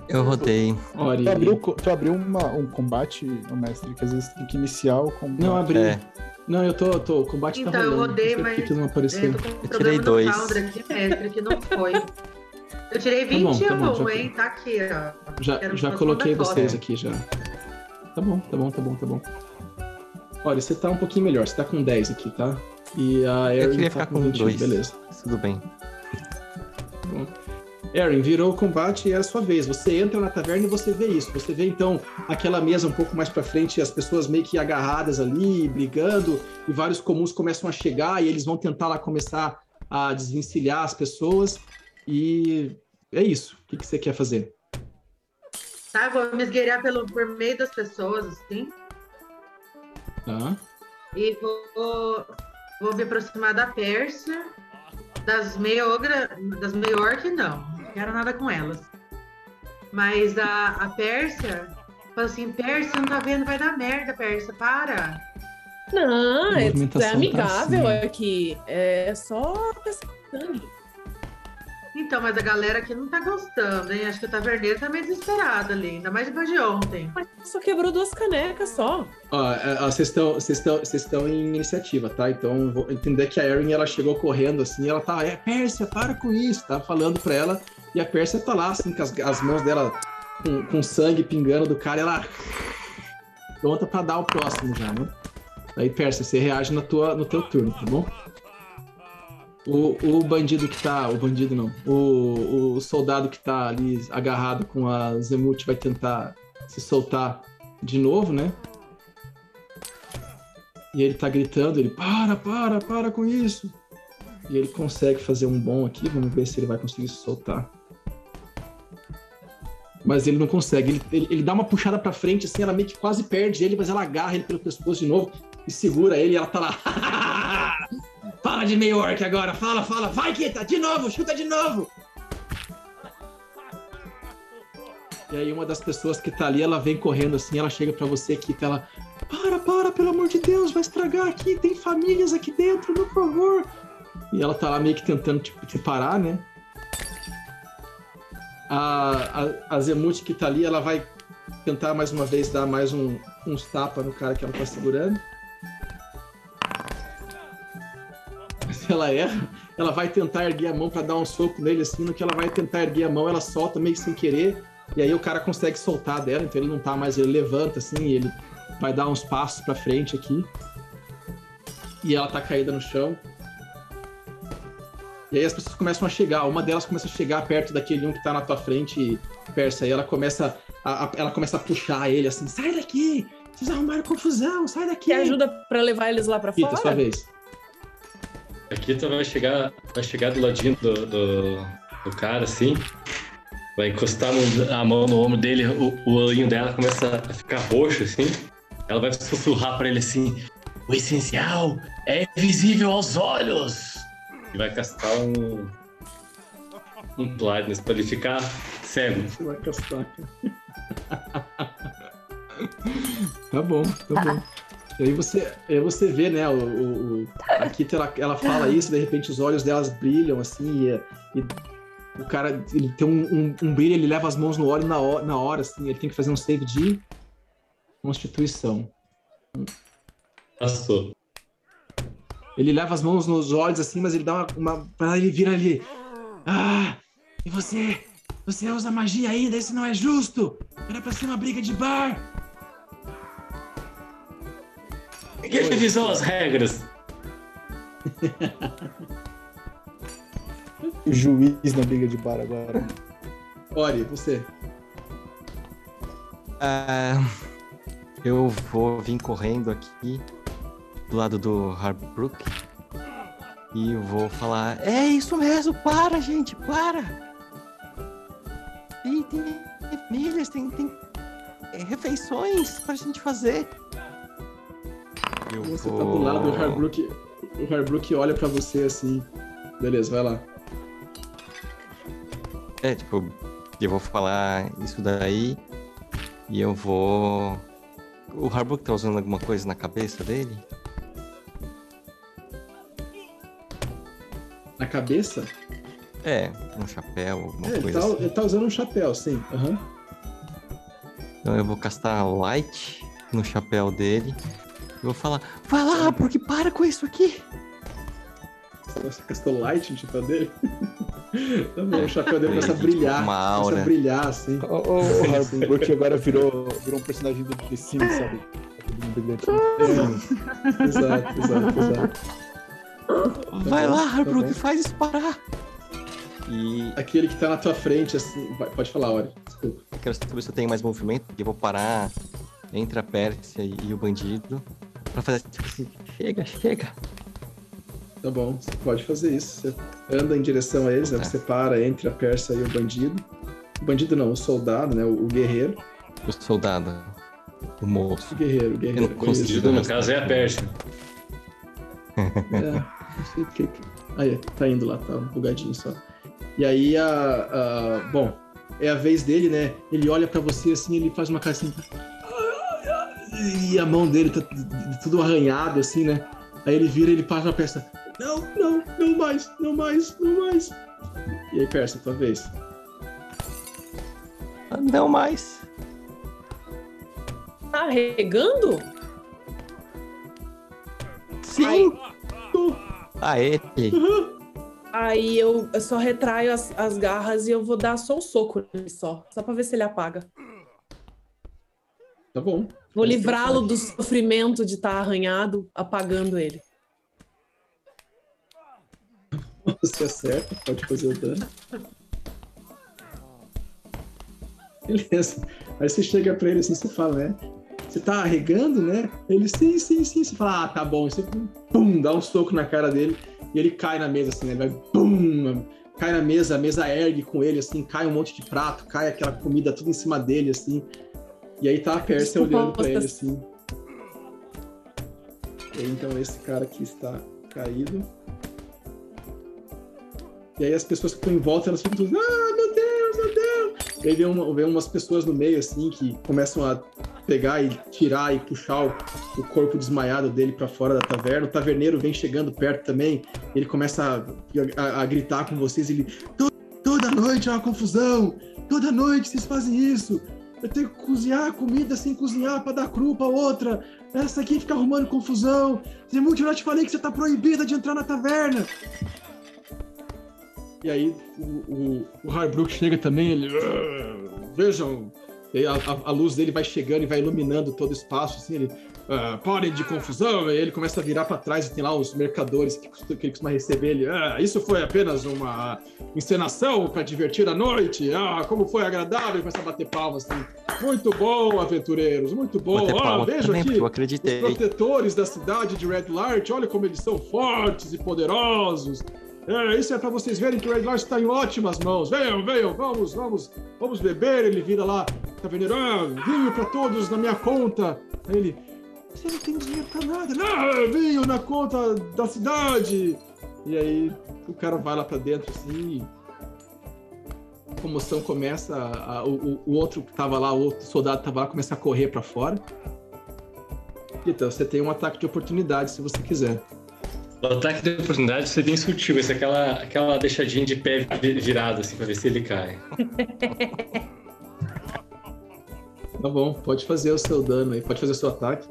Speaker 2: Eu rodei.
Speaker 1: Ori.
Speaker 3: Tu abriu, tu abriu uma- um combate, mestre, que às vezes tem que iniciar o combate.
Speaker 1: Não, abri.
Speaker 2: É.
Speaker 1: Não, eu tô, tô. O combate
Speaker 5: Então,
Speaker 1: tá
Speaker 5: eu
Speaker 1: rolando.
Speaker 5: rodei,
Speaker 1: não sei por que
Speaker 5: mas-
Speaker 1: que não apareceu.
Speaker 5: Eu tô com um
Speaker 2: tirei dois.
Speaker 5: Aqui, mestre, que não foi. Eu tirei
Speaker 1: Tá bom,
Speaker 5: 21,
Speaker 1: tá bom, já-
Speaker 5: hein? Tá aqui, ó.
Speaker 1: Já,
Speaker 5: Quero
Speaker 1: já coloquei vocês aqui já. Tá bom, tá bom, tá bom, tá bom. Olha, você tá um pouquinho melhor, você tá com 10 aqui, tá? E a
Speaker 2: Eu
Speaker 1: Erin
Speaker 2: queria
Speaker 1: tá
Speaker 2: ficar
Speaker 1: com
Speaker 2: com
Speaker 1: 21,
Speaker 2: dois.
Speaker 1: beleza.
Speaker 2: Tudo bem.
Speaker 1: Erin, virou o combate e é a sua vez. Você entra na taverna e você vê isso. Você vê então aquela mesa um pouco mais pra frente, as pessoas meio que agarradas ali, brigando, e vários comuns começam a chegar e eles vão tentar lá começar a desvencilhar as pessoas. E é isso. O que, que você quer fazer?
Speaker 5: Tá, vou me esgueirar pelo, por meio das pessoas, assim.
Speaker 1: Tá?
Speaker 5: E vou, vou me aproximar da Pérsia, das meio-ogra, das meio-orc, não. Não quero nada com elas. Mas a, a Pérsia, fala assim, Pérsia, não tá vendo, vai dar merda, Pérsia, para.
Speaker 7: Não, é, é
Speaker 1: tá
Speaker 7: amigável
Speaker 1: assim.
Speaker 7: aqui. É só pensar sangue.
Speaker 5: Então, mas a galera aqui não tá gostando, hein? Acho que o taverneiro tá meio desesperado ali, ainda mais depois de ontem.
Speaker 7: Só quebrou duas canecas só.
Speaker 1: Ó, é, ó, vocês estão vocês estão vocês estão em iniciativa, tá? Então vou entender que a Erin ela chegou correndo assim, ela tá, é Pérsia, para com isso, tá falando pra ela, e a Pérsia tá lá assim com as, as mãos dela com, com sangue pingando do cara, ela pronta pra dar o próximo já, né? Aí Pérsia, você reage na tua no teu turno, tá bom? O, o bandido que tá, o bandido não, o, o soldado que tá ali agarrado com a Zemut vai tentar se soltar de novo, né? E ele tá gritando, ele para, para, para com isso. E ele consegue fazer um bom aqui, vamos ver se ele vai conseguir se soltar. Mas ele não consegue, ele, ele, ele dá uma puxada pra frente, assim, ela meio que quase perde ele, mas ela agarra ele pelo pescoço de novo e segura ele e ela tá lá. fala de meio orc agora, fala, fala, vai Kita, de novo, chuta de novo. E aí uma das pessoas que tá ali, ela vem correndo assim, ela chega pra você, Kita, ela para, para, pelo amor de Deus, vai estragar aqui, tem famílias aqui dentro, por favor. E ela tá lá meio que tentando tipo, te parar, né? A, a, a Zemut que tá ali, ela vai tentar mais uma vez dar mais um, uns tapas no cara que ela tá segurando. Ela erra, ela vai tentar erguer a mão para dar um soco nele assim. No que ela vai tentar erguer a mão, ela solta meio sem querer. E aí o cara consegue soltar dela, então ele não tá mais, ele levanta assim, ele vai dar uns passos para frente aqui. E ela tá caída no chão. E aí as pessoas começam a chegar, uma delas começa a chegar perto daquele um que tá na tua frente, Persa, e ela começa a, a, ela começa a puxar ele assim, sai daqui! Vocês arrumaram confusão, sai daqui!
Speaker 7: Quer ajuda para levar eles lá para fora?
Speaker 1: sua vez.
Speaker 6: A Kita vai chegar, vai chegar do ladinho do, do, do cara, assim, vai encostar a mão no ombro dele, o, o olhinho dela começa a ficar roxo, assim. Ela vai sussurrar para ele assim: O essencial é visível aos olhos! E vai castar um. Um blindness pra ele ficar cego.
Speaker 1: Você vai castar, Tá bom, tá bom. E aí você, aí você vê, né, o, o, a Kita, ela, ela fala isso, de repente os olhos delas brilham, assim, e, e o cara, ele tem um, um, um, brilho, ele leva as mãos no óleo na hora, na hora, assim, ele tem que fazer um save de constituição.
Speaker 6: Passou.
Speaker 1: Ele leva as mãos nos olhos assim, mas ele dá uma. uma ele vira ali. Ah! E você? Você usa magia ainda? Isso não é justo! Era pra ser uma briga de bar!
Speaker 6: Ninguém revisou as regras!
Speaker 3: o juiz na briga de bar agora.
Speaker 1: Ori, você.
Speaker 2: Uh, eu vou vir correndo aqui do lado do Harbrook. E eu vou falar: É isso mesmo, para, gente, para! Tem, tem milhas, tem, tem é, refeições pra gente fazer.
Speaker 1: Eu você vou... tá do lado do Harbrook. O Harbrook olha pra você assim. Beleza, vai lá.
Speaker 2: É, tipo, eu vou falar isso daí. E eu vou. O Harbrook tá usando alguma coisa na cabeça dele?
Speaker 1: Na cabeça?
Speaker 2: É, um chapéu, alguma
Speaker 1: é,
Speaker 2: coisa
Speaker 1: ele tá,
Speaker 2: assim.
Speaker 1: Ele tá usando um chapéu, sim. Uhum.
Speaker 2: Então eu vou castar Light no chapéu dele. E vou falar, vai lá, porque para com isso aqui.
Speaker 1: Você castou Light no chapéu dele? Também, o chapéu dele começa a
Speaker 2: tipo,
Speaker 1: brilhar.
Speaker 2: Uma aura.
Speaker 1: Começa a brilhar, assim.
Speaker 3: O, o, o Harbour agora virou, virou um personagem do The Sims, sabe?
Speaker 1: É, exato, exato, exato.
Speaker 2: Vai lá, Harbrook, tá faz isso parar. E...
Speaker 1: Aquele que tá na tua frente, assim. Pode falar, Ori. Desculpa.
Speaker 2: Eu quero saber se eu tenho mais movimento, porque eu vou parar entre a Pérsia e o bandido pra fazer tipo assim: chega, chega.
Speaker 1: Tá bom, você pode fazer isso. Você anda em direção a eles, né? Tá. Você para entre a Pérsia e o bandido. O bandido não, o soldado, né? O, guerreiro.
Speaker 2: O soldado. O moço.
Speaker 1: O guerreiro, o guerreiro.
Speaker 6: O bandido, no caso, é a Pérsia.
Speaker 1: É, não sei porque. Aí, tá indo lá, tá bugadinho só. E aí, a, a, bom, é a vez dele, né? Ele olha para você assim, ele faz uma cara assim. E a mão dele tá tudo arranhado, assim, né? Aí ele vira e ele passa a peça. Não, não, não mais, não mais, não mais. E aí, Persa, tua vez.
Speaker 2: Não mais.
Speaker 7: Tá regando?
Speaker 2: Sim! Aê!
Speaker 7: Aí eu, eu só retraio as, as, garras e eu vou dar só um soco nele só. Só pra ver se ele apaga.
Speaker 1: Tá bom.
Speaker 7: Vou livrá-lo do sofrimento de estar tá arranhado, apagando ele.
Speaker 1: Você acerta, pode fazer o dano. Beleza. Aí você chega pra ele assim, você fala, né? Você tá arregando, né? Ele, sim, sim, sim. Você fala, ah, tá bom. Você, pum, dá um soco na cara dele e ele cai na mesa, assim, né? Ele vai, pum, cai na mesa, a mesa ergue com ele, assim, cai um monte de prato, cai aquela comida tudo em cima dele, assim. E aí tá a Pérsia olhando pra ele, assim. E então, esse cara aqui está caído. E aí as pessoas que estão em volta, elas ficam todas, ah, meu Deus, meu Deus! E aí vem, uma, vem umas pessoas no meio, assim, que começam a pegar e tirar e puxar o, o corpo desmaiado dele para fora da taverna. O taverneiro vem chegando perto também. Ele começa a, a, a gritar com vocês. Ele toda noite é uma confusão. Toda noite vocês fazem isso. Eu tenho que cozinhar comida sem cozinhar para dar cru pra outra. Essa aqui fica arrumando confusão. Zemult, eu já te falei que você tá proibida de entrar na taverna. E aí o, o, o Harbrook chega também, ele. "Ah, Vejam. A, a- a luz dele vai chegando e vai iluminando todo o espaço, assim, ele. "Ah, parem de confusão, e ele começa a virar para trás e tem lá os mercadores que, que ele costuma receber ele. Ah, isso foi apenas uma encenação para divertir a noite. Ah, como foi agradável, e começa a bater palmas assim. Muito bom, aventureiros, muito bom. Ah,
Speaker 2: porque
Speaker 1: aqui.
Speaker 2: eu
Speaker 1: Os
Speaker 2: acreditei.
Speaker 1: protetores da cidade de Red Light, olha como eles são fortes e poderosos. É, isso é para vocês verem que o Red Light está em ótimas mãos. Venham, venham, vamos, vamos, vamos beber. Ele vira lá, taverneiro, ah, vinho para todos na minha conta. Aí ele, você não tem dinheiro para nada. Não, vinho na conta da cidade. E aí o cara vai lá para dentro assim. A comoção começa, a- a- o, o- outro que tava lá, o outro soldado que tava lá, começa a correr para fora. Então, você tem um ataque de oportunidade se você quiser.
Speaker 6: O ataque de oportunidade você bem sutil, vai ser aquela, aquela deixadinha de pé vi- virado, assim, pra ver se ele cai.
Speaker 1: Tá bom, pode fazer o seu dano aí, pode fazer o seu ataque.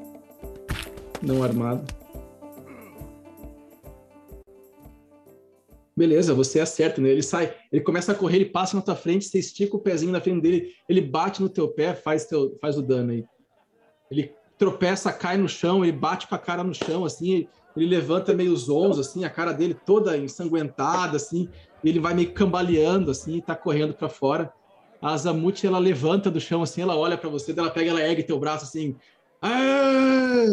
Speaker 1: Não armado. Beleza, você acerta, né? Ele sai, ele começa a correr, ele passa na tua frente, você estica o pezinho na frente dele, ele bate no teu pé, faz, teu, faz o dano aí. Ele tropeça, cai no chão, ele bate com a cara no chão, assim, ele, levanta meio zonzo, assim, a cara dele toda ensanguentada, assim, ele vai meio cambaleando, assim, e tá correndo pra fora. A Zamut, ela levanta do chão, assim, ela olha pra você, ela pega, ela ergue teu braço, assim, "Ah,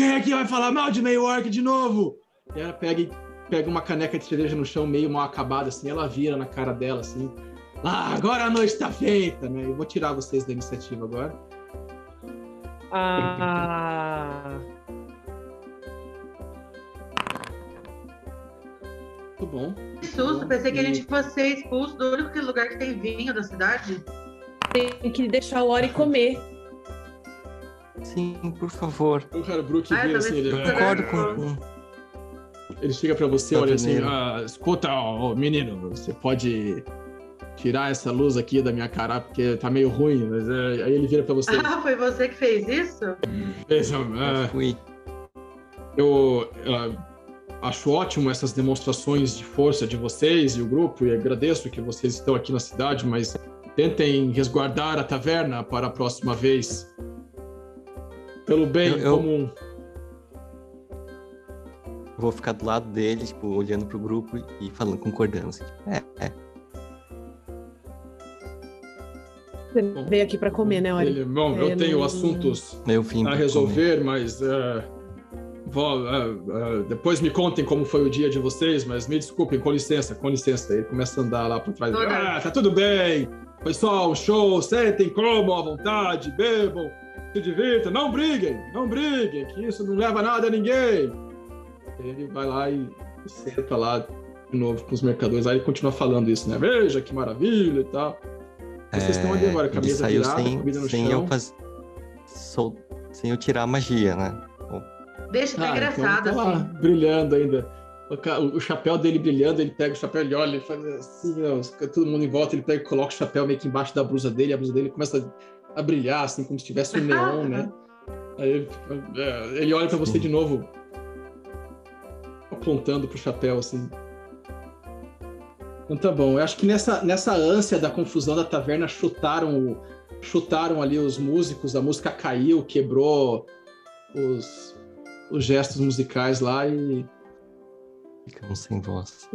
Speaker 1: quem é que vai falar mal de meio orc de novo? E ela pega, pega uma caneca de cerveja no chão, meio mal acabada, assim, ela vira na cara dela, assim, ah, agora a noite tá feita, né? Eu vou tirar vocês da iniciativa agora.
Speaker 7: Ah,
Speaker 1: Muito bom.
Speaker 5: Que susto, pensei que a gente fosse ser expulso do único lugar que tem vinho da cidade.
Speaker 7: tem que deixar o Ori comer.
Speaker 2: Sim, por favor.
Speaker 1: O Harbrook
Speaker 5: Ah,
Speaker 1: vira
Speaker 5: eu
Speaker 1: assim, ele,
Speaker 2: Concordo com.
Speaker 1: ele chega pra você, olha assim, ah, escuta, ó, menino, você pode tirar essa luz aqui da minha cara, porque tá meio ruim, mas é, aí ele vira pra você.
Speaker 5: Ah, foi você que fez isso?
Speaker 1: Veja,
Speaker 2: Eu
Speaker 1: ah,
Speaker 2: fui.
Speaker 1: eu ah, acho ótimo essas demonstrações de força de vocês e o grupo, e agradeço que vocês estão aqui na cidade, mas tentem resguardar a taverna para a próxima vez. Pelo bem
Speaker 2: Eu-
Speaker 1: comum.
Speaker 2: Eu vou ficar do lado dele, tipo, olhando pro grupo e falando, concordando. Assim, tipo, é, é.
Speaker 7: Você veio aqui pra comer, né, Ori?
Speaker 1: Bom,
Speaker 7: É,
Speaker 1: eu tenho
Speaker 7: não-
Speaker 1: assuntos a
Speaker 2: pra comer.
Speaker 1: resolver, mas é, vó, é, é, depois me contem como foi o dia de vocês, mas me desculpem, com licença, com licença. Ele começa a andar lá por trás. Ah, tá tudo bem. Foi só um show, sentem, comam à vontade, bebam, se divirtam, não briguem, não briguem, que isso não leva nada a ninguém. Ele vai lá e senta lá de novo com os mercadores, aí ele continua falando isso, né? Veja que maravilha e tal. Vocês estão ali agora,
Speaker 2: É, ele
Speaker 1: camisa
Speaker 2: saiu
Speaker 1: virada,
Speaker 2: sem,
Speaker 1: comida no
Speaker 2: sem
Speaker 1: chão.
Speaker 2: eu faz... sol- sem eu tirar a magia, né?
Speaker 5: Deixa, tá
Speaker 1: Ah,
Speaker 5: engraçado,
Speaker 1: então tá lá,
Speaker 5: assim.
Speaker 1: brilhando ainda. O, o chapéu dele brilhando, ele pega o chapéu, ele olha, ele faz assim, ó, todo mundo em volta, ele pega e coloca o chapéu meio que embaixo da blusa dele, a blusa dele começa a brilhar, assim, como se tivesse um neon, né? Aí ele, é, ele olha pra você de novo, apontando pro chapéu, assim. Então tá bom, eu acho que nessa, nessa ânsia da confusão da taverna, chutaram, chutaram ali os músicos, a música caiu, quebrou os, os gestos musicais lá e
Speaker 2: Ficamos sem voz.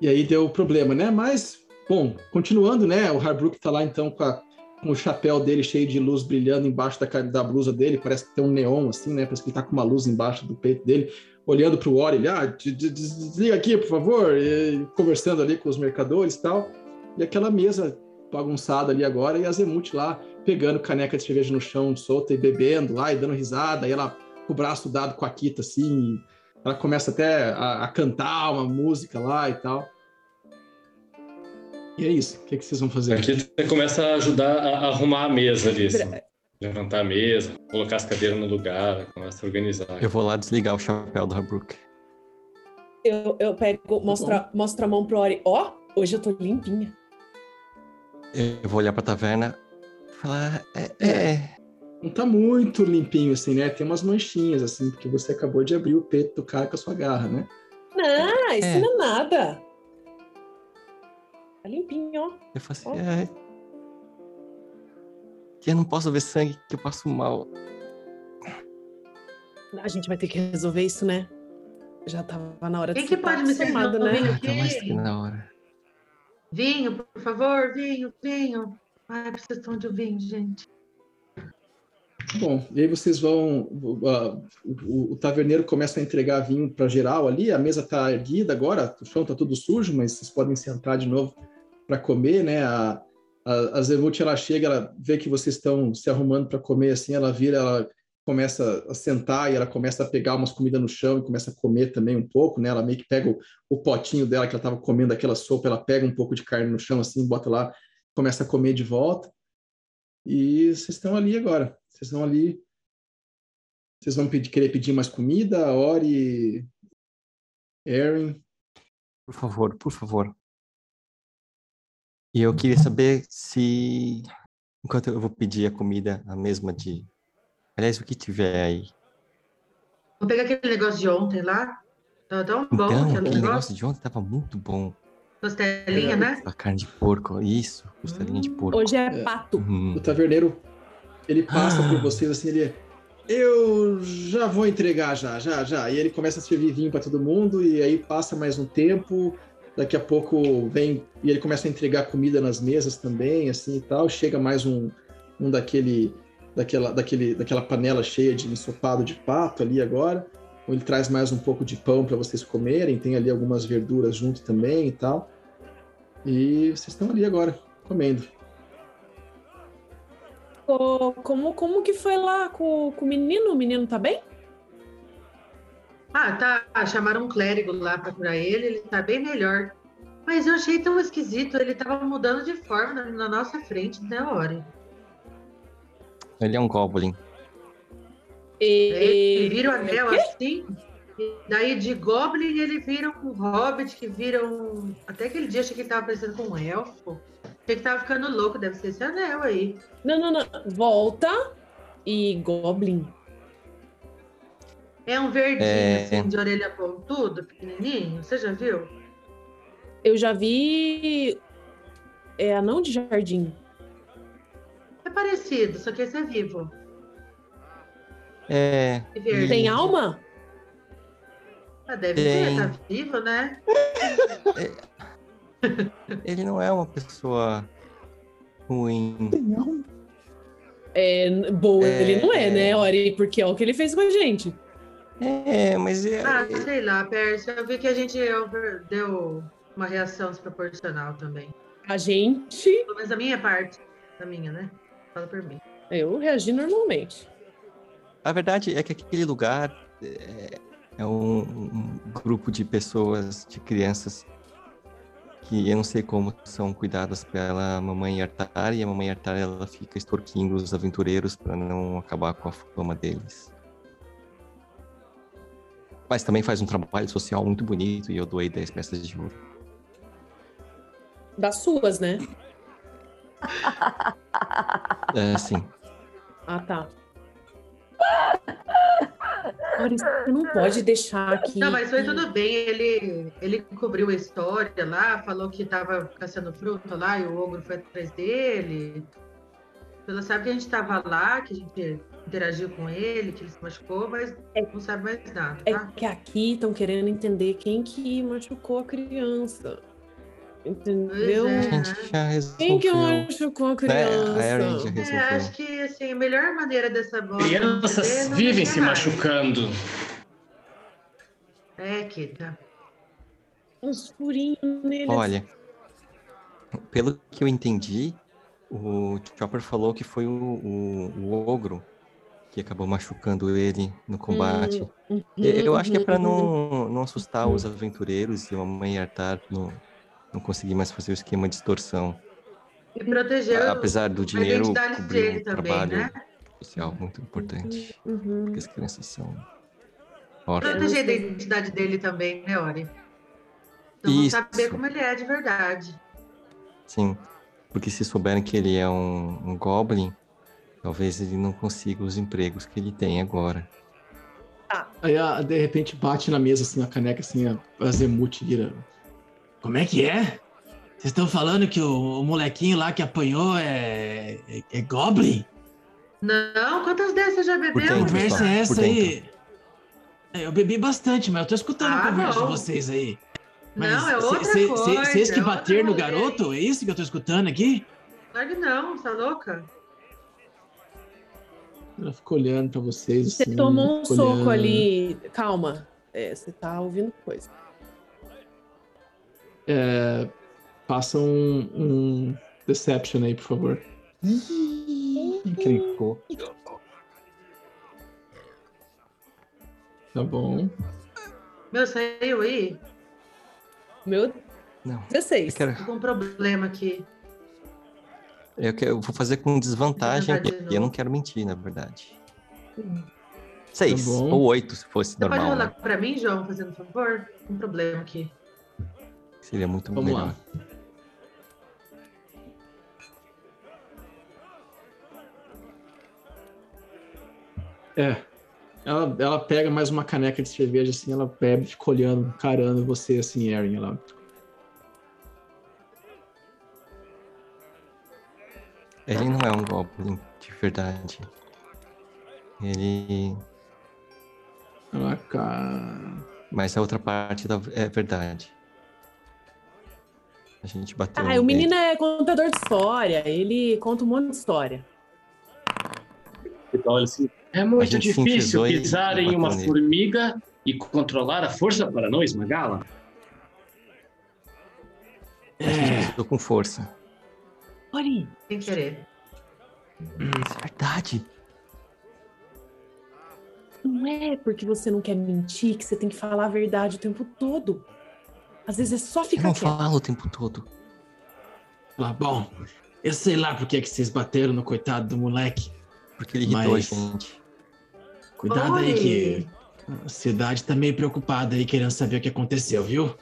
Speaker 1: E aí deu problema, né? Mas, bom, continuando, né? O Harbrook tá lá então com, a- com o chapéu dele cheio de luz brilhando embaixo da, da blusa dele, parece que tem um neon assim, né? Parece que ele tá com uma luz embaixo do peito dele, olhando pro Ori, ele, ah, de- de- des- desliga aqui, por favor, e conversando ali com os mercadores e tal. E aquela mesa bagunçada ali agora, e a Zemut lá pegando caneca de cerveja no chão, solta e bebendo lá e dando risada, e ela com o braço dado com a Kita assim, ela começa até a, a cantar uma música lá e tal. E é isso. O que, que vocês vão fazer?
Speaker 6: Aqui você começa a ajudar a arrumar a mesa ali, assim. Levantar a mesa, colocar as cadeiras no lugar, começa a organizar.
Speaker 2: Eu vou lá desligar o chapéu do Harbrook.
Speaker 7: Eu, eu pego, mostro, mostro a mão pro Ori. Ó, hoje eu tô limpinha.
Speaker 2: Eu vou olhar pra taverna e falar. É, é.
Speaker 1: Não tá muito limpinho, assim, né? Tem umas manchinhas, assim, porque você acabou de abrir o peito do cara com a sua garra, né?
Speaker 7: Não, isso
Speaker 2: É.
Speaker 7: não é nada. Tá limpinho, ó.
Speaker 2: Eu falo assim,
Speaker 7: Ó.
Speaker 2: é. Que eu não posso ver sangue, que eu passo mal.
Speaker 7: A gente vai ter que resolver isso, né? Já tava na hora de
Speaker 5: Quem que
Speaker 7: ser
Speaker 5: pode me servir um
Speaker 7: né?
Speaker 5: vinho
Speaker 2: Ah, tá mais na hora.
Speaker 5: Vinho, por favor, vinho, vinho. Ai, preciso de um vinho, gente.
Speaker 1: Bom, e aí vocês vão. uh, o, o taverneiro começa a entregar vinho para geral ali, a mesa tá erguida agora, o chão tá tudo sujo, mas vocês podem sentar de novo para comer, né? A, a, a Zevut, ela chega, ela vê que vocês estão se arrumando para comer, assim, ela vira, ela começa a sentar e ela começa a pegar umas comidas no chão e começa a comer também um pouco, né? Ela meio que pega o, o potinho dela que ela estava comendo aquela sopa, ela pega um pouco de carne no chão, assim, bota lá, começa a comer de volta. E vocês estão ali agora. Vocês estão ali. Vocês vão pedir, querer pedir mais comida? Ori, Erin.
Speaker 2: Por favor, por favor. E eu queria saber se. Enquanto eu vou pedir a comida, a mesma de. Aliás, o que tiver aí.
Speaker 5: Vou pegar aquele negócio de ontem lá. Tava tão bom
Speaker 2: Então,
Speaker 5: aquele
Speaker 2: aquele
Speaker 5: negócio.
Speaker 2: negócio de ontem tava muito bom.
Speaker 5: Costelinha,
Speaker 1: É,
Speaker 5: né?
Speaker 2: A carne de porco, isso, costelinha de porco.
Speaker 7: Hoje é
Speaker 1: É.
Speaker 7: pato.
Speaker 2: Hum,
Speaker 1: O taverneiro, ele passa
Speaker 2: Ah.
Speaker 1: por vocês assim, ele. Eu já vou entregar, já, já, já. E ele começa a servir vinho para todo mundo, e aí passa mais um tempo. Daqui a pouco vem. E ele começa a entregar comida nas mesas também, assim e tal. Chega mais um, um daquele, daquela, daquele, daquela panela cheia de ensopado de pato ali agora. Ele traz mais um pouco de pão para vocês comerem. Tem ali algumas verduras junto também e tal. E vocês estão ali agora, comendo.
Speaker 7: Ô, como, como que foi lá com, com o menino? O menino tá bem?
Speaker 5: Ah, tá. Chamaram um clérigo lá pra curar ele, ele tá bem melhor. Mas eu achei tão esquisito, ele tava mudando de forma na, na nossa frente na hora.
Speaker 2: Ele é um goblin.
Speaker 5: Ele
Speaker 7: E...
Speaker 5: vira o anel assim, e daí de Goblin ele vira um Hobbit, que vira um. Até aquele dia achei que ele tava parecendo com um elfo. Achei que tava ficando louco, deve ser esse anel aí.
Speaker 7: Não, não, não. Volta e Goblin.
Speaker 5: É um verdinho,
Speaker 2: É.
Speaker 5: assim, de orelha pontudo, pequenininho. Você já viu?
Speaker 7: Eu já vi. É anão de jardim.
Speaker 5: É parecido, só que esse é vivo.
Speaker 2: É.
Speaker 5: E verde.
Speaker 7: Tem alma?
Speaker 5: Ah, deve
Speaker 2: Tem.
Speaker 5: ter, tá vivo, né?
Speaker 2: Ele não é uma pessoa ruim.
Speaker 7: É, boa,
Speaker 2: É.
Speaker 7: ele não é, né, Ori? Porque é o que ele fez com a gente.
Speaker 2: É, mas é,
Speaker 5: Ah, sei lá, Pérsia. Eu vi que a gente deu uma reação desproporcional também.
Speaker 7: A gente.
Speaker 5: Pelo menos da minha parte. Da minha, né? Fala por mim.
Speaker 7: Eu reagi normalmente.
Speaker 2: a verdade é que aquele lugar é, é um, um grupo de pessoas, de crianças que eu não sei como são cuidadas pela mamãe Artar e a mamãe Artar ela fica extorquindo os aventureiros para não acabar com a fama deles. Mas também faz um trabalho social muito bonito e eu doei 10 peças de ouro.
Speaker 7: Das suas, né?
Speaker 2: É, sim.
Speaker 7: Ah, tá. Você não pode deixar que.
Speaker 5: Não, mas foi tudo bem. Ele, ele cobriu a história lá, falou que tava caçando fruta lá e o ogro foi atrás dele. Ela sabe que a gente tava lá, que a gente interagiu com ele, que ele se machucou, mas não sabe mais nada,
Speaker 7: É
Speaker 5: tá?
Speaker 7: que aqui estão querendo entender quem que machucou a criança. Entendeu?
Speaker 2: A
Speaker 5: é.
Speaker 2: gente já resolveu.
Speaker 7: Quem que machucou a
Speaker 2: né?
Speaker 7: criança?
Speaker 2: A Erin já
Speaker 5: É, acho que assim, a melhor maneira dessa bola.
Speaker 6: Crianças vivem se machucando.
Speaker 5: É, Kita.
Speaker 7: Uns furinhos neles.
Speaker 2: Olha, pelo que eu entendi, o Chopper falou que foi o, o, o ogro que acabou machucando ele no combate.
Speaker 7: Uhum,
Speaker 2: Eu acho que é pra
Speaker 7: uhum.
Speaker 2: não, não assustar os aventureiros e a mamãe Artar não, não conseguir mais fazer o esquema de extorsão.
Speaker 5: E proteger
Speaker 2: Apesar do
Speaker 5: a
Speaker 2: dinheiro
Speaker 5: identidade
Speaker 2: cobrir
Speaker 5: dele
Speaker 2: o
Speaker 5: também,
Speaker 2: trabalho
Speaker 5: né?
Speaker 2: social muito importante.
Speaker 7: Uhum.
Speaker 2: Porque as crianças são órfãs.
Speaker 5: Proteger a identidade dele também, né, Ori? Então vamos
Speaker 2: Isso.
Speaker 5: saber como ele é de verdade.
Speaker 2: Sim. Porque se souberem que ele é um, um Goblin, talvez ele não consiga os empregos que ele tem agora.
Speaker 1: Aí, ah, de repente, bate na mesa, assim, a caneca, assim, a Azemute vira. Como é que é? Vocês estão falando que o, o molequinho lá que apanhou é, é, é Goblin?
Speaker 5: Não, quantas dessas já
Speaker 1: Que
Speaker 5: bebeu?
Speaker 2: dentro.
Speaker 1: conversa é essa aí? É, Eu bebi bastante, mas eu tô escutando a
Speaker 5: Ah,
Speaker 1: conversa
Speaker 5: não.
Speaker 1: de vocês aí. Mas
Speaker 5: Não, é outra
Speaker 1: cê-
Speaker 5: coisa.
Speaker 1: cê- Vocês que
Speaker 5: é
Speaker 1: bateram no garoto? É isso que eu tô escutando aqui?
Speaker 5: Claro que não, tá louca?
Speaker 1: Ela ficou olhando pra vocês.
Speaker 7: Você
Speaker 1: assim,
Speaker 7: tomou um soco
Speaker 1: olhando.
Speaker 7: ali. Calma. É, você tá ouvindo coisa.
Speaker 1: É, passa um, um Deception aí, por favor.
Speaker 3: Encrencou.
Speaker 1: Tá bom.
Speaker 5: Meu, saiu aí?
Speaker 7: Meu,
Speaker 2: Não.
Speaker 7: 16.
Speaker 2: Eu quero,
Speaker 5: Tô com um problema aqui.
Speaker 2: Eu quero- eu vou fazer com desvantagem,
Speaker 5: Desvantagem
Speaker 2: eu não quero mentir, na verdade. Seis
Speaker 1: Tá
Speaker 2: ou oito, se fosse
Speaker 5: Você pode
Speaker 2: normal.
Speaker 5: rolar
Speaker 2: né?
Speaker 5: pra mim, João, fazendo favor? Um problema aqui.
Speaker 2: Seria muito
Speaker 1: Vamos
Speaker 2: melhor.
Speaker 1: lá. É. Ela, ela pega mais uma caneca de cerveja, assim, ela bebe, fica olhando, carando você, assim, Erin. Ela...
Speaker 2: Ele não é um Goblin de verdade. Ele.
Speaker 1: ela ca-
Speaker 2: Mas a outra parte da... é verdade. A gente bateu.
Speaker 7: Ah, o menino é contador de história. Ele conta um monte de história.
Speaker 6: Então, olha assim, é muito difícil pisar em uma
Speaker 2: nele.
Speaker 6: formiga e controlar a força para não esmagá-la.
Speaker 2: A gente bateu com força.
Speaker 7: Ori,
Speaker 5: Sem querer.
Speaker 2: Isso é verdade.
Speaker 7: não é porque você não quer mentir que você tem que falar a verdade o tempo todo. Às vezes é só
Speaker 2: Eu
Speaker 7: ficar
Speaker 2: não
Speaker 7: quieto.
Speaker 2: falo o tempo todo.
Speaker 1: Ela, bom, eu sei lá por que que vocês bateram no coitado do moleque.
Speaker 2: Porque ele irritou
Speaker 1: Mas-
Speaker 2: a gente.
Speaker 1: Cuidado
Speaker 5: Oi.
Speaker 1: aí que a cidade tá meio preocupada aí, querendo saber o que aconteceu, viu?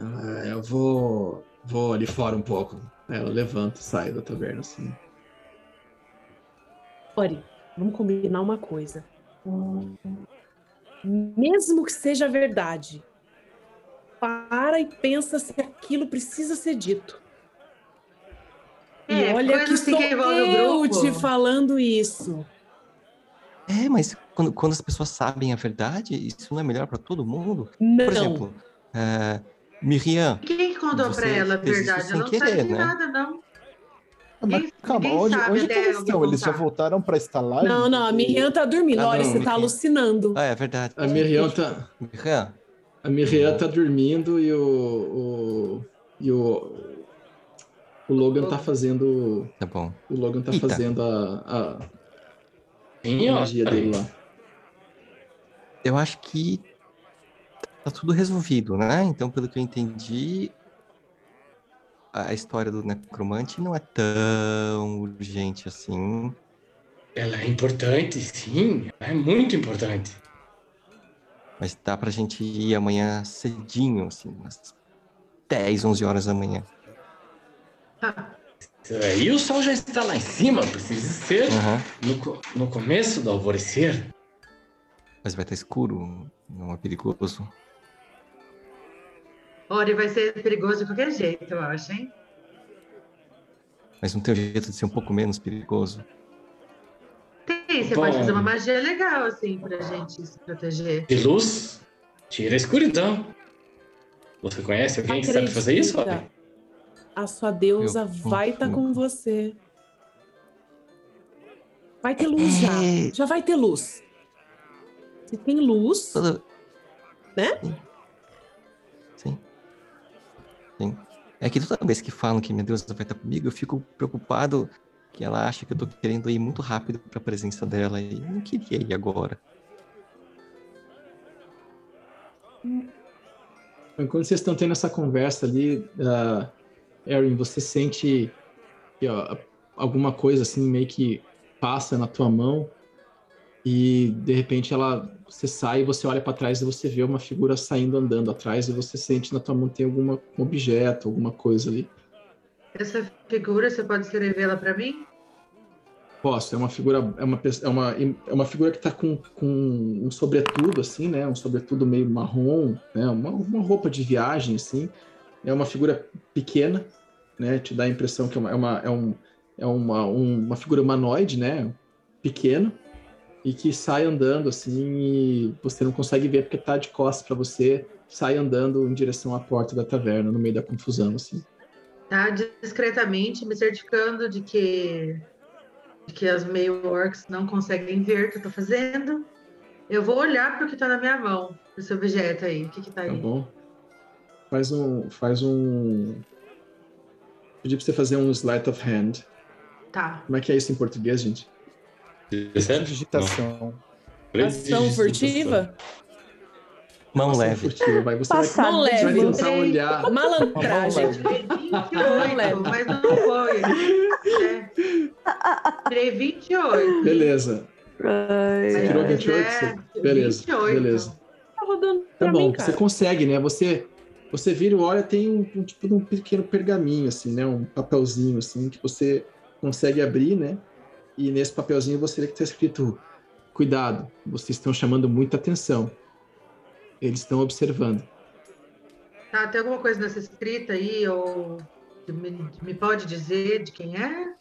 Speaker 1: Ah, eu vou, vou ali fora um pouco. Ela levanta e sai da taverna, assim.
Speaker 7: Ori, vamos combinar uma coisa. Mesmo que seja verdade, para e pensa se aquilo precisa ser dito. e
Speaker 5: É,
Speaker 7: olha
Speaker 5: coisa
Speaker 7: que
Speaker 5: assim
Speaker 7: sou
Speaker 5: que
Speaker 7: eu
Speaker 5: grupo.
Speaker 7: te falando isso.
Speaker 2: É, mas quando, quando as pessoas sabem a verdade, isso não é melhor pra todo mundo?
Speaker 7: Não.
Speaker 2: Por exemplo, é, Miriam,
Speaker 5: que
Speaker 2: Você
Speaker 5: pra ela a verdade? Ela não
Speaker 2: querer,
Speaker 5: sabe de
Speaker 2: né?
Speaker 5: nada, não.
Speaker 3: Mas
Speaker 5: Ninguém-
Speaker 3: calma,
Speaker 5: ninguém
Speaker 3: onde, onde que
Speaker 5: até
Speaker 3: eles estão? Eles já voltaram pra estalagem?
Speaker 7: Não, não, a Miriam tá dormindo.
Speaker 2: Ah,
Speaker 7: Olha,
Speaker 2: não,
Speaker 7: você tá alucinando.
Speaker 2: ah, é verdade.
Speaker 1: A Miriam tá,
Speaker 2: Miriam,
Speaker 1: a Miriam tá dormindo e o, o e o o Logan tá fazendo
Speaker 2: tá bom.
Speaker 1: o Logan tá
Speaker 2: Eita.
Speaker 1: fazendo a, a magia dele lá.
Speaker 2: Eu acho que tá tudo resolvido, né? Então, pelo que eu entendi, a história do necromante não é tão urgente assim.
Speaker 6: Ela é importante, sim. Ela é muito importante.
Speaker 2: Mas dá pra gente ir amanhã cedinho, assim, umas 10, 11 horas da manhã.
Speaker 6: E o sol já está lá em cima, precisa ser
Speaker 2: Aham.
Speaker 6: no, no começo do alvorecer.
Speaker 2: Mas vai estar escuro, não é perigoso.
Speaker 5: Ori vai ser perigoso de qualquer jeito, eu acho, hein?
Speaker 2: Mas não tem um jeito de ser um pouco menos perigoso.
Speaker 5: Tem, você
Speaker 6: Bom.
Speaker 5: pode fazer uma magia legal, assim, pra gente se proteger.
Speaker 6: De luz, tira a escuridão. Você conhece alguém que sabe fazer isso?
Speaker 7: Acredita,
Speaker 6: Olha?
Speaker 7: A sua deusa
Speaker 2: Eu
Speaker 7: vai estar
Speaker 2: confio.
Speaker 7: com você. Vai ter luz já.
Speaker 2: É.
Speaker 7: Já vai ter luz. Se tem luz. Né?
Speaker 2: É que toda vez que falam que minha deusa vai estar comigo, eu fico preocupado que ela acha que eu tô querendo ir muito rápido pra presença dela e não queria ir agora.
Speaker 1: Enquanto vocês estão tendo essa conversa ali, uh, Erin, você sente que, ó, alguma coisa assim meio que passa na tua mão e de repente ela você sai, você olha para trás e você vê uma figura saindo andando atrás e você sente na tua mão tem alguma um objeto, alguma coisa ali.
Speaker 5: Essa figura, você pode escrever ela para mim?
Speaker 1: Posso, é uma figura, é uma, é uma, é uma figura que está com, com um sobretudo, assim, né? Um sobretudo meio marrom, né? Uma, uma roupa de viagem, assim. É uma figura pequena, né? Te dá a impressão que é uma, é uma, é um, é uma, um, uma figura humanoide, né? Pequena, e que sai andando, assim, e você não consegue ver porque está de costas para você, sai andando em direção à porta da taverna, no meio da confusão, assim.
Speaker 5: Tá, discretamente, me certificando de que que as meio orcs não conseguem ver o que eu tô fazendo. Eu vou olhar para o que está na minha mão, para esse objeto aí. O que que tá aí?
Speaker 1: Tá bom. Faz um. Faz um. Pedi para você fazer um sleight of hand.
Speaker 5: Tá.
Speaker 1: Como é que é isso em português, gente?
Speaker 3: Digitação.
Speaker 7: Ação furtiva?
Speaker 2: Mão
Speaker 1: Ação
Speaker 2: leve.
Speaker 1: furtiva. Vai, você
Speaker 4: Passado.
Speaker 7: Mão
Speaker 1: vai, você vai
Speaker 7: leve.
Speaker 1: tentar olhar.
Speaker 7: Malandragem.
Speaker 5: 28,
Speaker 7: leva.
Speaker 5: mas não foi. É. Tirei 28.
Speaker 1: Beleza.
Speaker 4: Ai,
Speaker 1: Você tirou
Speaker 4: ai.
Speaker 1: 28?
Speaker 5: é,
Speaker 1: Você- Beleza.
Speaker 5: 28.
Speaker 1: Beleza.
Speaker 7: Tá rodando
Speaker 1: Tá bom,
Speaker 7: mim,
Speaker 1: você consegue, né? Você você vira e olha, tem um, um tipo de um pequeno pergaminho, assim, né? Um papelzinho, assim, que você consegue abrir, né? E nesse papelzinho você vê que está escrito: Cuidado, vocês estão chamando muita atenção. Eles estão observando.
Speaker 5: Tá, tem alguma coisa nessa escrita aí, ou me, me pode dizer de quem é?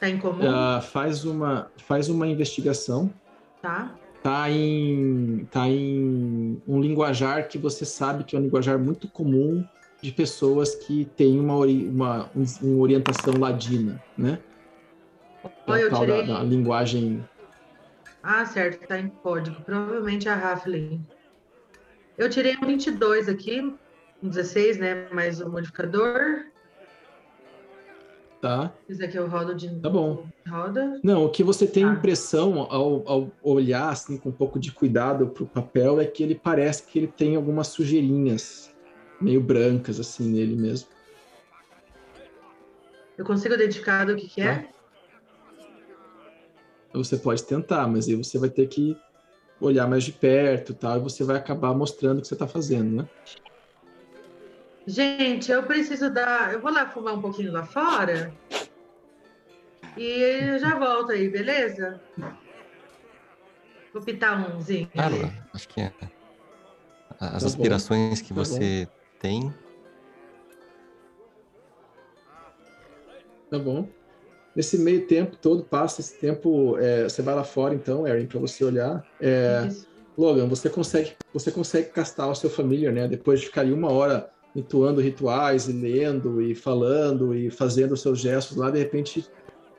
Speaker 5: Tá em comum?
Speaker 1: Ah, faz, uma, faz uma investigação.
Speaker 5: Tá.
Speaker 1: Tá em, tá em um linguajar que você sabe que é um linguajar muito comum de pessoas que têm uma, uma, um- uma orientação ladina, né? É a
Speaker 5: eu
Speaker 1: tal da,
Speaker 5: tirei.
Speaker 1: da linguagem.
Speaker 5: Ah, certo, tá em código. Provavelmente é a Raflin. Eu tirei um 22 aqui, um 16, né? Mais o modificador.
Speaker 1: Tá?
Speaker 5: Esse aqui eu rodo de
Speaker 1: Tá bom.
Speaker 5: Roda.
Speaker 1: Não, o que você tem
Speaker 5: Tá.
Speaker 1: impressão ao, ao olhar assim com um pouco de cuidado para o papel é que ele parece que ele tem algumas sujeirinhas meio brancas assim nele mesmo.
Speaker 5: Eu consigo identificar do que, que é?
Speaker 1: Você pode tentar, mas aí você vai ter que olhar mais de perto, tal, e você vai acabar mostrando o que você está fazendo, né?
Speaker 5: Gente, eu preciso dar. Eu vou lá fumar um pouquinho lá fora. E eu já volto aí, beleza? Vou pitar umzinho.
Speaker 2: Claro,
Speaker 5: ali.
Speaker 2: acho que é. As
Speaker 1: Tá bom.
Speaker 2: aspirações que
Speaker 1: Tá
Speaker 2: você tem.
Speaker 1: Tá bom. Nesse meio tempo todo, passa esse tempo, é, você vai lá fora então, Erin, para você olhar. É. Logan, você consegue, você consegue castar o seu familiar, né? Depois de ficar ali uma hora entoando rituais e lendo e falando e fazendo os seus gestos lá, de repente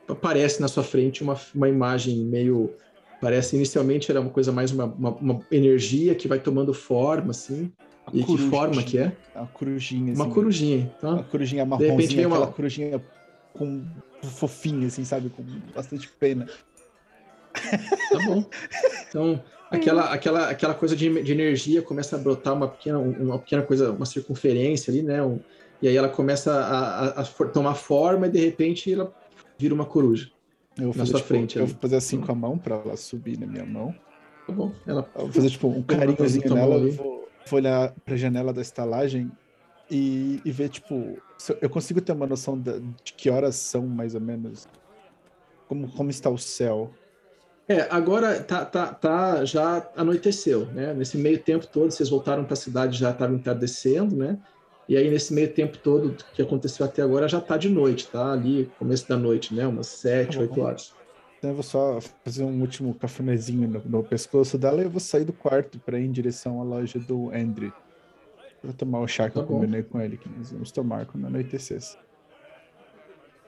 Speaker 1: aparece na sua frente uma, uma imagem meio. Parece inicialmente era uma coisa mais uma, uma, uma energia que vai tomando forma, assim.
Speaker 3: A
Speaker 1: E que
Speaker 3: coruja,
Speaker 1: forma que é?
Speaker 3: Uma corujinha,
Speaker 1: Uma
Speaker 3: assim.
Speaker 1: corujinha.
Speaker 3: Uma
Speaker 1: Tá?
Speaker 3: corujinha
Speaker 1: repente
Speaker 3: marronzinha,
Speaker 1: vem uma-
Speaker 3: corujinha com fofinha, assim, sabe? Com bastante pena.
Speaker 1: Tá bom. Então, aquela, aquela, aquela coisa de, de energia começa a brotar uma pequena, uma pequena coisa, uma circunferência ali, né? Um- e aí ela começa a, a- a tomar forma e de repente ela vira uma coruja.
Speaker 3: Eu vou
Speaker 1: Na
Speaker 3: fazer,
Speaker 1: sua
Speaker 3: tipo,
Speaker 1: frente
Speaker 3: eu
Speaker 1: ali.
Speaker 3: vou fazer assim com a mão pra ela subir na minha mão.
Speaker 1: Tá bom. Ela,
Speaker 3: Eu vou fazer tipo um carinhozinho nela, vou, vou olhar pra janela da estalagem e, e ver, tipo, eu- consigo ter uma noção de que horas são, mais ou menos. Como, como está o céu.
Speaker 1: É, agora tá, tá, tá, já anoiteceu, né? Nesse meio tempo todo, vocês voltaram para a cidade, já estava entardecendo, né? E aí, nesse meio tempo todo que aconteceu até agora, já tá de noite, tá? Ali, começo da noite, né? Umas sete,
Speaker 3: Tá
Speaker 1: oito horas.
Speaker 3: Então eu vou só fazer um último cafunézinho no, no pescoço dela e eu vou sair do quarto para ir em direção à loja do Andrew. Vou tomar o chá que
Speaker 1: Tá
Speaker 3: eu
Speaker 1: bom.
Speaker 3: combinei com ele, que nós vamos tomar quando anoitecesse.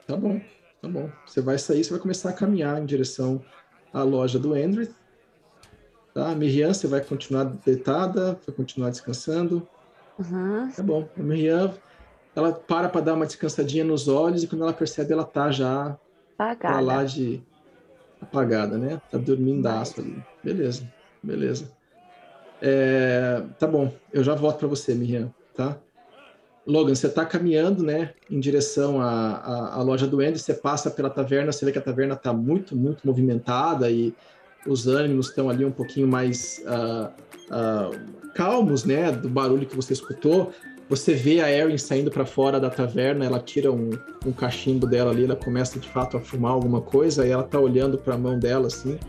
Speaker 1: Tá bom, tá bom. Você vai sair, você vai começar a caminhar em direção à loja do Andrew. Tá? Miriam, você vai continuar deitada, vai continuar descansando.
Speaker 4: Uhum.
Speaker 1: Tá bom. A Miriam, ela para para dar uma descansadinha nos olhos e quando ela percebe, ela tá já pra lá
Speaker 4: Apagada.
Speaker 1: de apagada, né? Tá dormindaço ali. Beleza, beleza. É, tá bom, eu já volto para você, Miriam, tá? Logan, você tá caminhando, né, em direção à, à, à loja do Andy, você passa pela taverna, você vê que a taverna tá muito, muito movimentada e os ânimos estão ali um pouquinho mais ah, ah, calmos, né, do barulho que você escutou. Você vê a Erin saindo para fora da taverna, ela tira um, um, cachimbo dela ali, ela começa de fato a fumar alguma coisa, e ela tá olhando para a mão dela assim,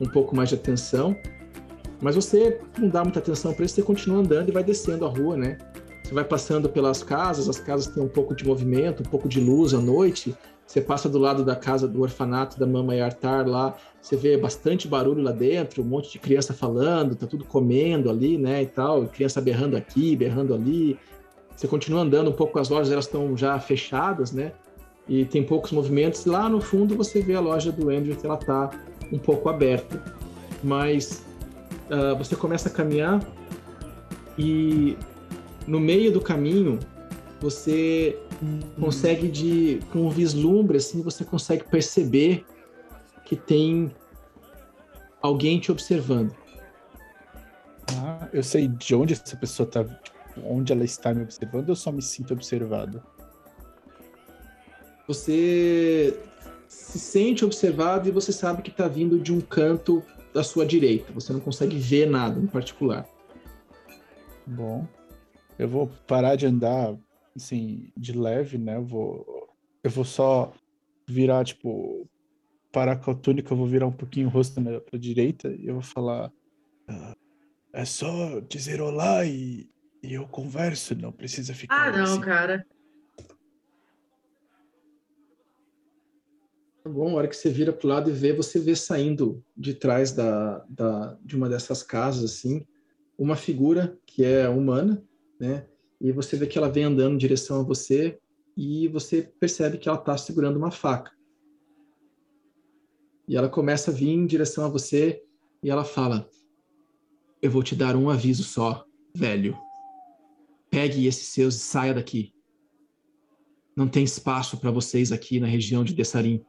Speaker 1: um pouco mais de atenção. Mas você não dá muita atenção para isso, você continua andando e vai descendo a rua, né? Você vai passando pelas casas, as casas têm um pouco de movimento, um pouco de luz à noite. Você passa do lado da casa do orfanato da Mama Yartar lá, você vê bastante barulho lá dentro, um monte de criança falando, tá tudo comendo ali, né, e tal, criança berrando aqui, berrando ali. Você continua andando um pouco, as lojas elas estão já fechadas, né? E tem poucos movimentos. Lá no fundo você vê a loja do Andrew que ela tá um pouco aberta. Mas uh, você começa a caminhar e no meio do caminho você consegue de com um vislumbre assim você consegue perceber que tem alguém te observando.
Speaker 3: Ah, eu sei de onde essa pessoa está onde ela está me observando, eu só me sinto observado.
Speaker 1: Você se sente observado e você sabe que está vindo de um canto da sua direita. Você não consegue ver nada em particular.
Speaker 3: Bom, eu vou parar de andar assim de leve, né? Eu vou, eu vou só virar tipo parar com a túnica, eu vou virar um pouquinho o rosto para direita e eu vou falar. Ah, é só dizer olá e e eu converso, não precisa ficar.
Speaker 5: Ah, não, assim. cara.
Speaker 1: Bom, a hora que você vira pro lado e vê, você vê saindo de trás da, da, de uma dessas casas, assim, uma figura que é humana, né? E você vê que ela vem andando em direção a você e você percebe que ela está segurando uma faca. E ela começa a vir em direção a você e ela fala: Eu vou te dar um aviso só, velho. Pegue esses seus e saia daqui. Não tem espaço para vocês aqui na região de Dessarim.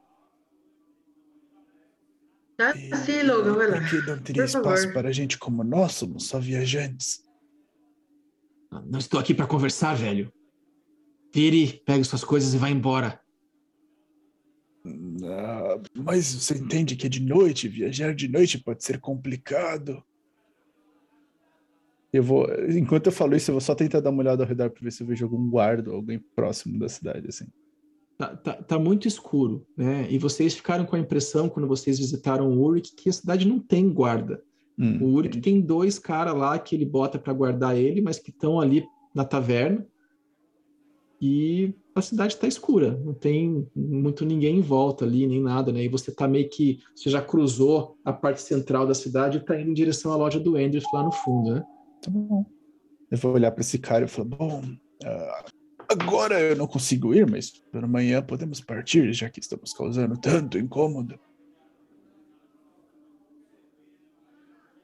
Speaker 5: Ah, sim, Logan, vai lá.
Speaker 3: Porque não teria Por espaço favor. para gente como nós, somos só viajantes.
Speaker 1: Não estou aqui para conversar, velho. Vire, pegue suas coisas e vá embora.
Speaker 3: Ah, mas você entende que é de noite, viajar de noite pode ser complicado. Eu vou, enquanto eu falo isso, eu vou só tentar dar uma olhada ao redor para ver se eu vejo algum guarda ou alguém próximo da cidade, assim.
Speaker 1: Tá, tá, tá, muito escuro, né? E vocês ficaram com a impressão, quando vocês visitaram o Uric, que a cidade não tem guarda. Hum, o Uric tem dois caras lá que ele bota para guardar ele, mas que estão ali na taverna. E a cidade está escura, não tem muito ninguém em volta ali, nem nada, né? E você tá meio que. Você já cruzou a parte central da cidade e está indo em direção à loja do Andrews lá no fundo, né?
Speaker 3: Tá bom. Eu vou olhar para esse cara e falar: bom, uh, agora eu não consigo ir, mas por amanhã podemos partir, já que estamos causando tanto incômodo.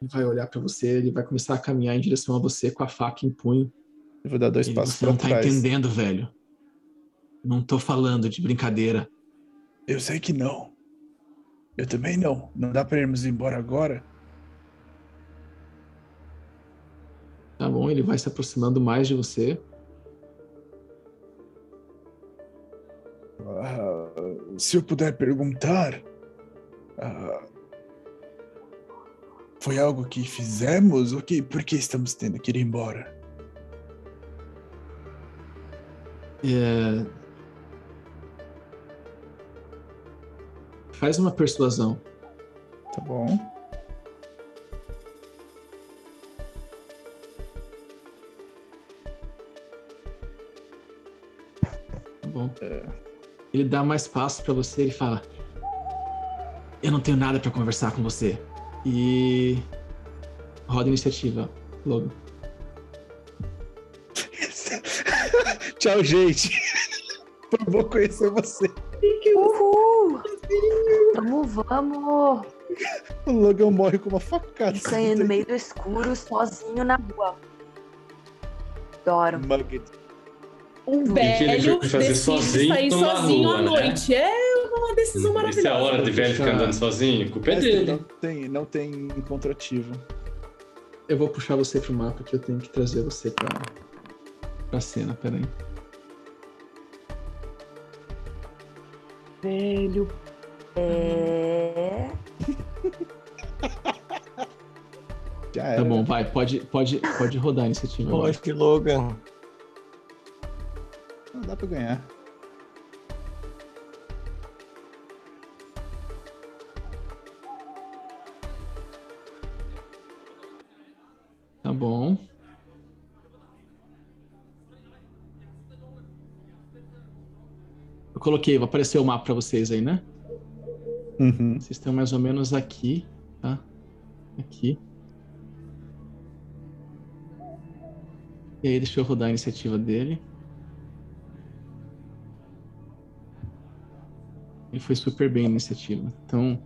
Speaker 1: Ele vai olhar para você, ele vai começar a caminhar em direção a você com a faca em punho.
Speaker 3: Eu vou dar dois
Speaker 1: e
Speaker 3: passos
Speaker 1: para trás. Você não tá entendendo, velho. Não tô falando de brincadeira.
Speaker 3: Eu sei que não. Eu também não. Não dá para irmos embora agora.
Speaker 1: Tá bom, ele vai se aproximando mais de você.
Speaker 3: Se eu puder perguntar, uh, foi algo que fizemos? ou que, por que estamos tendo que ir embora?
Speaker 1: É... Faz uma persuasão.
Speaker 3: Tá bom.
Speaker 1: bom. É. Ele dá mais passo para você, ele fala: Eu não tenho nada para conversar com você. E roda iniciativa, logo.
Speaker 3: Tchau, gente. Foi bom conhecer você.
Speaker 4: Uhul! Vamos, vamos!
Speaker 3: O Logan morre com uma facada.
Speaker 4: Saindo no meio do escuro, sozinho na rua. Adoro.
Speaker 7: Mugget um velho decide sair sozinho rua, à né? noite. Né? É uma decisão maravilhosa. Se
Speaker 6: é a hora de velho ficar andando sozinho, culpa é dele.
Speaker 3: Não tem, não tem encontrativo.
Speaker 1: Eu vou puxar você pro mapa que eu tenho que trazer você pra, pra cena, peraí.
Speaker 4: Velho. É.
Speaker 1: tá bom, vai, pode, pode, pode rodar a iniciativa.
Speaker 2: Pode, Logan.
Speaker 3: Pra ganhar.
Speaker 1: Tá bom. Eu coloquei, vai aparecer o mapa para vocês aí, né?
Speaker 3: Uhum.
Speaker 1: Vocês estão mais ou menos aqui, tá? Aqui. E aí, deixa eu rodar a iniciativa dele. Ele foi super bem na iniciativa. Então,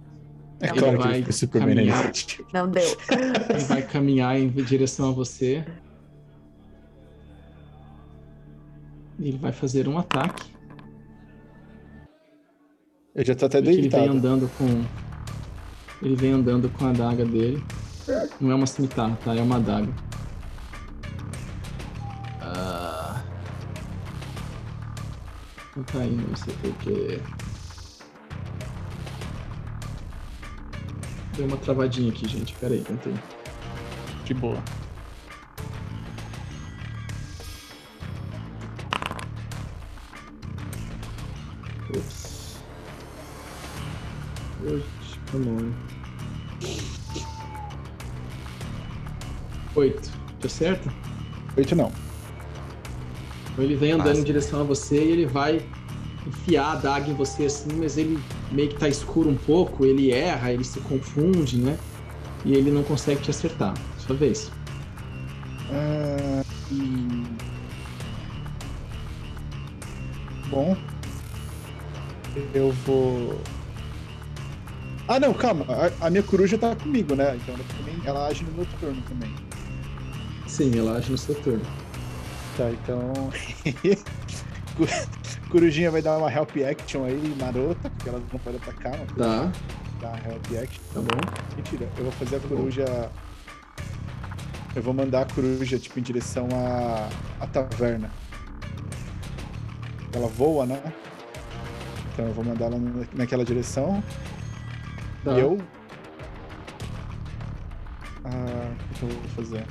Speaker 3: É
Speaker 1: Ele
Speaker 3: claro que
Speaker 1: vai
Speaker 3: ele foi super bem na
Speaker 1: caminhar.
Speaker 3: iniciativa.
Speaker 4: Não deu.
Speaker 1: ele vai caminhar em direção a você. E Ele vai fazer um ataque.
Speaker 3: Ele já tá até
Speaker 1: Porque ele vem
Speaker 3: deitado.
Speaker 1: andando com. Ele vem andando com a adaga dele. Não é uma cimitarra, tá? É uma adaga. Ah. Não tá indo, não sei porquê. Deu uma travadinha aqui, gente. Pera aí, tentei.
Speaker 3: De boa.
Speaker 1: Ups. Oito, come on. Oito. Deu certo?
Speaker 3: Oito não.
Speaker 1: Então ele vem andando
Speaker 2: Massa.
Speaker 1: em direção a você e ele vai enfiar a daga em você assim, mas ele meio que tá escuro um pouco, ele erra, ele se confunde, né? E ele não consegue te acertar. Sua vez.
Speaker 3: Ah, e- Bom. Eu vou. Ah, não, calma. A, a minha coruja tá comigo, né? Então ela, também, ela age no meu turno também.
Speaker 1: Sim, ela age no seu turno.
Speaker 3: Tá, então. Corujinha vai dar uma help action aí, marota, porque ela não pode atacar, não pode
Speaker 1: Tá,
Speaker 3: dar help action.
Speaker 1: tá bom.
Speaker 3: Mentira, eu vou fazer a coruja. Eu vou mandar a coruja, tipo, em direção à, à taverna. Ela voa, né? Então eu vou mandar ela na- naquela direção.
Speaker 1: Tá.
Speaker 3: E eu. Ah, o que eu vou fazer?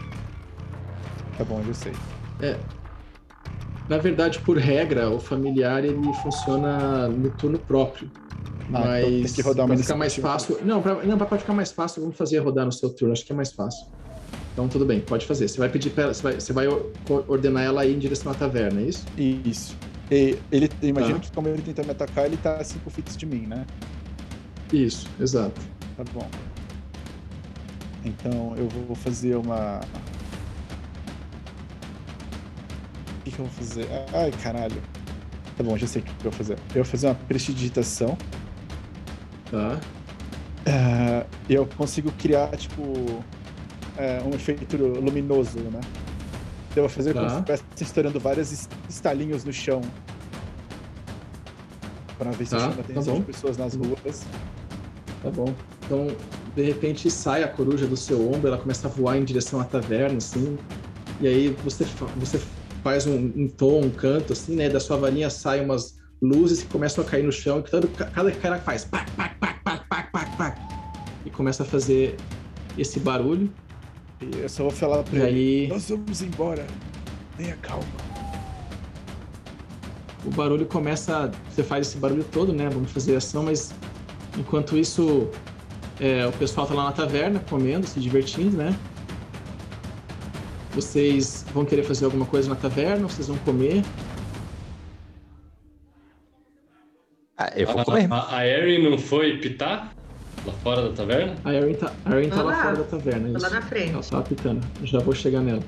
Speaker 3: Tá bom, eu sei.
Speaker 1: Na verdade, por regra, o familiar ele funciona no turno próprio.
Speaker 3: Ah, então
Speaker 1: Mas
Speaker 3: tem que rodar
Speaker 1: pra ficar mais fácil. Não, pra, não, pra ficar mais fácil, vamos fazer rodar no seu turno. Acho que é mais fácil. Então tudo bem, pode fazer. Você vai pedir pra ela, você vai, você vai or- ordenar ela aí em direção à taverna, é isso?
Speaker 3: Isso. E ele, eu imagino
Speaker 1: Tá.
Speaker 3: que como ele tenta me atacar, ele tá a 5 fits de mim, né?
Speaker 1: Isso, exato.
Speaker 3: Tá bom. Então eu vou fazer uma. Que, eu vou fazer? Ai, caralho. Tá bom, já sei o que eu vou fazer. Eu vou fazer uma prestidigitação.
Speaker 1: Tá.
Speaker 3: E eu consigo criar, tipo, é, um efeito luminoso, né? Eu vou fazer como
Speaker 1: Tá.
Speaker 3: se estivesse estourando vários es- estalinhos no chão. Pra ver se
Speaker 1: Tá,
Speaker 3: chama a
Speaker 1: tá
Speaker 3: atenção
Speaker 1: bom.
Speaker 3: de pessoas nas ruas.
Speaker 1: Tá bom. Então, de repente, sai a coruja do seu ombro, ela começa a voar em direção à taverna, assim. E aí você, você faz um, um tom, um canto, assim, né? Da sua varinha saem umas luzes que começam a cair no chão. E cada, cada cara faz pac, pac, pac, pac, pac, pac, pac. E começa a fazer esse barulho.
Speaker 3: E eu só vou falar pra
Speaker 1: E
Speaker 3: ele.
Speaker 1: aí
Speaker 3: Nós vamos embora. Tenha calma.
Speaker 1: o barulho começa. Você faz esse barulho todo, né? Vamos fazer ação, mas enquanto isso, é, o pessoal tá lá na taverna comendo, se divertindo, né? Vocês vão querer fazer alguma coisa na taverna? Vocês vão comer?
Speaker 2: Ah, eu vou
Speaker 6: A,
Speaker 2: comer.
Speaker 6: a, a Erin não foi pitar lá fora da taverna?
Speaker 1: A Erin tá, a Erin tá lá
Speaker 5: Olá.
Speaker 1: fora da taverna. Isso.
Speaker 5: lá na frente.
Speaker 1: Ela tá apitando. Já vou chegar nela.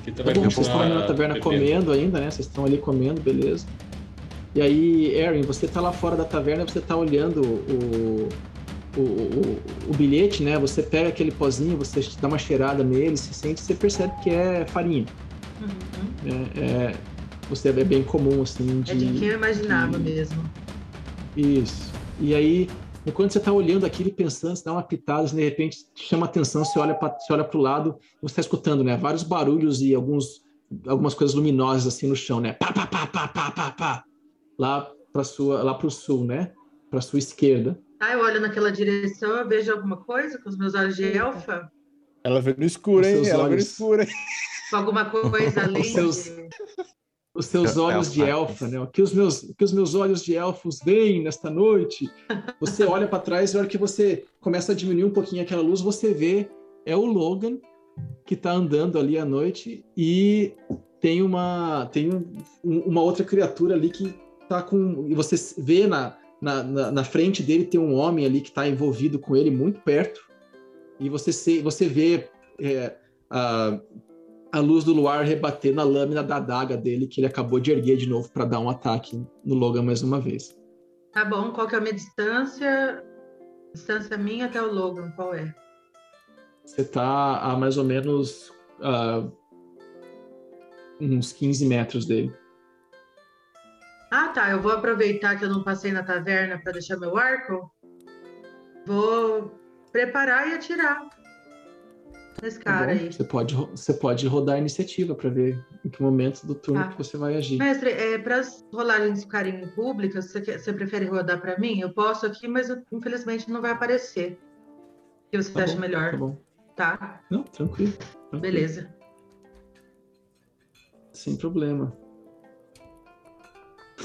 Speaker 6: Aqui
Speaker 1: Tá
Speaker 6: também
Speaker 1: bom,
Speaker 6: tem
Speaker 1: vocês estão ali na taverna
Speaker 6: bebida.
Speaker 1: comendo ainda, né? Vocês estão ali comendo, beleza. E aí, Erin, você tá lá fora da taverna, você tá olhando o, o, o, o bilhete, né? Você pega aquele pozinho, você dá uma cheirada nele, se sente, você percebe que é farinha.
Speaker 5: Uhum.
Speaker 1: É, é- você é bem comum, assim, de...
Speaker 5: É de quem eu imaginava
Speaker 1: de-
Speaker 5: mesmo.
Speaker 1: Isso. E aí, enquanto você tá olhando aquilo e pensando, você dá uma pitada, assim, de repente chama atenção, você olha para você olha pro lado, você tá escutando, né? Vários barulhos e alguns algumas coisas luminosas assim no chão, né? Pá, pá, pá, pá, pá, pá, pá. Lá para sua, lá pro sul, né? Para sua esquerda.
Speaker 5: Ah, eu olho naquela direção, eu vejo alguma coisa com os meus olhos de elfa.
Speaker 3: Ela vê no escuro,
Speaker 1: Os
Speaker 3: hein? Ela vê no
Speaker 1: olhos.
Speaker 3: escuro, hein?
Speaker 5: alguma coisa além
Speaker 1: Os seus-
Speaker 5: de...
Speaker 1: Os seus
Speaker 2: É-
Speaker 1: olhos de
Speaker 2: elfa.
Speaker 1: né? O que os meus, que os meus olhos de elfos veem nesta noite. Você olha para trás e a hora que você começa a diminuir um pouquinho aquela luz, você vê é o Logan que está andando ali à noite e tem uma tem um- uma outra criatura ali que tá com e você vê na, na, na, na frente dele tem um homem ali que está envolvido com ele muito perto e você se, você vê é, a, a luz do luar rebater na lâmina da adaga dele que ele acabou de erguer de novo para dar um ataque no Logan mais uma vez.
Speaker 5: Tá bom, qual que é a minha distância? Distância minha até o Logan, qual é?
Speaker 1: Você tá a mais ou menos ah, uns 15 metros dele.
Speaker 5: Ah, tá. Eu vou aproveitar que eu não passei na taverna para deixar meu arco. Vou preparar e atirar nesse
Speaker 1: tá
Speaker 5: cara
Speaker 1: bom?
Speaker 5: aí.
Speaker 1: Você pode, você pode rodar a iniciativa para ver em que momento do turno
Speaker 5: Tá.
Speaker 1: que você vai agir.
Speaker 5: Mestre, é, para as rolagens ficarem públicas, você, você prefere rodar para mim? Eu posso aqui, mas eu- infelizmente não vai aparecer. O que você
Speaker 1: Tá
Speaker 5: acha
Speaker 1: bom,
Speaker 5: melhor?
Speaker 1: Tá bom.
Speaker 5: Tá,
Speaker 1: Não, tranquilo. tranquilo.
Speaker 5: beleza.
Speaker 1: Sem problema.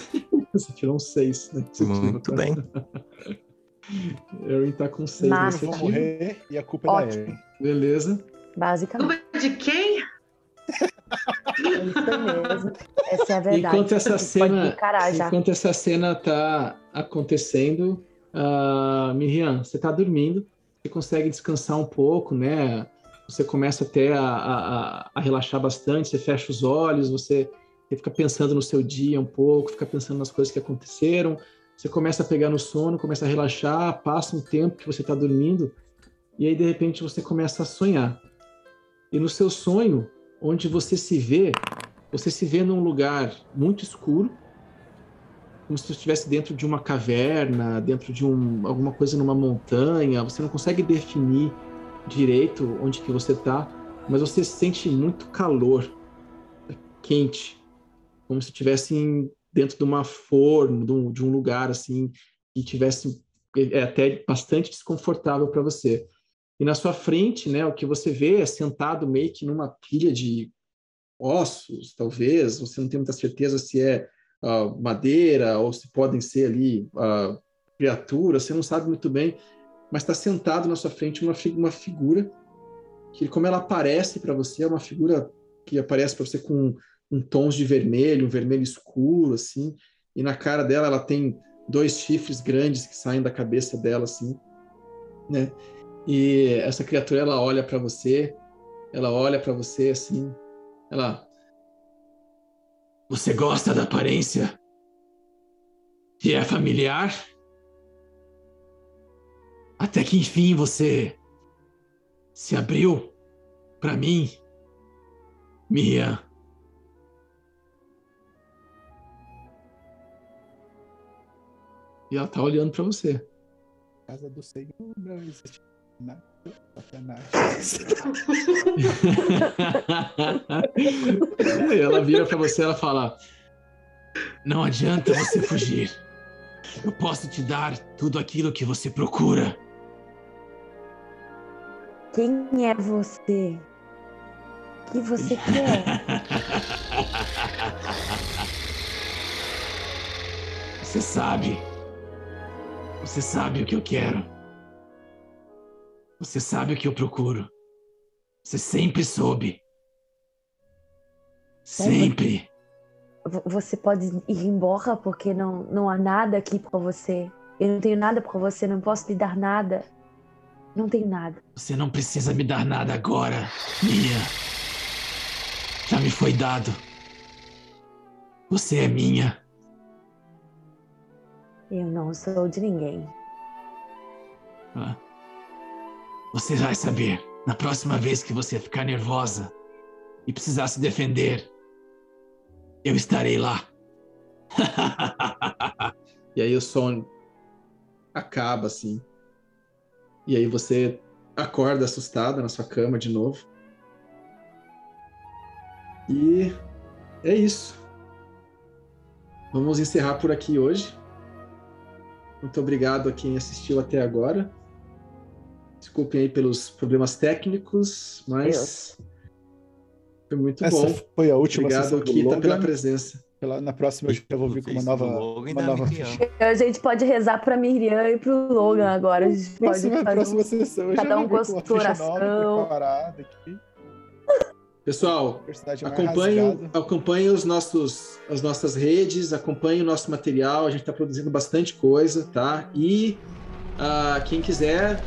Speaker 1: Você tirou um 6 na iniciativa.
Speaker 2: Muito
Speaker 1: tá?
Speaker 2: bem.
Speaker 1: Erin tá com 6 na
Speaker 4: Massa.
Speaker 3: Eu vou
Speaker 1: iniciativa.
Speaker 3: morrer e a culpa é da
Speaker 4: Ótimo.
Speaker 3: Erin.
Speaker 1: Beleza.
Speaker 4: Basicamente.
Speaker 5: Culpa de quem?
Speaker 4: É isso mesmo. Essa é a verdade.
Speaker 1: Enquanto essa cena, enquanto essa cena tá acontecendo, uh, Miriam, você tá dormindo, você consegue descansar um pouco, né? Você começa até a- a- a relaxar bastante, você fecha os olhos, você, você fica pensando no seu dia um pouco, fica pensando nas coisas que aconteceram, você começa a pegar no sono, começa a relaxar, passa um tempo que você está dormindo, e aí de repente você começa a sonhar. E no seu sonho, onde você se vê, você se vê num lugar muito escuro, como se estivesse dentro de uma caverna, dentro de um, alguma coisa numa montanha. Você não consegue definir direito onde que você está, mas você sente muito calor, quente, como se estivesse em- dentro de uma forno, de um, de um lugar assim, e tivesse é até bastante desconfortável para você. E na sua frente, né, o que você vê é sentado meio que numa pilha de ossos, talvez, você não tem muita certeza se é ah, madeira ou se podem ser ali ah, criaturas, você não sabe muito bem, mas está sentado na sua frente uma, uma figura que, como ela aparece para você, é uma figura que aparece para você com um tons de vermelho, um vermelho escuro, assim, e na cara dela ela tem dois chifres grandes que saem da cabeça dela, assim, né? E essa criatura ela olha para você, ela olha para você assim, ela Você gosta da aparência? Que é familiar? Até que enfim você se abriu para mim, Mia. E ela tá olhando para você.
Speaker 3: Casa do Senhor não existe nada.
Speaker 1: E ela vira pra você, ela fala: Não adianta você fugir. Eu posso te dar tudo aquilo que você procura.
Speaker 4: Quem é você? O que você quer?
Speaker 1: Você sabe. Você sabe o que eu quero. Você sabe o que eu procuro. Você sempre soube. Sempre.
Speaker 4: Você pode ir embora porque não, não há nada aqui pra você. Eu não tenho nada pra você, não posso lhe dar nada. Não tenho nada.
Speaker 1: Você não precisa me dar nada agora, Mia. Já me foi dado. Você é minha.
Speaker 4: Eu não sou de ninguém.
Speaker 1: Ah. Você vai saber. Na próxima vez que você ficar nervosa e precisar se defender, eu estarei lá. e aí o som acaba assim. E aí você acorda assustada na sua cama de novo. E é isso. Vamos encerrar por aqui hoje. Muito obrigado a quem assistiu até agora. Desculpem aí pelos problemas técnicos, mas Foi muito
Speaker 3: Essa
Speaker 1: bom.
Speaker 3: foi a última
Speaker 1: Obrigado, Kita,
Speaker 3: Logan.
Speaker 1: pela presença.
Speaker 3: Pela- Na próxima eu já vou vir com uma nova, uma nova.
Speaker 4: A gente pode rezar pra Miriam e pro Logan agora. A gente pode fazer
Speaker 3: próxima
Speaker 4: um-
Speaker 3: sessão
Speaker 4: cada um com a oração.
Speaker 3: preparada aqui.
Speaker 1: Pessoal,
Speaker 3: Universidade mais
Speaker 1: acompanhe,
Speaker 3: rasgada.
Speaker 1: acompanhe os nossos, as nossas redes, acompanhe o nosso material. A gente está produzindo bastante coisa, tá? E ah, quem quiser,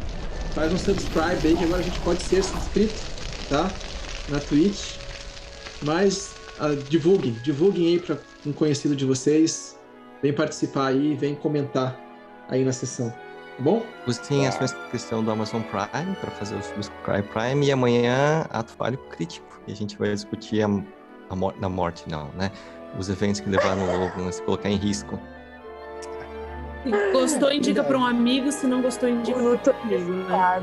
Speaker 1: faz um subscribe aí, que agora a gente pode ser subscrito, tá? Na Twitch. Mas ah, divulguem, divulguem aí para um conhecido de vocês. Vem participar aí, vem comentar aí na sessão. Tá bom?
Speaker 2: Usem a sua inscrição do Amazon Prime para fazer o Subscribe Prime e amanhã ato falho crítico. E a gente vai discutir a, a mor na morte, não, né? Os eventos que levaram o Logan a se colocar em risco.
Speaker 7: Gostou, indica pra um amigo. Se não gostou, indica
Speaker 4: O
Speaker 7: pra outro amigo. Né?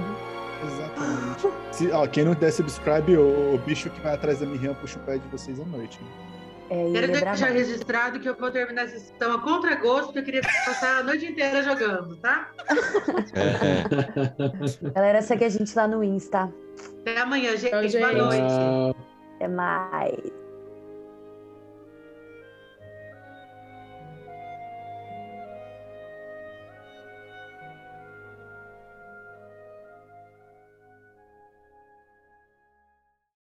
Speaker 3: Exatamente. Se, ó, quem não der subscribe, o, o bicho que vai atrás da Miriam puxa o pé de vocês à noite. né?
Speaker 4: É,
Speaker 5: Quero deixar
Speaker 4: mais.
Speaker 5: registrado que eu vou terminar essa sessão a contragosto, porque eu queria passar a noite inteira jogando, tá?
Speaker 2: É.
Speaker 4: Galera, segue a gente lá no Insta.
Speaker 5: Até amanhã, gente.
Speaker 7: Tchau,
Speaker 5: Boa
Speaker 7: gente.
Speaker 5: noite.
Speaker 1: Ah,
Speaker 4: Até mais.